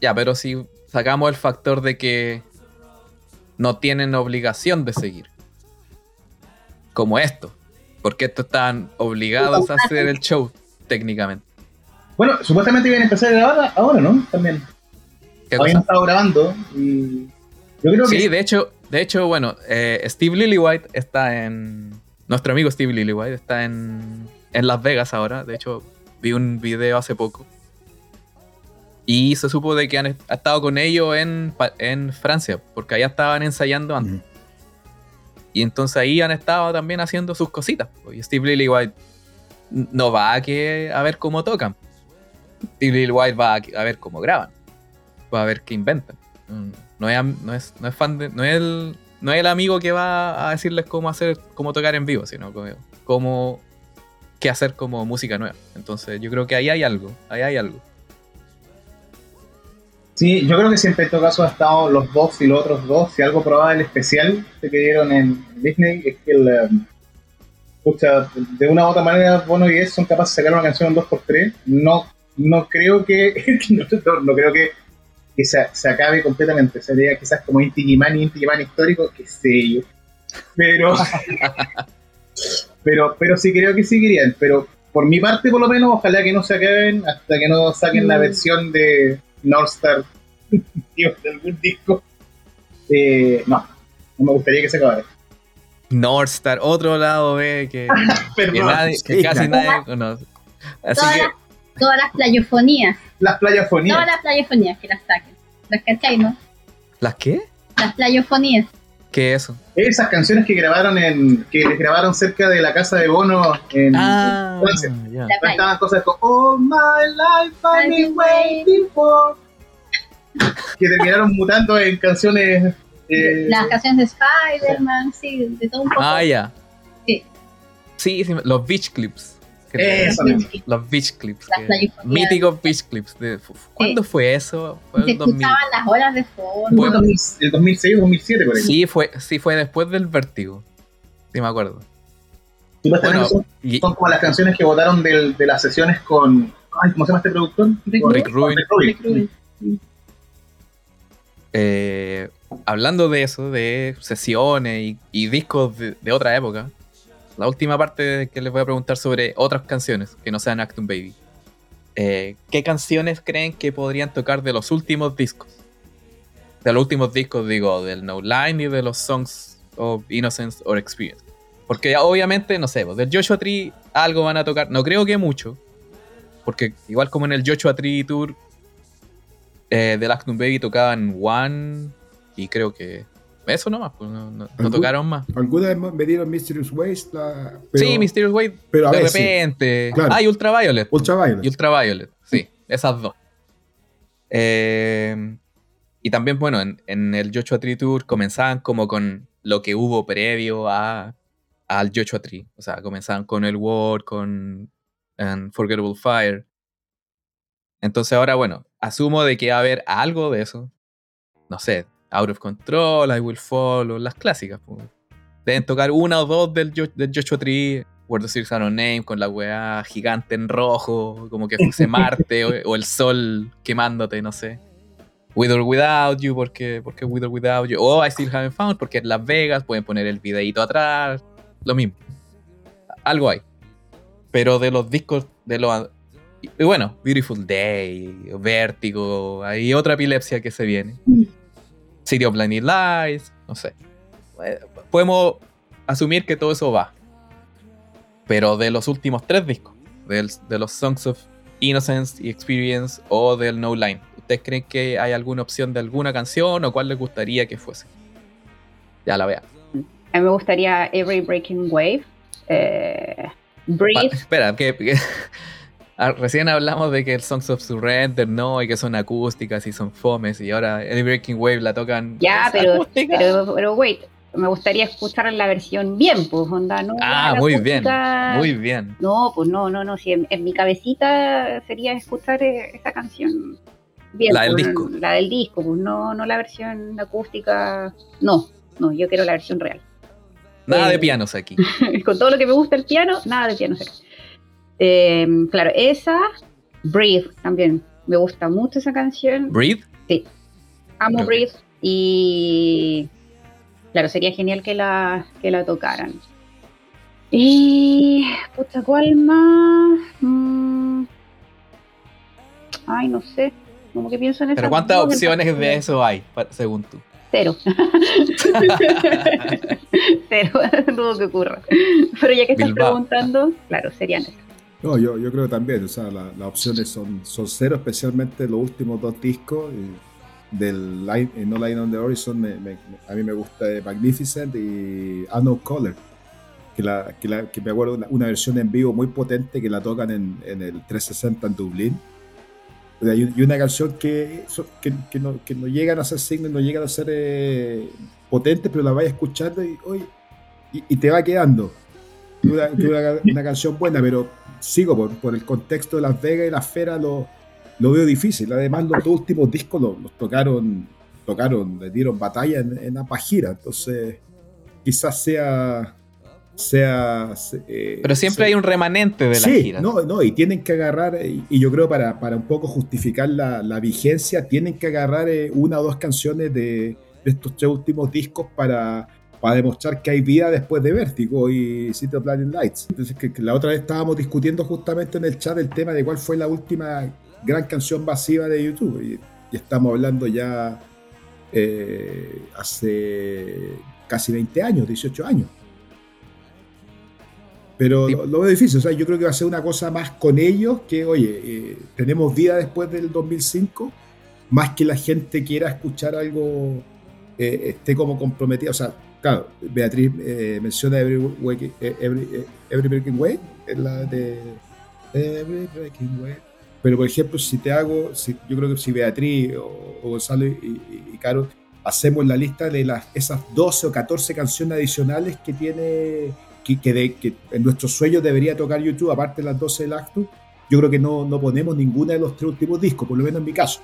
ya, pero si sacamos el factor de que no tienen obligación de seguir, como esto, porque estos están obligados a hacer el show técnicamente. Bueno, supuestamente iban a empezar a grabar ahora, ¿no? También. Habían estado grabando y yo creo que... Sí, de hecho, de hecho, bueno, eh, Steve Lillywhite está en nuestro amigo Steve Lillywhite está en, Las Vegas ahora. De hecho, vi un video hace poco. Y se supo de que han estado con ellos en, Francia, porque allá estaban ensayando antes. Y entonces ahí han estado también haciendo sus cositas. Y Steve Lillywhite no va a, que, a ver cómo tocan. Steve Lillywhite va a, ver cómo graban. Va a ver qué inventan. No es, no es, no es fan de. No es el, no es el amigo que va a decirles cómo hacer, cómo tocar en vivo, sino cómo, qué hacer como música nueva. Entonces yo creo que ahí hay algo, ahí hay algo. Sí, yo creo que siempre en todo caso ha estado los dos y los otros dos. Si algo probaba el especial que dieron en Disney es que el, um, de una u otra manera Bono y es son capaces de sacar una canción en 2x3. No, no creo que no creo que que se, acabe completamente. Sería quizás como Inti Gimani, Inti Gimani histórico, que sé yo. Pero, pero, pero sí creo que seguirían. Pero por mi parte, por lo menos, ojalá que no se acaben hasta que no saquen la mm. versión de Northstar de algún disco. Eh, no, no me gustaría que se acabara. Northstar, otro lado B que, que, casi nadie conoce. Así que todas las playofonías. Las playofonías. Todas las playofonías que las saquen. ¿Las cachai, no? ¿Las qué? Las playofonías. ¿Qué es eso? Esas canciones que grabaron en que les grabaron cerca de la casa de Bono en ah, Francia. Estaban cosas como All my life I've been waiting for que terminaron mutando en canciones eh, las canciones de Spider-Man, sí, de todo un poco. Ah, ya. Sí. Sí, los beach clips. Eso los beach clips. Míticos beach clips. ¿Cuándo fue eso? Fue Se escuchaban las horas de fondo. el 2006 o 2007, por ahí. Sí fue, sí, fue después del vértigo. Sí, me acuerdo. Bueno, son, como las canciones que votaron de las sesiones con. Ay, ¿Cómo se llama este productor? Rick, Rubin. Eh, hablando de eso, de sesiones y, discos de otra época, la última parte que les voy a preguntar sobre otras canciones que no sean Actum Baby. Eh, ¿Qué canciones creen que podrían tocar de los últimos discos? de los últimos discos, digo, del No Line y de los Songs of Innocence or Experience. Porque obviamente, no sé, del Joshua Tree algo van a tocar, no creo que mucho, porque igual como en el Joshua Tree Tour eh, del Actum Baby tocaban One y creo que eso nomás, pues no, tocaron más. ¿Alguna vez me dieron Mysterious Waste? sí, Mysterious Waste pero de repente. Ah, y Ultraviolet. Ultraviolet. Y Ultraviolet, sí, esas dos. Eh, y también, bueno, en, el Joshua Tree Tour comenzaban como con lo que hubo previo a, al Joshua Tree. O sea, comenzaban con el War, con Unforgettable Fire. Entonces ahora, bueno, asumo de que va a haber algo de eso. No sé, Out of Control, I Will Follow, las clásicas. Deben tocar una o dos del, del Joshua Tree. Word of Six Name con la weá gigante en rojo, como que fuese Marte o, el sol quemándote, no sé. With or Without You, porque, porque With or Without You. O I Still Haven't Found, porque en Las Vegas pueden poner el videito atrás. Lo mismo. Algo hay. Pero de los discos, de los. Y bueno, Beautiful Day, Vértigo, hay otra epilepsia que se viene. City of Blinding Lights, no sé. Podemos asumir que todo eso va. Pero de los últimos tres discos, de los Songs of Innocence y Experience o del No Line, ¿ustedes creen que hay alguna opción de alguna canción o cuál les gustaría que fuese? Ya la vean. A mí me gustaría Every Breaking Wave. Eh, Breathe. espera, que, recién hablamos de que el Songs of Surrender no, y que son acústicas y son fomes, y ahora Every Breaking Wave la tocan. Ya, pero, pero, pero, wait, me gustaría escuchar la versión bien, pues, onda, no. Ah, muy bien, muy bien. No, pues no, no, no, si en, mi cabecita sería escuchar eh, esa canción bien. La del pues, disco. La del disco, pues no, no la versión acústica, no, no, yo quiero la versión real. Nada de eh, pianos aquí. con todo lo que me gusta el piano, nada de pianos aquí. Eh, claro, esa, Breathe también, me gusta mucho esa canción. ¿Breathe? Sí, amo Breathe y claro, sería genial que la, que la tocaran. Y. Puta, ¿cuál más? Mm. Ay, no sé. Como que pienso en ¿Pero cuántas opciones de eso hay, según tú? Cero. Cero, dudo que ocurra. Pero ya que estás preguntando, claro, serían esas. No, yo, yo creo también, o sea, las opciones son, son cero, especialmente los últimos dos discos. Y del Line, eh, No Line on the Horizon, a mí me gusta Magnificent y Unknown Color, que, la, que, la, que me acuerdo una, una, versión en vivo muy potente que la tocan en, en el 360 en Dublín. Y una canción que, que, que, no, que no llegan a ser signos, no llegan a ser eh, potentes, pero la vayas escuchando y, y, te va quedando. Una, una, canción buena, pero sigo por, por, el contexto de Las Vegas y la esfera, lo, lo veo difícil. Además, los dos últimos discos los, tocaron, tocaron, le dieron batalla en, en gira. Entonces, quizás sea. sea eh, Pero siempre hay un remanente de la sí, No, no, y tienen que agarrar, y, yo creo para, para un poco justificar la, la vigencia, tienen que agarrar eh, una o dos canciones de, de estos tres últimos discos para, para demostrar que hay vida después de Vértigo y City of Blinding Lights. Entonces, que, la otra vez estábamos discutiendo justamente en el chat el tema de cuál fue la última gran canción masiva de YouTube. Y, estamos hablando ya eh, hace casi 20 años, 18 años. Pero lo, veo difícil, o sea, yo creo que va a ser una cosa más con ellos que, oye, eh, tenemos vida después del 2005, más que la gente quiera escuchar algo, eh, esté como comprometida. O sea, claro, Beatriz menciona Every, Breaking Way, la de Every Breaking Way. Pero, por ejemplo, si te hago, yo creo que si Beatriz o, Gonzalo y, Caro hacemos la lista de las, esas 12 o 14 canciones adicionales que tiene, que, de, que en nuestros sueños debería tocar YouTube, aparte de las 12 del acto, yo creo que no, no ponemos ninguna de los tres últimos discos, por lo menos en mi caso.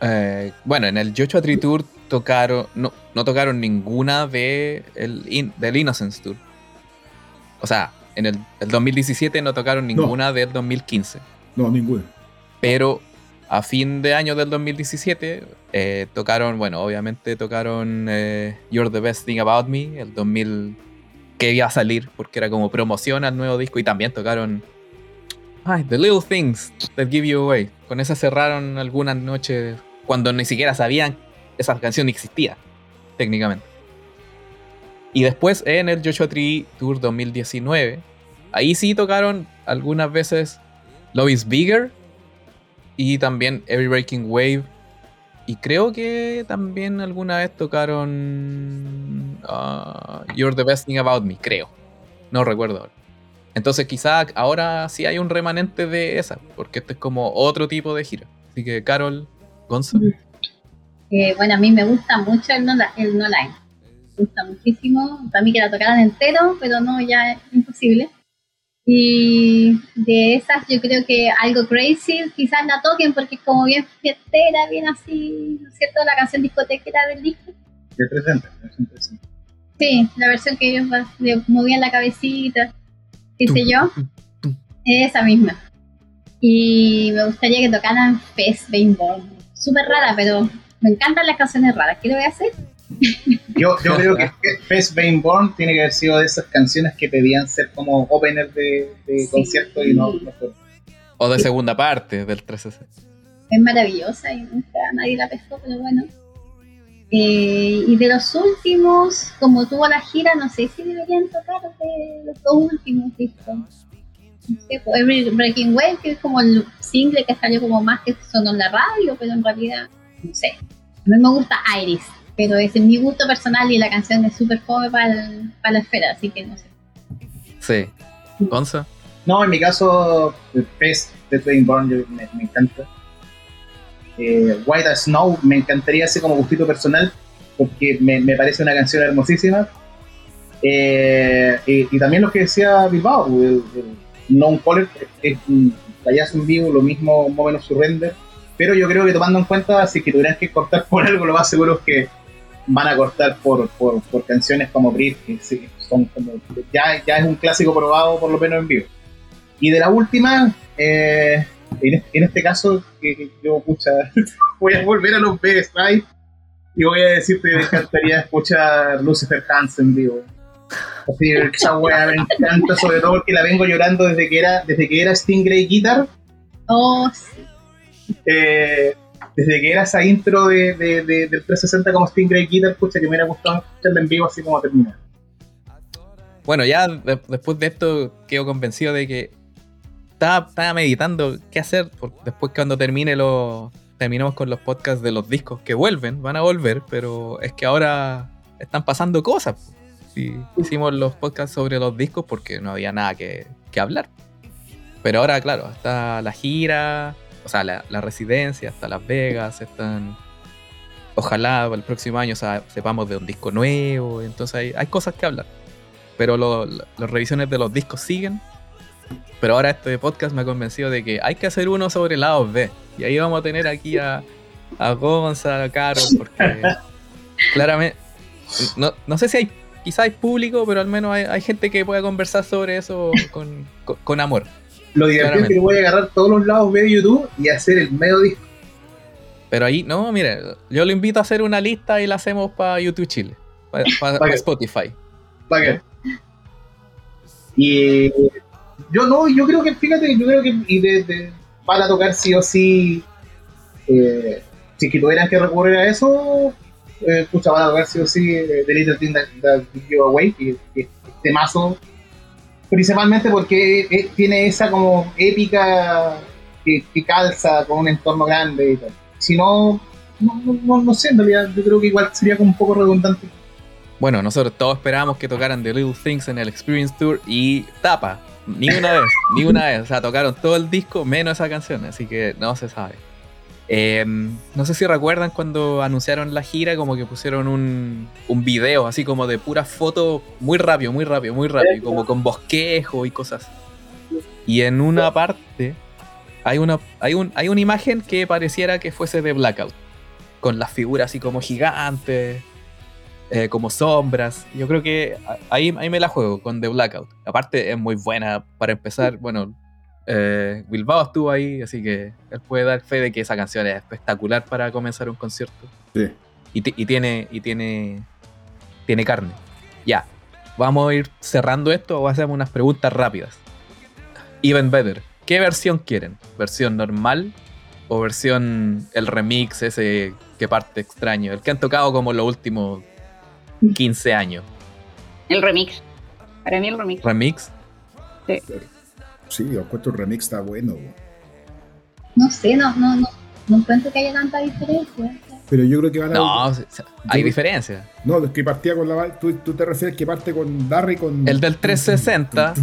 Eh, bueno, en el Joshua Tree Tour tocaron, no, no tocaron ninguna de el del Innocence Tour. O sea, en el, 2017 no tocaron ninguna del 2015. No, ninguna. Pero a fin de año del 2017 eh, tocaron, bueno, obviamente tocaron eh, You're the Best Thing About Me, el 2000 que iba a salir porque era como promoción al nuevo disco y también tocaron ay, The Little Things That Give You Away. Con esa cerraron algunas noches cuando ni siquiera sabían esa canción existía, técnicamente. Y después en el Joshua Tree Tour 2019, ahí sí tocaron algunas veces Love is Bigger y también Every Breaking Wave. Y creo que también alguna vez tocaron uh, You're the Best Thing About Me, creo. No recuerdo ahora. Entonces quizá ahora sí hay un remanente de esa, porque este es como otro tipo de gira. Así que Carol, Gonzo. Eh, bueno, a mí me gusta mucho el no, el no line gusta muchísimo. Para mí que la tocaran entero, pero no, ya es imposible. Y de esas yo creo que algo crazy quizás la toquen porque es como bien fiestera, bien así, ¿no es cierto? La canción discotequera del disco. De presente, Sí, la versión que ellos movían la cabecita, qué sé yo. Esa misma. Y me gustaría que tocaran Fest Born. Súper rara, pero me encantan las canciones raras. ¿Qué le voy a hacer? Yo, yo creo que Fest Vain Born tiene que haber sido de esas canciones que pedían ser como opener de, concierto y no, O de segunda parte del 360. Es maravillosa y nunca nadie la pescó, pero bueno. Eh, y de los últimos, como tuvo la gira, no sé si deberían tocar de los dos últimos discos. No sé, pues, Breaking Wave, que es como el single que salió como más que sonó en la radio, pero en realidad, no sé. A mí me gusta Iris, pero es mi gusto personal y la canción es súper joven para, la esfera, así que no sé. Sí. ¿Gonza? No, en mi caso, el Fest de Train Born me, encanta. Eh, White as Snow me encantaría hacer como gustito personal porque me, parece una canción hermosísima. Eh, y, también lo que decía Bilbao, el, Non Color es un vivo, lo mismo, más o menos su. Pero yo creo que tomando en cuenta, si que tuvieran que cortar por algo, lo más seguro es que van a cortar por, por, canciones como Brit, que son como, ya, ya es un clásico probado por lo menos en vivo. Y de la última, eh, en, este caso, yo pucha, voy a volver a los Best Right y voy a decirte que me encantaría escuchar Lucifer Hansen en vivo. Así, esa wea me encanta, sobre todo porque la vengo llorando desde que era, desde que era Stingray Guitar. Oh, sí. Eh, desde que era esa intro de, del 360 como Stingray Guitar, escucha que me hubiera gustado escucharla en vivo así como termina. Bueno, ya después de esto quedo convencido de que estaba, meditando qué hacer después cuando termine lo terminemos con los podcasts de los discos que vuelven, van a volver, pero es que ahora están pasando cosas. hicimos los podcasts sobre los discos porque no había nada que, hablar. Pero ahora, claro, está la gira, o sea, la, residencia, hasta Las Vegas, están... Ojalá el próximo año sepamos de un disco nuevo, entonces hay, cosas que hablar. Pero las revisiones de los discos siguen. Pero ahora este podcast me ha convencido de que hay que hacer uno sobre lado B. Y ahí vamos a tener aquí a, a Gonzalo, a Caro, porque claramente, no, sé si hay, quizá hay público, pero al menos hay, gente que pueda conversar sobre eso con amor. Lo divertido es que voy a agarrar todos los lados de YouTube y hacer el medio disco. Pero ahí, no, mire, yo lo invito a hacer una lista y la hacemos para YouTube Chile, para, Spotify. ¿Para qué? Y yo no, yo creo que, fíjate, yo creo que y de, van a tocar sí o sí. Eh, si que tuvieran que recurrir a eso, eh, escucha, van a tocar sí o sí The Little Thing That, Give Away, que, que este mazo principalmente porque eh, tiene esa como épica que, calza con un entorno grande y tal. Si no, no, no, sé, en realidad yo creo que igual sería como un poco redundante. Bueno, nosotros todos esperábamos que tocaran The Little Things en el Experience Tour y tapa, ni una vez, ni una vez. O sea, tocaron todo el disco menos esa canción, así que no se sabe. Em, no sé si recuerdan cuando anunciaron la gira, como que pusieron un, un video así como de puras fotos muy rápido, muy rápido, muy rápido, como con bosquejo y cosas. Y en una parte hay una, hay, un, hay una imagen que pareciera que fuese de Blackout, con las figuras así como gigantes, eh, como sombras. Yo creo que ahí, ahí me la juego con The Blackout. Aparte es muy buena para empezar, bueno, eh, Bilbao estuvo ahí, así que él puede dar fe de que esa canción es espectacular para comenzar un concierto. Sí. Y, tiene, y tiene, tiene carne. Ya, vamos a ir cerrando esto o hacemos unas preguntas rápidas. Even better, ¿qué versión quieren? ¿Versión normal o versión el remix ese que parte extraño, el que han tocado como los últimos 15 años. El remix. Para mí el remix. ¿Remix? Sí. Sí, yo encuentro el remix está bueno. No sé, no, no, no, no encuentro que haya tanta diferencia. Pero yo creo que van a. No, hay diferencia. No, el que partía con la. Tú, tú te refieres que parte con Darry con. El del 360,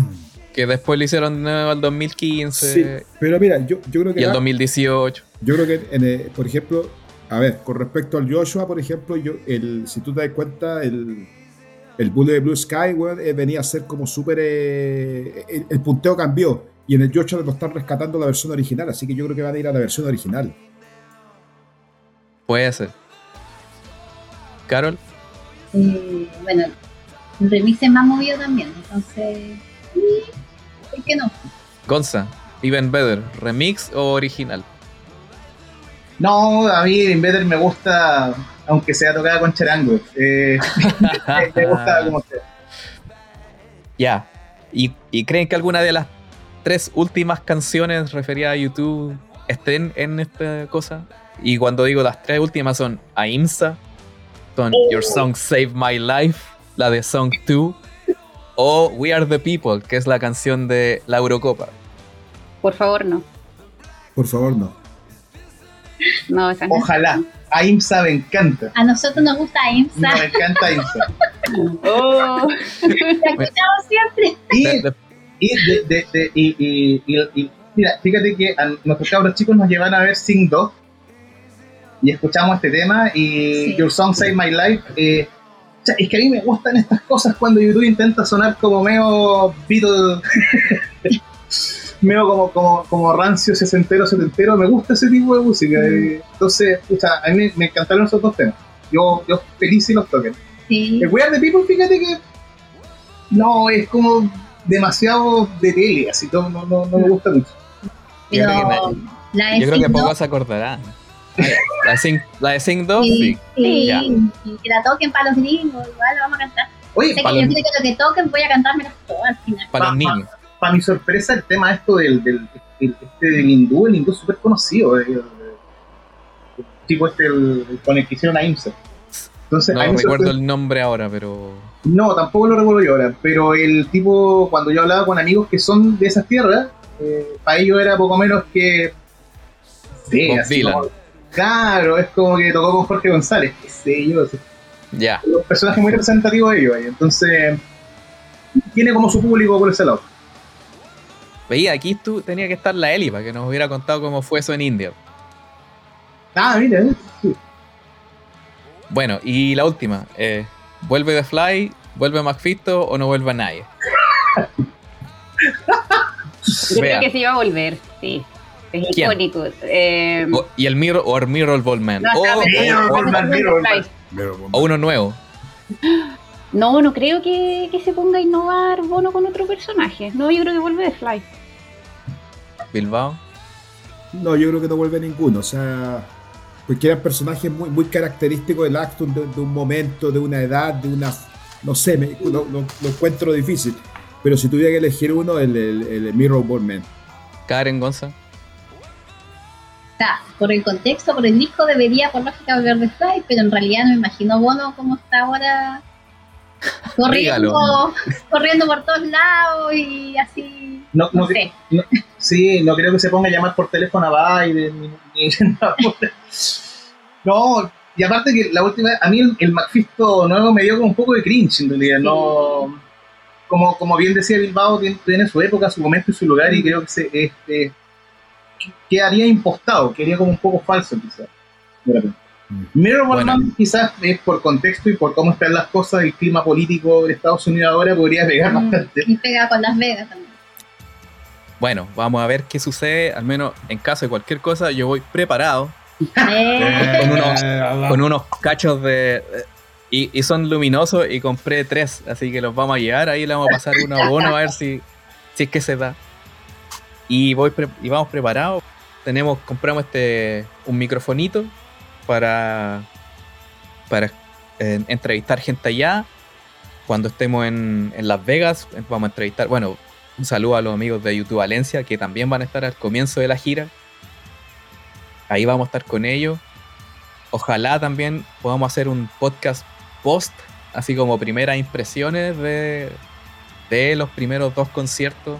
que después lo hicieron de nuevo al 2015. Sí, pero mira, yo, yo creo que. Y el 2018. Yo creo que, eh, por ejemplo, a ver, con respecto al Joshua, por ejemplo, yo, el, si tú te das cuenta, el, el Bullet de Blue Sky, eh, venía a ser como súper. Eh, el, punteo cambió. Y en el Joshua lo están rescatando la versión original, así que yo creo que van a ir a la versión original. Puede ser. ¿Carol? Eh, bueno, el remix es más movido también, entonces. ¿Por qué no? Gonza, Even Better, ¿remix o original? No, a mí Better me gusta, aunque sea tocada con charango. Eh, me gusta como sea. Ya. ¿Y, ¿Y creen que alguna de las tres últimas canciones referidas a YouTube estén en esta cosa? Y cuando digo las tres últimas son Aimsa, con Your Song Save My Life, la de Song 2, o We Are the People, que es la canción de la Eurocopa. Por favor, no. Por favor, no. No, Ojalá. AIMSA me encanta. A nosotros nos gusta AIMSA. me encanta AIMSA. oh. Te siempre. Y, de, de, y, y, mira, fíjate que a nuestros cabros chicos nos llevan a ver Sing 2 y escuchamos este tema y Your Song Save My Life. Eh, es que a mí me gustan estas cosas cuando YouTube intenta sonar como medio Beatles, medio como, como, como rancio, sesentero, setentero. Me gusta ese tipo de música. Mm. Eh, entonces, a mí me, encantaron esos dos temas. Yo, yo feliz si los toquen. El We Are the People, fíjate que no, es como demasiado de tele, así todo, no, no, no me gusta mucho. yo creo que, yo creo que pocos se acordarán. La de Sing, la de Sing 2, sí. Sí, y que la toquen para los gringos, igual la vamos a cantar. Oye, sé que yo creo que lo que toquen voy a cantármelo todo al final. Para los niños. Para mi sorpresa, el tema esto del, del, este del hindú, el hindú es súper conocido. El, el, tipo este el, con el que hicieron a IMSA. Entonces, no recuerdo el nombre ahora, pero... No, tampoco lo recuerdo yo ahora, pero el tipo, cuando yo hablaba con amigos que son de esas tierras, eh, para ellos era poco menos que... Sí, así Claro, es como que tocó con Jorge González, qué sé yo. Ya. Un personaje muy representativo de ellos. Entonces, tiene como su público por ese lado. Veía, aquí tú tenía que estar la Eli para que nos hubiera contado cómo fue eso en India. Ah, mira, sí. Bueno, y la última. Eh, ¿Vuelve The Fly? ¿Vuelve McFisto o no vuelve nadie? Yo creo que sí va a volver, sí. Es icónico. Eh, y el Mirror o el Mirror Ballman. o, o, uno nuevo. No, no creo que, que, se ponga a innovar Bono con otro personaje. No, yo creo que vuelve de Fly. ¿Bilbao? No, yo creo que no vuelve ninguno. O sea, porque eran personajes muy, muy característicos del acto de, un momento, de una edad, de una. No sé, me, lo, encuentro difícil. Pero si tuviera que elegir uno, el, el, el Mirror Ballman. Karen Gonza por el contexto, por el disco, debería por lógica volver de Fly, pero en realidad no me imagino Bono como está ahora corriendo, corriendo por todos lados y así. No, no, sé. Sí, no creo que se ponga a llamar por teléfono a Biden. no, y aparte que la última, a mí el, el McFisto nuevo me dio como un poco de cringe en realidad, no como, como bien decía Bilbao, tiene, su época, su momento y su lugar, y creo que se, este, quedaría impostado, quedaría como un poco falso quizás. Mirror bueno. quizás es por contexto y por cómo están las cosas, el clima político de Estados Unidos ahora podría pegar mm, bastante. Y pega con Las Vegas también. Bueno, vamos a ver qué sucede, al menos en caso de cualquier cosa, yo voy preparado. Eh. con, unos, con unos cachos de... Y, son luminosos y compré tres, así que los vamos a llevar, ahí le vamos a pasar uno a bono a ver si, si es que se da. Y, voy y vamos preparados. Tenemos, compramos este un microfonito para, para eh, entrevistar gente allá. Cuando estemos en, Las Vegas, vamos a entrevistar, bueno, un saludo a los amigos de YouTube Valencia, que también van a estar al comienzo de la gira. Ahí vamos a estar con ellos. ojalá también podamos hacer un podcast post, así como primeras impresiones de, de los primeros dos conciertos.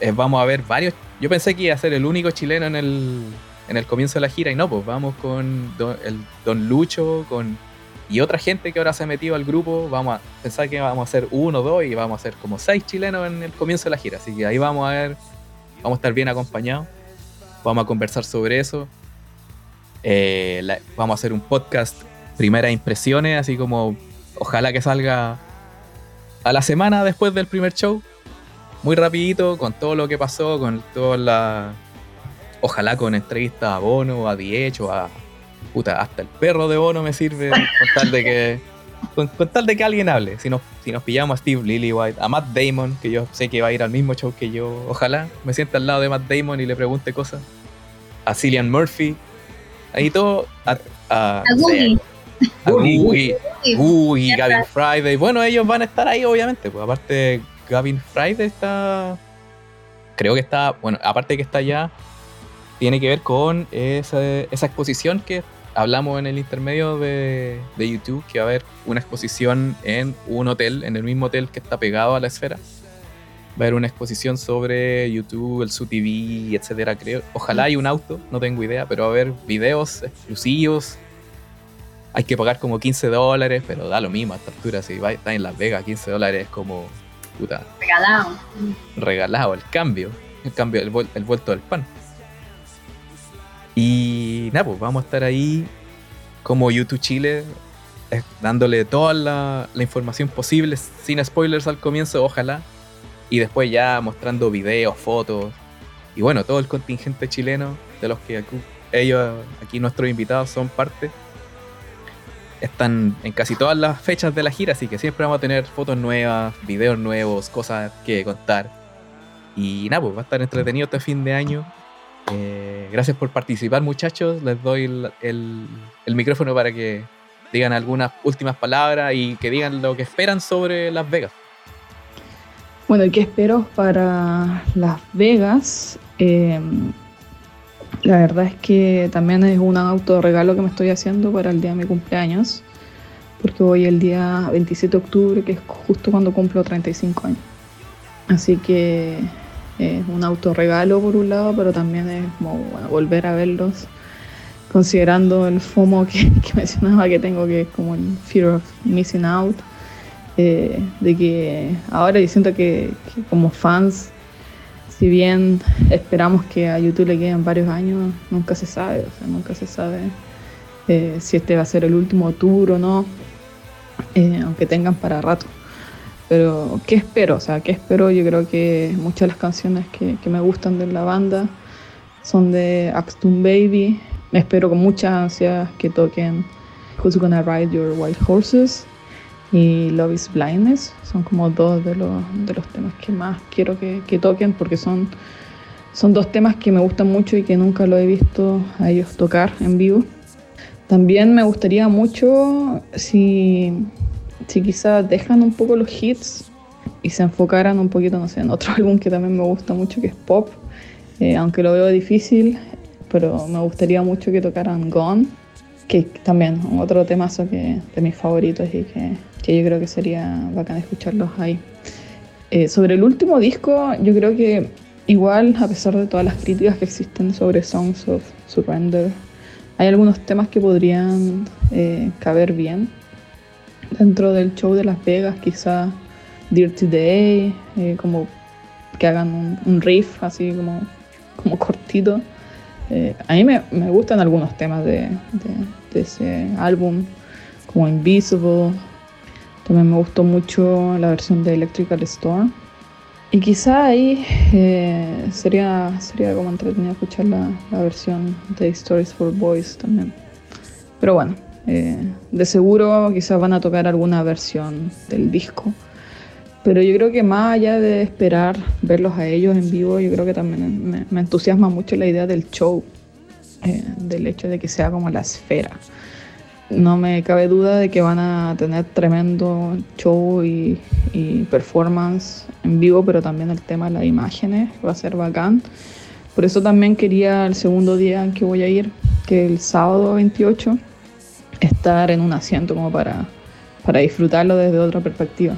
Eh, vamos a ver varios. Yo pensé que iba a ser el único chileno en el, en el comienzo de la gira y no, pues vamos con el Don Lucho, con y otra gente que ahora se ha metido al grupo. Vamos a pensar que vamos a hacer uno, dos y vamos a ser como seis chilenos en el comienzo de la gira. Así que ahí vamos a ver, vamos a estar bien acompañados. Vamos a conversar sobre eso. Eh, vamos a hacer un podcast, primeras impresiones, así como ojalá que salga a la semana después del primer show. Muy rapidito, con todo lo que pasó, con toda la... Ojalá con entrevistas a Bono, a Diech a... Puta, hasta el perro de Bono me sirve con tal de que... Con, tal de que alguien hable. Si nos, si nos pillamos a Steve Lillywhite, a Matt Damon, que yo sé que va a ir al mismo show que yo, ojalá me sienta al lado de Matt Damon y le pregunte cosas. A Cillian Murphy, Ahí todo. A, a, a Googie. Gavin Friday. Bueno, ellos van a estar ahí, obviamente. Pues aparte, Gavin Friday está. Creo que está. Bueno, aparte de que está allá, tiene que ver con esa, esa exposición que hablamos en el intermedio de, de, YouTube, que va a haber una exposición en un hotel, en el mismo hotel que está pegado a la esfera va a haber una exposición sobre YouTube, el Su TV, etcétera, creo. Ojalá hay un auto, no tengo idea, pero va a haber videos exclusivos. Hay que pagar como 15 dólares, pero da lo mismo a esta altura. Si va, está en Las Vegas, 15 dólares es como. Puta. Regalado. Regalado, el cambio. El cambio, el, vuelto del pan. Y nada, pues vamos a estar ahí como YouTube Chile, eh, dándole toda la, la información posible, sin spoilers al comienzo, ojalá y después ya mostrando videos, fotos y bueno, todo el contingente chileno de los que ellos, aquí nuestros invitados son parte, están en casi todas las fechas de la gira, así que siempre vamos a tener fotos nuevas, videos nuevos, cosas que contar. Y nada, pues va a estar entretenido este fin de año. Eh, gracias por participar muchachos, les doy el, micrófono para que digan algunas últimas palabras y que digan lo que esperan sobre Las Vegas. Bueno, ¿qué espero para Las Vegas? Eh, la verdad es que también es un autorregalo que me estoy haciendo para el día de mi cumpleaños, porque voy el día 27 de octubre, que es justo cuando cumplo 35 años. Así que es un autorregalo por un lado, pero también es como volver a verlos, considerando el FOMO que, que mencionaba que tengo, que es como el fear of missing out eh, de que ahora yo siento que, como fans, si bien esperamos que a YouTube le queden varios años, nunca se sabe, o sea, nunca se sabe eh, si este va a ser el último tour o no, eh, aunque tengan para rato. Pero, ¿qué espero? O sea, ¿qué espero? Yo creo que muchas de las canciones que, que me gustan de la banda son de Axton Baby. Me espero con mucha ansia que toquen Who's Gonna Ride Your White Horses y Love is Blindness. Son como dos de los, de los temas que más quiero que, que, toquen porque son, son dos temas que me gustan mucho y que nunca lo he visto a ellos tocar en vivo. También me gustaría mucho si, si quizás dejan un poco los hits y se enfocaran un poquito, no sé, en otro álbum que también me gusta mucho, que es pop, eh, aunque lo veo difícil, pero me gustaría mucho que tocaran Gone, que también otro temazo que, de mis favoritos y que que yo creo que sería bacán escucharlos ahí. Eh, sobre el último disco, yo creo que igual, a pesar de todas las críticas que existen sobre Songs of Surrender, hay algunos temas que podrían eh, caber bien dentro del show de Las Vegas, quizá Dirty Day, eh, como que hagan un, riff así como, como cortito. a mí me, me, gustan algunos temas de, de ese álbum, como Invisible, también me gustó mucho la versión de Electrical Storm. Y quizá ahí eh, sería, sería como entretenido escuchar la, la, versión de Stories for Boys también. Pero bueno, eh, de seguro quizás van a tocar alguna versión del disco. Pero yo creo que más allá de esperar verlos a ellos en vivo, yo creo que también me, entusiasma mucho la idea del show, eh, del hecho de que sea como la esfera no me cabe duda de que van a tener tremendo show y, performance en vivo, pero también el tema de las imágenes va a ser bacán. Por eso también quería el segundo día en que voy a ir que el sábado 28 estar en un asiento como para, para disfrutarlo desde otra perspectiva.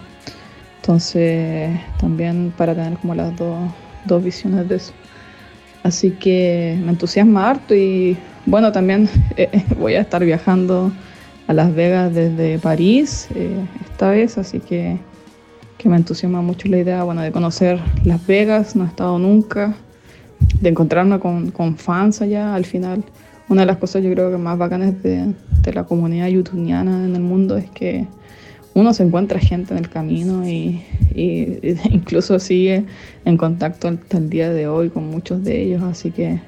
Entonces, también para tener como las dos, dos visiones de eso. Así que me entusiasma harto y bueno, también eh, voy a estar viajando a Las Vegas desde París eh, esta vez, así que, que, me entusiasma mucho la idea bueno, de conocer Las Vegas, no he estado nunca, de encontrarme con, con fans allá al final. Una de las cosas yo creo que más bacanas de, la comunidad youtubeiana en el mundo es que uno se encuentra gente en el camino y, incluso sigue en contacto hasta el día de hoy con muchos de ellos, así que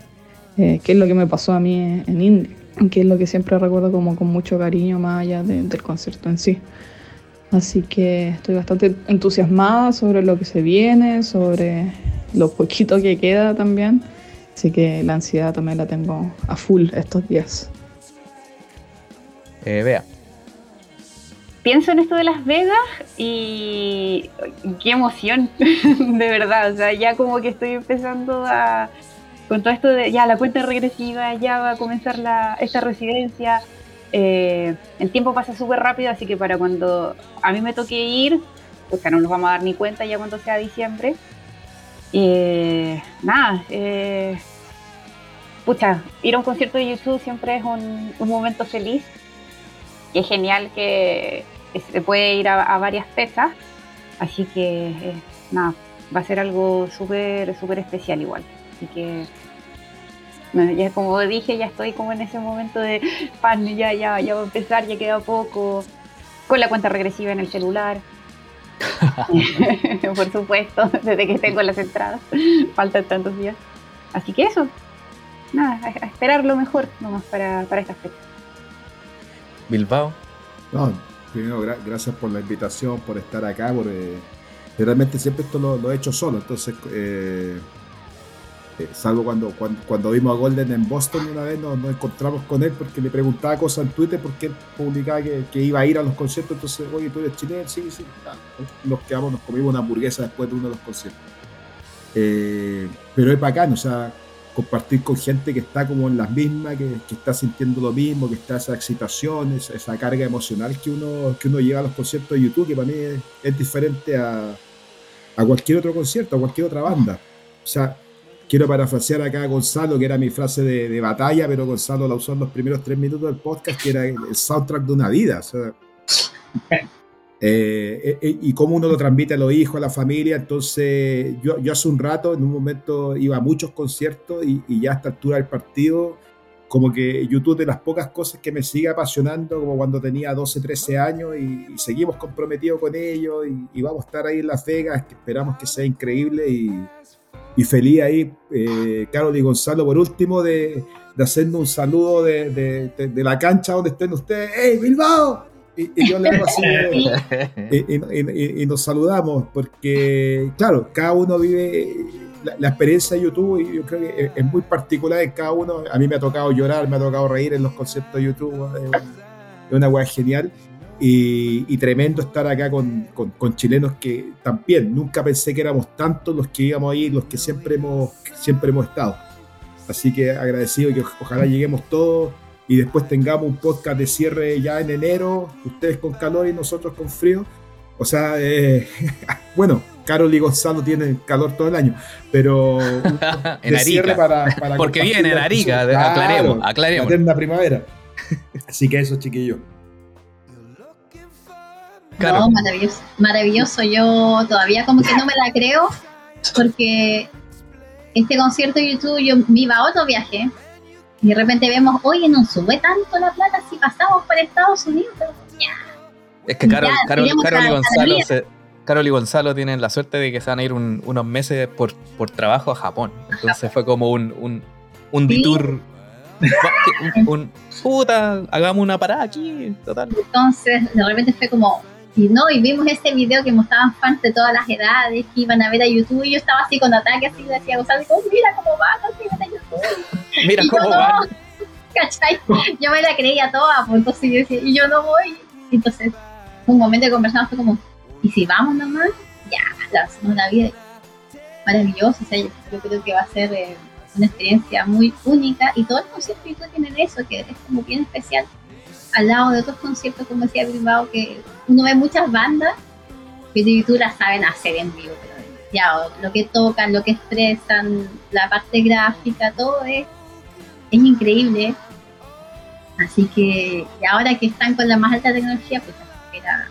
eh, qué es lo que me pasó a mí en India, que es lo que siempre recuerdo como con mucho cariño más allá del concierto en sí. Así que estoy bastante entusiasmada sobre lo que se viene, sobre lo poquito que queda también, así que la ansiedad también la tengo a full estos días. Eh, vea, pienso en esto de Las Vegas y qué emoción, de verdad. O sea, ya como que estoy empezando a. Con todo esto de ya la cuenta regresiva, ya va a comenzar la, esta residencia. Eh, el tiempo pasa súper rápido, así que para cuando a mí me toque ir, pues no nos vamos a dar ni cuenta ya cuando sea diciembre. Eh, nada, eh, pucha, ir a un concierto de YouTube siempre es un, un momento feliz. Y es genial que, se puede ir a, varias pesas, así que eh, nada, va a ser algo súper, súper especial igual. Así que, ya como dije, ya estoy como en ese momento de pan, ya, ya, ya va a empezar, ya queda poco, con la cuenta regresiva en el celular. Por supuesto, desde que tengo las entradas, faltan tantos días. Así que eso, nada, a, esperar lo mejor nomás para, para estas fechas. Bilbao. No, primero, gracias por la invitación, por estar acá, porque realmente siempre esto lo, he hecho solo, entonces, eh, eh, salvo cuando, cuando, vimos a Golden en Boston una vez, nos, encontramos con él porque le preguntaba cosas en Twitter porque él publicaba que, iba a ir a los conciertos, entonces, oye, tú eres chileno, sí, sí, nos quedamos, nos comimos una hamburguesa después de uno de los conciertos. Eh, pero es bacán, o sea, compartir con gente que está como en las mismas, que, está sintiendo lo mismo, que está esa excitación, esa, carga emocional que uno, que uno lleva a los conciertos de YouTube, que para mí es, diferente a, a, cualquier otro concierto, a cualquier otra banda. O sea, quiero parafrasear acá a Gonzalo, que era mi frase de, batalla, pero Gonzalo la usó en los primeros tres minutos del podcast, que era el, soundtrack de una vida. O sea, eh, eh, y cómo uno lo transmite a los hijos, a la familia. Entonces, yo, yo hace un rato, en un momento, iba a muchos conciertos y, ya a esta altura del partido, como que YouTube de las pocas cosas que me sigue apasionando, como cuando tenía 12, 13 años y, seguimos comprometidos con ellos y, vamos a estar ahí en Las Vegas, que esperamos que sea increíble y, y feliz ahí, eh, Carol y Gonzalo, por último, de, de hacernos un saludo de, de, de, la cancha donde estén ustedes. ¡Hey, Bilbao! Y, yo le hago así y, nos saludamos porque, claro, cada uno vive la, experiencia de YouTube y yo creo que es, muy particular en cada uno. A mí me ha tocado llorar, me ha tocado reír en los conciertos de YouTube, es una weá genial. Y, tremendo estar acá con, con, chilenos que también nunca pensé que éramos tantos los que íbamos a ir, los que siempre hemos, siempre hemos estado. Así que agradecido que ojalá lleguemos todos y después tengamos un podcast de cierre ya en enero, ustedes con calor y nosotros con frío. O sea, eh, bueno, Carol y Gonzalo tienen calor todo el año, pero en Arica. Para, Porque viene en Arica, aclaremos, aclaremos. La primavera. Así que eso, chiquillos. No, maravilloso, maravilloso. Yo todavía como que no me la creo, porque este concierto de YouTube yo me iba a otro viaje, y de repente vemos, oye, no sube tanto la plata si pasamos por Estados Unidos. Es que Carol, y Gonzalo Carol y Gonzalo tienen la suerte de que se van a ir unos meses por, por trabajo a Japón. Entonces fue como un, un, un detour. un, puta, hagamos una parada aquí, total. Entonces, de repente fue como, y no, y vimos este video que mostraban fans de todas las edades que iban a ver a YouTube y yo estaba así con ataque, así decía Gonzalo, mira cómo así a YouTube. Mira cómo va. ¿Cachai? Yo me la creía toda, pues entonces yo decía, y yo no voy. Entonces, un momento de conversación fue como, ¿y si vamos nomás? Ya, la hacemos la vida. O sea, yo, creo que va a ser, eh, una experiencia muy única y todo el concierto que tienen eso, que es como bien especial, al lado de otros conciertos, como decía Bilbao, que uno ve muchas bandas que YouTube las saben hacer en vivo, pero ya, lo que tocan, lo que expresan, la parte gráfica, todo es, es increíble. Así que, y ahora que están con la más alta tecnología, pues se espera,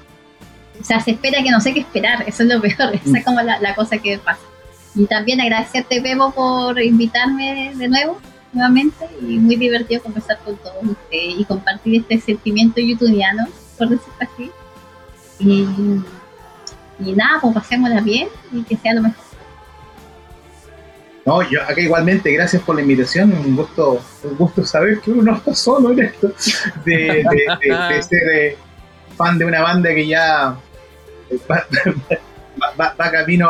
o sea, se espera que no sé qué esperar, eso es lo peor, esa es como la, la cosa que pasa. Y también agradecerte, Bebo, por invitarme de nuevo, nuevamente, y muy divertido conversar con todos ustedes y compartir este sentimiento youtubeiano, por decirlo así. Y, y nada, pues pasémosla bien y que sea lo mejor. No, yo acá igualmente, gracias por la invitación, un gusto, un gusto saber que uno no está solo en esto, de, de, ser eh, fan de una banda que ya va, camino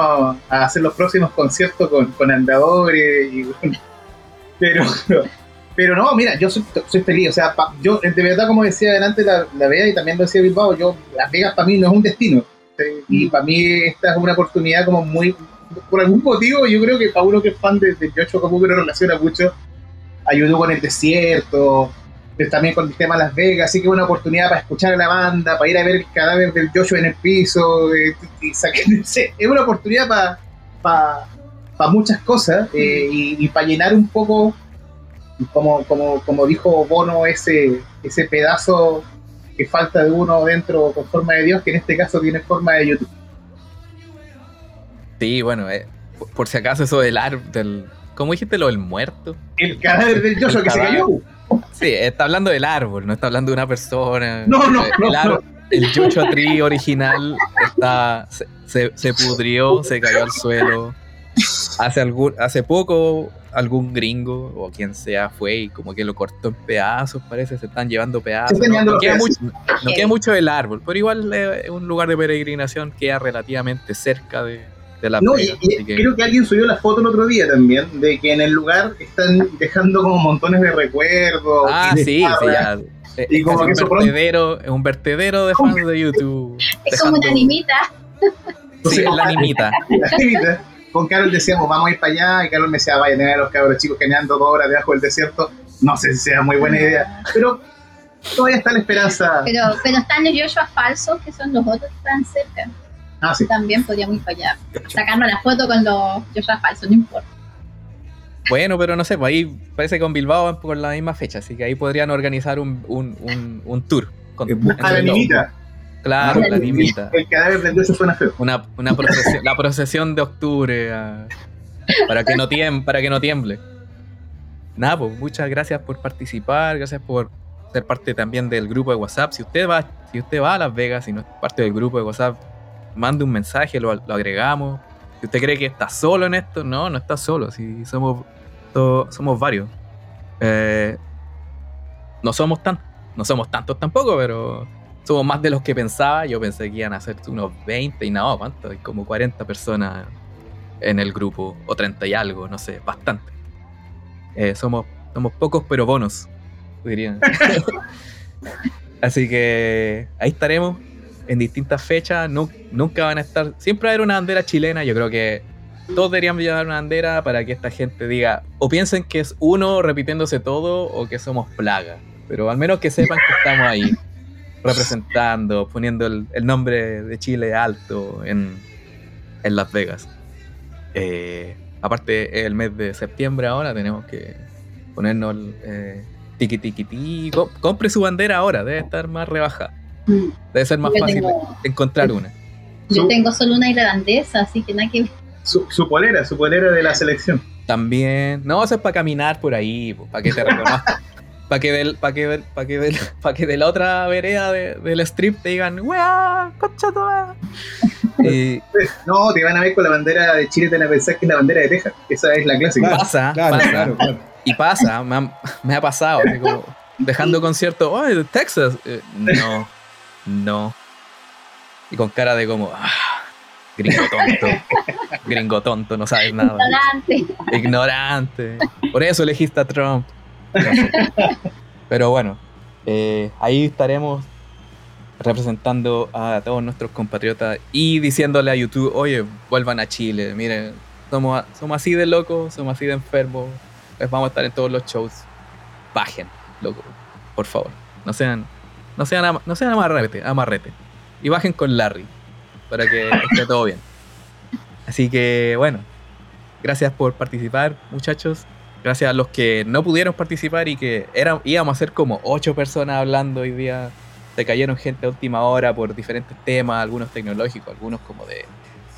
a hacer los próximos conciertos con, con andadores y pero pero no mira yo soy, feliz o sea yo de verdad como decía adelante la, la Vega y también lo decía Bilbao yo Las Vegas para mí no es un destino y mm. para mí esta es una oportunidad como muy por algún motivo yo creo que para uno que es fan de, de Yocho como que relaciona mucho ayudó con el desierto también con el tema de Las Vegas, así que una oportunidad para escuchar a la banda, para ir a ver el cadáver del Joshua en el piso, es una oportunidad para para muchas cosas eh, y, para llenar un poco, como, como, como dijo Bono, ese, ese pedazo que falta de uno dentro con forma de Dios, que en este caso tiene forma de YouTube. Sí, bueno, eh, por, si acaso eso del árbol, del, ¿cómo dijiste lo del muerto? El cadáver del Joshua que se cayó. Sí, está hablando del árbol, no está hablando de una persona. No, no, el, no, el Joshua Tree original está, se, se, pudrió, se cayó al suelo. Hace, algún, hace poco algún gringo o quien sea fue y como que lo cortó en pedazos, parece, se están llevando pedazos. No, queda, mucho, no queda mucho del árbol, pero igual es un lugar de peregrinación que queda relativamente cerca de, no, y, creo que alguien subió la foto el otro día también, de que en el lugar están dejando como montones de recuerdos. Ah, sí, sí, ya. Y como es, un vertedero, es un vertedero de fans de YouTube. Es como una animita. Sí, la animita. la animita. Con Carol decíamos, vamos a ir para allá, y Carol me decía, vaya a tener a los cabros chicos caminando dos horas debajo del desierto. No sé si sea muy buena idea, pero todavía está la esperanza. Pero, pero están los Joshua falsos, que son los otros que están cerca. Ah, También podríamos allá. Sacarnos la foto con los Joshua falsos, no importa. Bueno, pero no sé, pues ahí parece que con Bilbao van por la misma fecha, así que ahí podrían organizar un, un, un, un tour. Con, a la nimita. Claro, la nimita. El cadáver del dios suena feo. Una, una procesión, la procesión de octubre ah, para, que no tiemble, para que no tiemble. Nada, pues muchas gracias por participar, gracias por ser parte también del grupo de WhatsApp. Si usted va, si usted va a Las Vegas y no es parte del grupo de WhatsApp, mande un mensaje, lo, agregamos. Si usted cree que está solo en esto, no, no está solo. Si somos, somos varios. Eh, no somos tan, no somos tantos tampoco, pero somos más de los que pensaba. Yo pensé que iban a ser unos 20 y no, ¿cuánto? Hay como 40 personas en el grupo, o 30 y algo, no sé, bastante. Eh, somos, somos pocos pero bonos, dirían. Así que ahí estaremos en distintas fechas, nunca van a estar, siempre va a haber una bandera chilena, yo creo que todos deberían llevar una bandera para que esta gente diga, o piensen que es uno repitiéndose todo o que somos plaga, pero al menos que sepan que estamos ahí, representando, poniendo el, nombre de Chile alto en, Las Vegas. Eh, aparte, el mes de septiembre ahora tenemos que ponernos eh, tiki tiki tiki. Compre su bandera ahora, debe estar más rebajada. Mm. Debe ser más fácil encontrar una. Yo tengo solo una irlandesa, así que nada que Su, su, polera, su polera de la selección. También. No, eso es para caminar por ahí, para que te reconozcan. para que, del, para que, para que, del, para que de la otra vereda del strip te digan, ¡Wea! ¡Concha y, No, te van a ver con la bandera de Chile, te van a pensar que es la bandera de Texas. Esa es la clásica. Pasa, pasa. Y pasa, me ha, me ha pasado. como dejando concierto, ¡Oh, de Texas! Eh, no. No. Y con cara de como, ah, gringo tonto. gringo tonto, no sabes nada. Ignorante. Ignorante. Por eso elegiste a Trump. Pero bueno, eh, ahí estaremos representando a todos nuestros compatriotas y diciéndole a YouTube, oye, vuelvan a Chile, miren, somos, somos así de locos, somos así de enfermos, vamos a estar en todos los shows. Bajen, loco, por favor. No sean, no sean, no sean amarrete, amarrete. Y bajen con Larry para que esté todo bien. Así que bueno, gracias por participar, muchachos. Gracias a los que no pudieron participar y que eran, íbamos a ser como ocho personas hablando hoy día. Se cayeron gente a última hora por diferentes temas, algunos tecnológicos, algunos como de,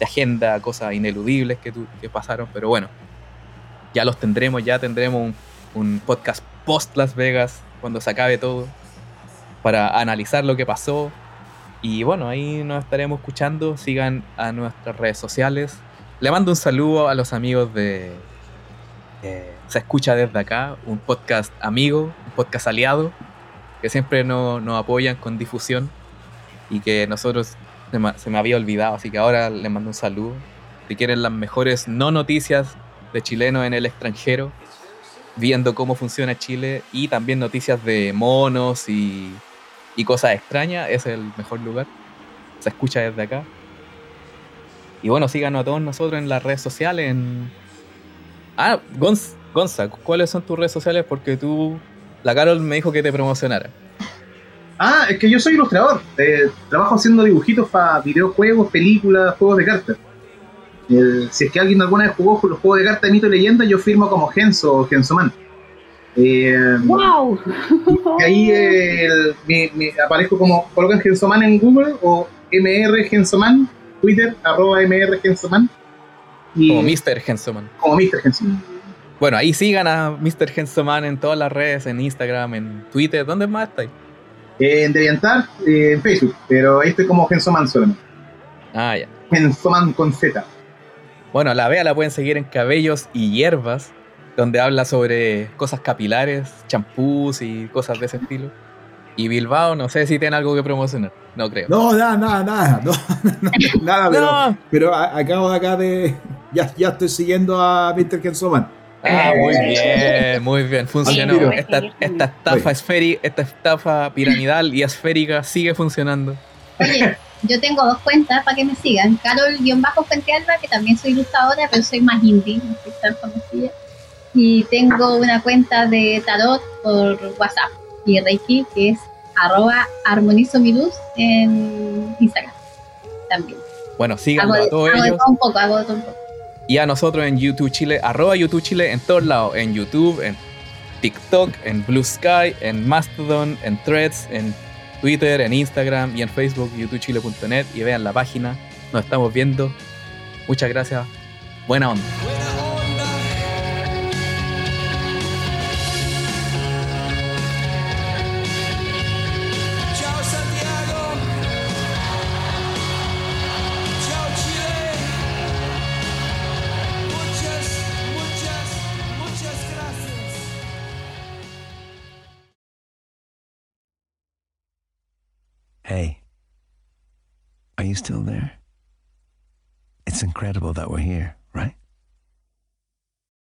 agenda, cosas ineludibles que, que pasaron, pero bueno, ya los tendremos, ya tendremos un podcast post Las Vegas cuando se acabe todo para analizar lo que pasó. Y bueno, ahí nos estaremos escuchando. Sigan a nuestras redes sociales. Le mando un saludo a los amigos de Se Escucha desde acá, un podcast amigo, un podcast aliado, que siempre nos, apoyan con difusión y que nosotros se me, había olvidado, así que ahora les mando un saludo. Si quieren las mejores no noticias de chilenos en el extranjero, viendo cómo funciona Chile y también noticias de monos y, y cosas extrañas, es el mejor lugar. Se escucha desde acá. Y bueno, síganos a todos nosotros en las redes sociales. Ah, Gonza, ¿cuáles son tus redes sociales? Porque tú, la Carol me dijo que te promocionara. Ah, es que yo soy ilustrador. Eh, trabajo haciendo dibujitos para videojuegos, películas, juegos de cartas. si es que alguien alguna vez jugó los juegos de cartas de mito y leyenda, yo firmo como Genso o Gensoman. Eh, ¡Wow! Y ahí aparezco como, colocan Gensoman en Google o MR Gensoman, Twitter, arroba MR Gensoman. como Mr. Gensoman. Como Mr. Gensoman. Bueno, ahí sigan a Mr. Gensoman en todas las redes, en Instagram, en Twitter, ¿dónde más estáis? en Deviantar, eh, en Facebook, pero ahí estoy como Gensoman solamente. Ah, ya. Gensoman con Z. Bueno, la vea la pueden seguir en Cabellos y Hierbas, donde habla sobre cosas capilares, champús y cosas de ese estilo. Y Bilbao, no sé si tiene algo que promocionar. No creo. No, nada, nada, nada. nada, pero, pero acabo de acá de. Ya, ya estoy siguiendo a Mr. Kensoman. Ah, muy bien, muy bien, funcionó. Esta, esta estafa esférica, esta estafa piramidal y esférica sigue funcionando. Oye, yo tengo dos cuentas para que me sigan. Carol-Fuentealba, que también soy ilustradora, pero soy más indie, no soy tan conocida y tengo una cuenta de tarot por WhatsApp y Reiki que es arroba armonizo mi luz en Instagram también. Bueno, síganlo a todos ellos. un poco, hago un poco. Y a nosotros en YouTube Chile, arroba YouTube Chile en todos lados, en YouTube, en TikTok, en Blue Sky, en Mastodon, en Threads, en Twitter, en Instagram y en Facebook, youtubechile.net y vean la página. Nos estamos viendo. Muchas gracias. Buena onda. Are you still there? It's incredible that we're here, right?